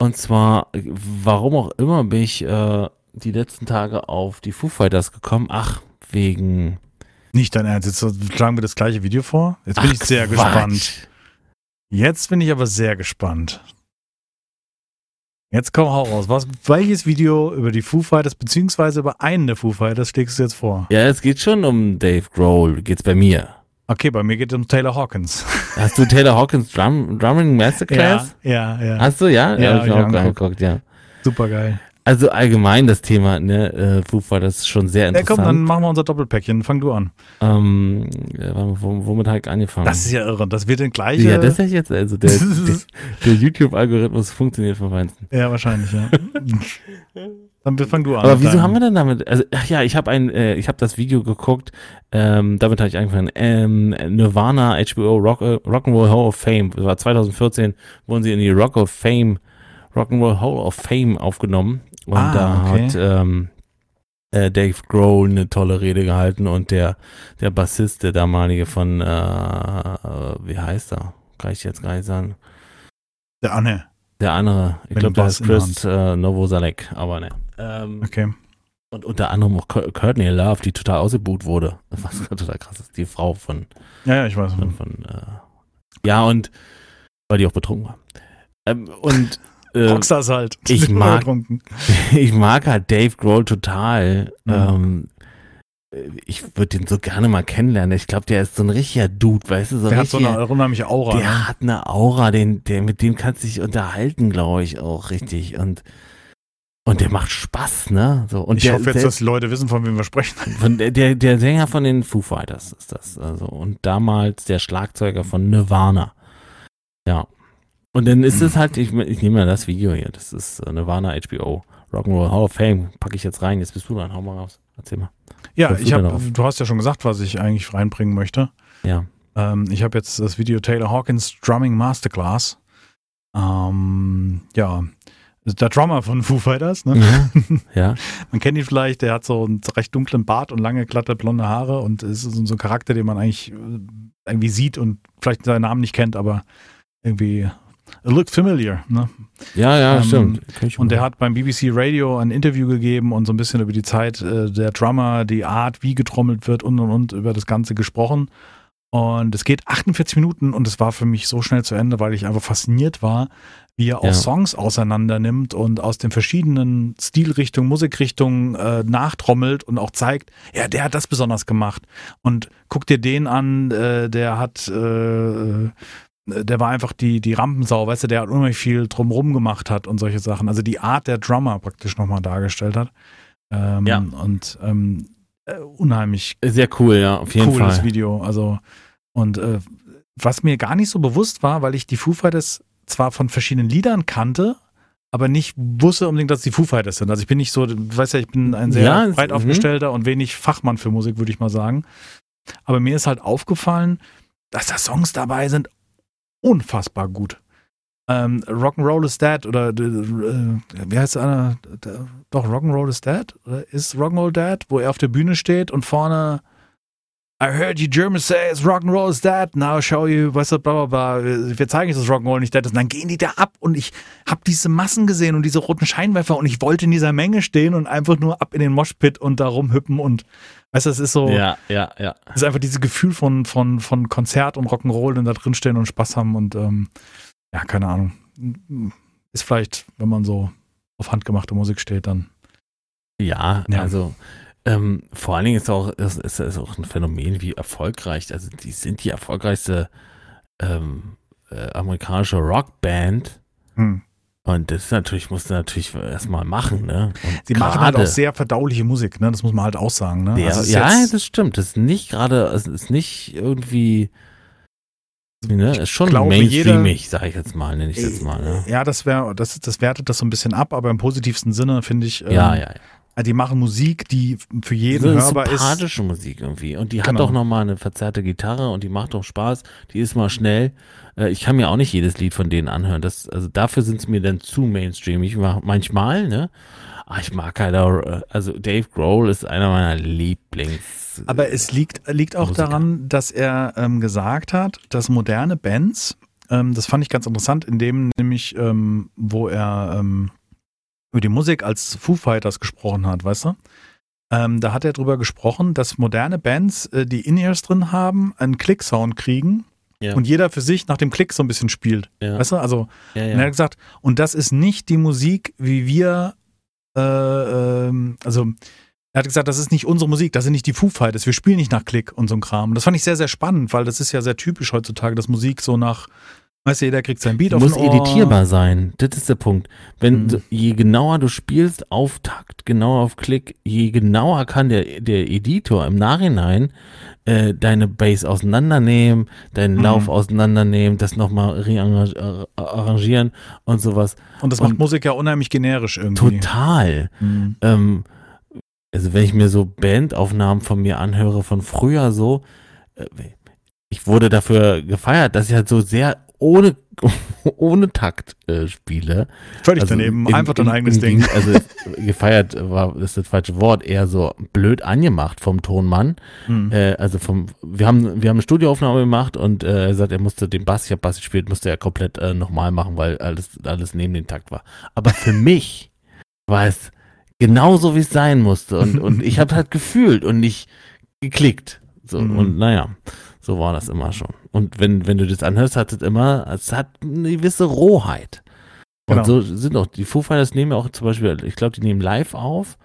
B: Und zwar, warum auch immer bin ich äh, die letzten Tage auf die Foo Fighters gekommen. Ach, wegen.
A: Nicht dein Ernst, jetzt schlagen wir das gleiche Video vor. Jetzt bin
B: Ach,
A: ich sehr
B: Quatsch.
A: gespannt. Jetzt bin ich aber sehr gespannt. Jetzt komm, hau raus. Was, welches Video über die Foo Fighters, beziehungsweise über einen der Foo Fighters, schlägst du jetzt vor?
B: Ja, es geht schon um Dave Grohl. Geht's bei mir.
A: Okay, bei mir geht es um Taylor Hawkins.
B: Hast du Taylor Hawkins Drum, Drumming Masterclass?
A: ja, ja.
B: Hast du, ja?
A: Ja,
B: hab ich
A: hab
B: auch
A: ich
B: angeguckt, ja.
A: Super geil.
B: Also allgemein das Thema, ne, äh, Foo Fighters ist schon sehr
A: Ja,
B: interessant.
A: komm, dann machen wir unser Doppelpäckchen. Fang du an.
B: ähm, äh, womit habe ich angefangen?
A: Das ist ja irre. Das wird den gleichen.
B: ja, das ist ja jetzt, also der, der, der YouTube-Algorithmus funktioniert vom Feinsten.
A: Ja, wahrscheinlich, ja. Dann fang du an.
B: Aber wieso haben wir denn damit? Also, ach ja, ich habe ein, äh, ich habe das Video geguckt. Ähm, damit habe ich angefangen. Ähm, Nirvana HBO Rock, äh, Rock'n'Roll Hall of Fame. Das war 2014, wurden sie in die Rock of Fame, Rock'n'Roll Hall of Fame aufgenommen. Und
A: Ah,
B: da
A: okay.
B: hat ähm, äh, Dave Grohl eine tolle Rede gehalten und der der Bassist, der damalige von, äh, wie heißt er? Kann ich jetzt gar nicht sagen.
A: Der Anne.
B: Der andere, ich glaube, der ist Chris äh, Novosalek, aber ne. Ähm,
A: Okay.
B: und unter anderem auch Cour- Courtney Love, die total ausgebuht wurde. Was total krass ist. Die Frau von,
A: Ja, ja, ich weiß.
B: von, von äh, ja, und weil die auch betrunken war. Ähm, und äh,
A: Rockstars halt.
B: ich mag- ich mag halt Dave Grohl total.
A: Mhm.
B: Ähm, ich würde den so gerne mal kennenlernen. Ich glaube, der ist so ein richtiger Dude, weißt du, so
A: Der hat so eine unheimliche Aura.
B: der
A: ne?
B: hat eine Aura, den, der, mit dem kannst du dich unterhalten, glaube ich, auch richtig. Und, und der macht Spaß, ne? So, und
A: Ich
B: der
A: hoffe jetzt,
B: selbst-
A: dass die Leute wissen, von wem wir sprechen.
B: Von der, der, der Sänger von den Foo Fighters ist das. Also, und damals der Schlagzeuger von Nirvana. Ja. Und dann ist es halt, ich, ich nehme mal das Video hier, das ist äh, Nirvana HBO Rock'n'Roll Hall of Fame, packe ich jetzt rein, jetzt bist du dran, hau mal raus, erzähl mal.
A: Ja, ich hab, du hast ja schon gesagt, was ich eigentlich reinbringen möchte.
B: Ja.
A: Ähm, ich habe jetzt das Video Taylor Hawkins Drumming Masterclass. Ähm, ja, der Drummer von Foo Fighters. Ne?
B: Ja, ja,
A: Man kennt ihn vielleicht, der hat so einen recht dunklen Bart und lange, glatte, blonde Haare und ist so so ein Charakter, den man eigentlich äh, irgendwie sieht und vielleicht seinen Namen nicht kennt, aber irgendwie it looked familiar. Ne?
B: ja, ja
A: Ähm,
B: stimmt.
A: Und der hat beim BBC Radio ein Interview gegeben und so ein bisschen über die Zeit äh, der Drummer, die Art, wie getrommelt wird und und und über das Ganze gesprochen. Und es geht 48 Minuten und es war für mich so schnell zu Ende, weil ich einfach fasziniert war, wie er auch
B: Ja.
A: Songs auseinander nimmt und aus den verschiedenen Stilrichtungen, Musikrichtungen äh, nachtrommelt und auch zeigt, ja, der hat das besonders gemacht. Und guck dir den an, äh, der hat äh, der war einfach die, die Rampensau, weißt du, der hat unheimlich viel drumrum gemacht hat und solche Sachen. Also die Art der Drummer praktisch nochmal dargestellt hat. Ähm,
B: Ja.
A: Und ähm, äh, unheimlich
B: Sehr cool, ja, auf jeden
A: cooles
B: Fall.
A: Video. Also, und äh, was mir gar nicht so bewusst war, weil ich die Foo Fighters zwar von verschiedenen Liedern kannte, aber nicht wusste unbedingt, dass die Foo Fighters sind. Also ich bin nicht so, du weißt ja, ich bin ein sehr
B: Ja,
A: breit
B: mhm.
A: aufgestellter und wenig Fachmann für Musik, würde ich mal sagen. Aber mir ist halt aufgefallen, dass da Songs dabei sind, unfassbar gut. Ähm, Rock'n'Roll is Dead oder äh, wie heißt einer? Doch, Rock'n'Roll is Dead? Oder ist Rock'n'Roll Dead, wo er auf der Bühne steht und vorne I heard you Germans say it's Rock'n'Roll is dead, now show you, weißt du, bla bla bla. Wir zeigen jetzt, dass Rock'n'Roll nicht dead ist. Und dann gehen die da ab und ich habe diese Massen gesehen und diese roten Scheinwerfer und ich wollte in dieser Menge stehen und einfach nur ab in den Moshpit und da rumhüppen und weißt du, es ist so.
B: Ja, ja, ja.
A: Es ist einfach dieses Gefühl von, von, von Konzert und Rock'n'Roll und da drin stehen und Spaß haben und ähm, ja, keine Ahnung. Ist vielleicht, wenn man so auf handgemachte Musik steht, dann.
B: Ja, ja. also ähm, vor allen Dingen ist auch, ist, ist, auch ein Phänomen, wie erfolgreich, also die sind die erfolgreichste ähm, äh, amerikanische Rockband. Hm. Und das natürlich, musst du natürlich erstmal machen, ne? Und
A: Sie machen halt auch sehr verdauliche Musik, ne? Das muss man halt auch sagen, ne?
B: Der, also ja, das stimmt. Das ist nicht gerade, es ist nicht irgendwie, ne? Ist schon glaube, mainstreamig, sag ich jetzt mal, nenne ich jetzt mal, ne?
A: Ja, das wäre, das, das wertet das so ein bisschen ab, aber im positivsten Sinne finde ich.
B: Ähm, ja, ja, ja.
A: Ah, die machen Musik, die für jeden so hörbar ist.
B: sympathische Musik irgendwie. Und die genau. hat auch nochmal eine verzerrte Gitarre und die macht auch Spaß. Die ist mal schnell. Äh, ich kann mir auch nicht jedes Lied von denen anhören. Das, also dafür sind es mir dann zu Mainstream. Ich mach manchmal, ne? Ah, ich mag halt auch, äh, also Dave Grohl ist einer meiner Lieblings.
A: Aber es liegt, liegt auch Musiker. daran, dass er ähm, gesagt hat, dass moderne Bands, ähm, das fand ich ganz interessant, in dem nämlich, ähm, wo er ähm, über die Musik als Foo Fighters gesprochen hat, weißt du? Ähm, da hat er drüber gesprochen, dass moderne Bands, äh, die In-Ears drin haben, einen Klick-Sound kriegen ja. und jeder für sich nach dem Klick so ein bisschen spielt. Ja. Weißt du? Also, ja, ja. Und er hat gesagt, und das ist nicht die Musik, wie wir, äh, ähm, also, er hat gesagt, das ist nicht unsere Musik, das sind nicht die Foo Fighters, wir spielen nicht nach Klick und so ein Kram. Und das fand ich sehr, sehr spannend, weil das ist ja sehr typisch heutzutage, dass Musik so nach Weißt du, jeder kriegt sein Beat auf
B: Muss editierbar sein. Das ist der Punkt. Wenn mhm. je genauer du spielst, auf Takt, genauer auf Klick, je genauer kann der, der Editor im Nachhinein äh, deine Bass auseinandernehmen, deinen mhm. Lauf auseinandernehmen, das nochmal rearrangieren und sowas.
A: Und das macht und Musik ja unheimlich generisch irgendwie.
B: Total. Mhm. Ähm, also wenn ich mir so Bandaufnahmen von mir anhöre von früher so, äh, ich wurde dafür gefeiert, dass ich halt so sehr ohne, ohne Takt äh, spiele.
A: Völlig also daneben, in, einfach dein in, eigenes in, Ding.
B: Also gefeiert war das ist das falsche Wort, eher so blöd angemacht vom Tonmann. Hm. Äh, also vom, wir haben, wir haben eine Studioaufnahme gemacht und äh, er sagt, er musste den Bass, ich habe Bass gespielt, musste er komplett äh, nochmal machen, weil alles, alles neben den Takt war. Aber für mich war es genauso, wie es sein musste. Und, und ich habe halt gefühlt und nicht geklickt. So, mhm. und naja. So war das immer schon. Und wenn, wenn du das anhörst, hat es immer, es hat eine gewisse Rohheit. Und genau. so sind auch die Foo Fighters nehmen ja auch zum Beispiel, ich glaube, die nehmen live auf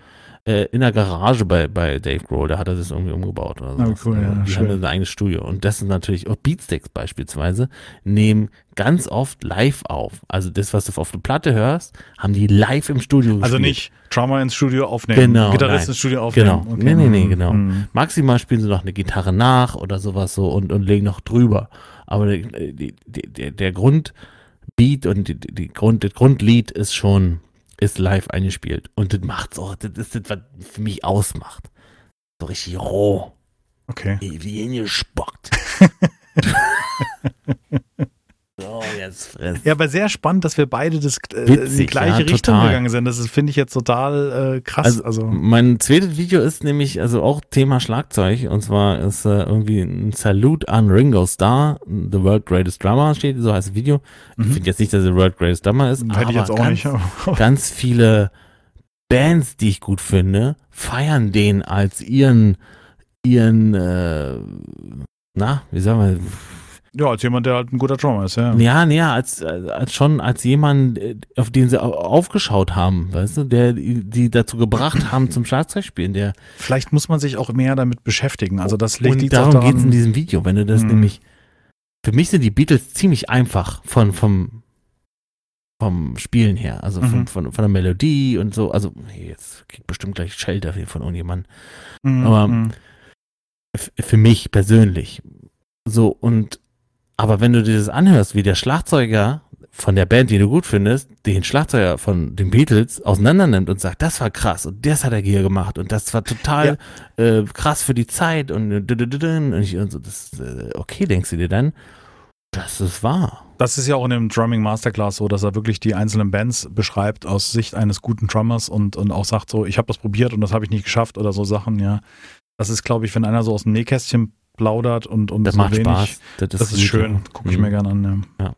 B: äh, in der Garage bei, bei Dave Grohl, da hat er das irgendwie umgebaut oder so. Oh, cool, ja, die schön. haben ein eigenes Studio. Und das ist natürlich, auch Beatsticks beispielsweise, nehmen ganz oft live auf. Also das, was du auf der Platte hörst, haben die live im Studio
A: Also nicht Drummer ins Studio aufnehmen, genau, Gitarrist ins Studio aufnehmen.
B: Genau, okay. nee, nee, nee, genau. Mhm. Maximal spielen sie noch eine Gitarre nach oder sowas so und, und legen noch drüber. Aber die, die, die, der Grundbeat und die, die Grund, das Grundlied ist schon ist live eingespielt. Und das macht's auch, das ist das, was für mich ausmacht. So richtig roh.
A: Okay.
B: Wie ihn gespuckt. so, jetzt friss.
A: Ja, aber sehr spannend, dass wir beide das, äh, Witzig, in die gleiche ja, Richtung gegangen sind. Das finde ich jetzt total äh, krass.
B: Also, also, mein zweites Video ist nämlich also auch Thema Schlagzeug. Und zwar ist äh, irgendwie ein Salute an Ringo Starr, The World Greatest Drummer steht, so heißt das Video. Mhm. Ich finde jetzt nicht, dass er The World Greatest Drummer ist, Hätte aber ich jetzt auch ganz, nicht. ganz viele Bands, die ich gut finde, feiern den als ihren, ihren, äh, na, wie sagen wir,
A: ja, als jemand, der halt ein guter Drummer ist, ja.
B: Ja, nee, als, als schon als jemand, auf den sie aufgeschaut haben, weißt du, der die dazu gebracht haben zum Schlagzeugspielen, der.
A: Vielleicht muss man sich auch mehr damit beschäftigen. Also das liegt
B: Und darum geht es in diesem Video, wenn du das mhm. nämlich. Für mich sind die Beatles ziemlich einfach von, vom, vom Spielen her, also von, mhm. von, von der Melodie und so. Also, jetzt kriegt bestimmt gleich Shelter von irgendjemandem. Mhm. Aber mhm. für mich persönlich. So, und aber wenn du dir das anhörst, wie der Schlagzeuger von der Band, die du gut findest, den Schlagzeuger von den Beatles auseinander nimmt und sagt, das war krass und das hat er hier gemacht und das war total ja. äh, krass für die Zeit und, und, ich, und so, das, äh, okay, denkst du dir dann. Das ist wahr.
A: Das ist ja auch in dem Drumming Masterclass so, dass er wirklich die einzelnen Bands beschreibt aus Sicht eines guten Drummers und, und auch sagt so, ich habe das probiert und das habe ich nicht geschafft oder so Sachen, ja. Das ist, glaube ich, wenn einer so aus dem Nähkästchen plaudert und, und
B: Das
A: so
B: macht
A: wenig,
B: Spaß. Das
A: das ist schön. Gucke ich
B: Mhm.
A: mir gerne an, ja.
B: Ja.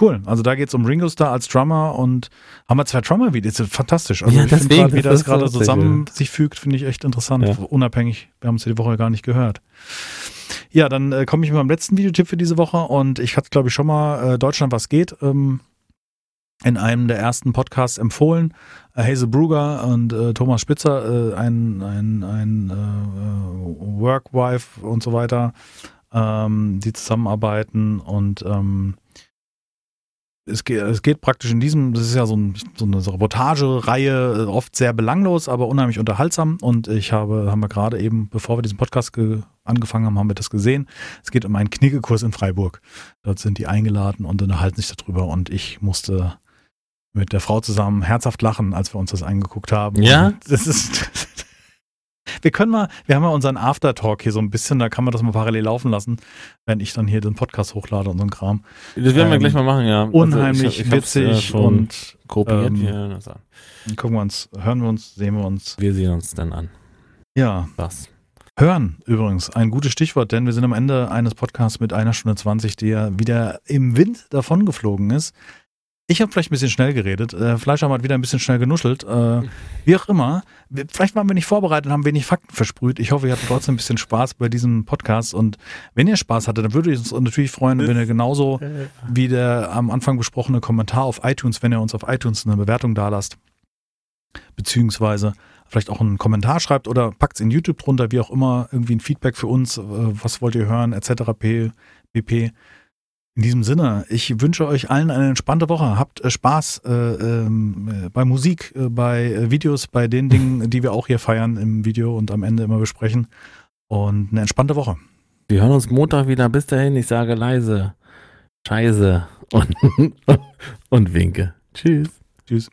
A: Cool. Also da geht es um Ringo Starr als Drummer und haben wir zwei Drummer wieder. Das ist fantastisch. Also
B: Ja,
A: ich finde gerade, wie
B: das
A: das gerade zusammen sich fügt, finde ich echt interessant.
B: Ja.
A: Unabhängig. Wir haben es ja die Woche gar nicht gehört. Ja, dann äh, komme ich mit meinem letzten Videotipp für diese Woche und ich hatte, glaube ich, schon mal äh, Deutschland was geht ähm, in einem der ersten Podcasts empfohlen. Äh, Hazel Brugger und äh, Thomas Spitzer, äh, ein, ein, ein äh, Workwife und so weiter, ähm, die zusammenarbeiten und ähm, es geht, es geht praktisch in diesem, das ist ja so, ein, so eine Reportagereihe, äh, oft sehr belanglos, aber unheimlich unterhaltsam. Und ich habe, haben wir gerade eben, bevor wir diesen Podcast ge angefangen haben, haben wir das gesehen. Es geht um einen Knickekurs in Freiburg. Dort sind die eingeladen und unterhalten sich darüber. Und ich musste mit der Frau zusammen herzhaft lachen, als wir uns das angeguckt haben.
B: Ja?
A: Und das ist. Wir können mal, wir haben ja unseren Aftertalk hier so ein bisschen, da kann man das mal parallel laufen lassen, wenn ich dann hier den Podcast hochlade und so ein Kram.
B: Das werden wir
A: Ähm,
B: gleich mal machen, ja. Also
A: Unheimlich
B: ich- ich äh,
A: witzig
B: schon
A: und
B: kopiert
A: ähm.
B: Also,
A: Dann gucken wir uns, hören wir uns, sehen wir uns.
B: Wir sehen uns dann an.
A: Ja,
B: Was?
A: hören übrigens, ein gutes Stichwort, denn wir sind am Ende eines Podcasts mit einer Stunde 20, der wieder im Wind davongeflogen ist. Ich habe vielleicht ein bisschen schnell geredet, äh, Fleischhammer hat wieder ein bisschen schnell genuschelt. Äh, wie auch immer, vielleicht waren wir nicht vorbereitet und haben wenig Fakten versprüht. Ich hoffe, ihr hattet trotzdem ein bisschen Spaß bei diesem Podcast und wenn ihr Spaß hattet, dann würde ich uns natürlich freuen, wenn ihr genauso wie der am Anfang besprochene Kommentar auf iTunes, wenn ihr uns auf iTunes eine Bewertung da lasst, beziehungsweise vielleicht auch einen Kommentar schreibt oder packt es in YouTube drunter, wie auch immer, irgendwie ein Feedback für uns, äh, was wollt ihr hören, etc. pp. In diesem Sinne, ich wünsche euch allen eine entspannte Woche. Habt äh, Spaß äh, ähm, äh, bei Musik, äh, bei äh, Videos, bei den Dingen, die wir auch hier feiern im Video und am Ende immer besprechen. Und eine entspannte Woche.
B: Wir hören uns Montag wieder. Bis dahin, ich sage leise. Scheiße. Und, und winke. Tschüss.
A: Tschüss.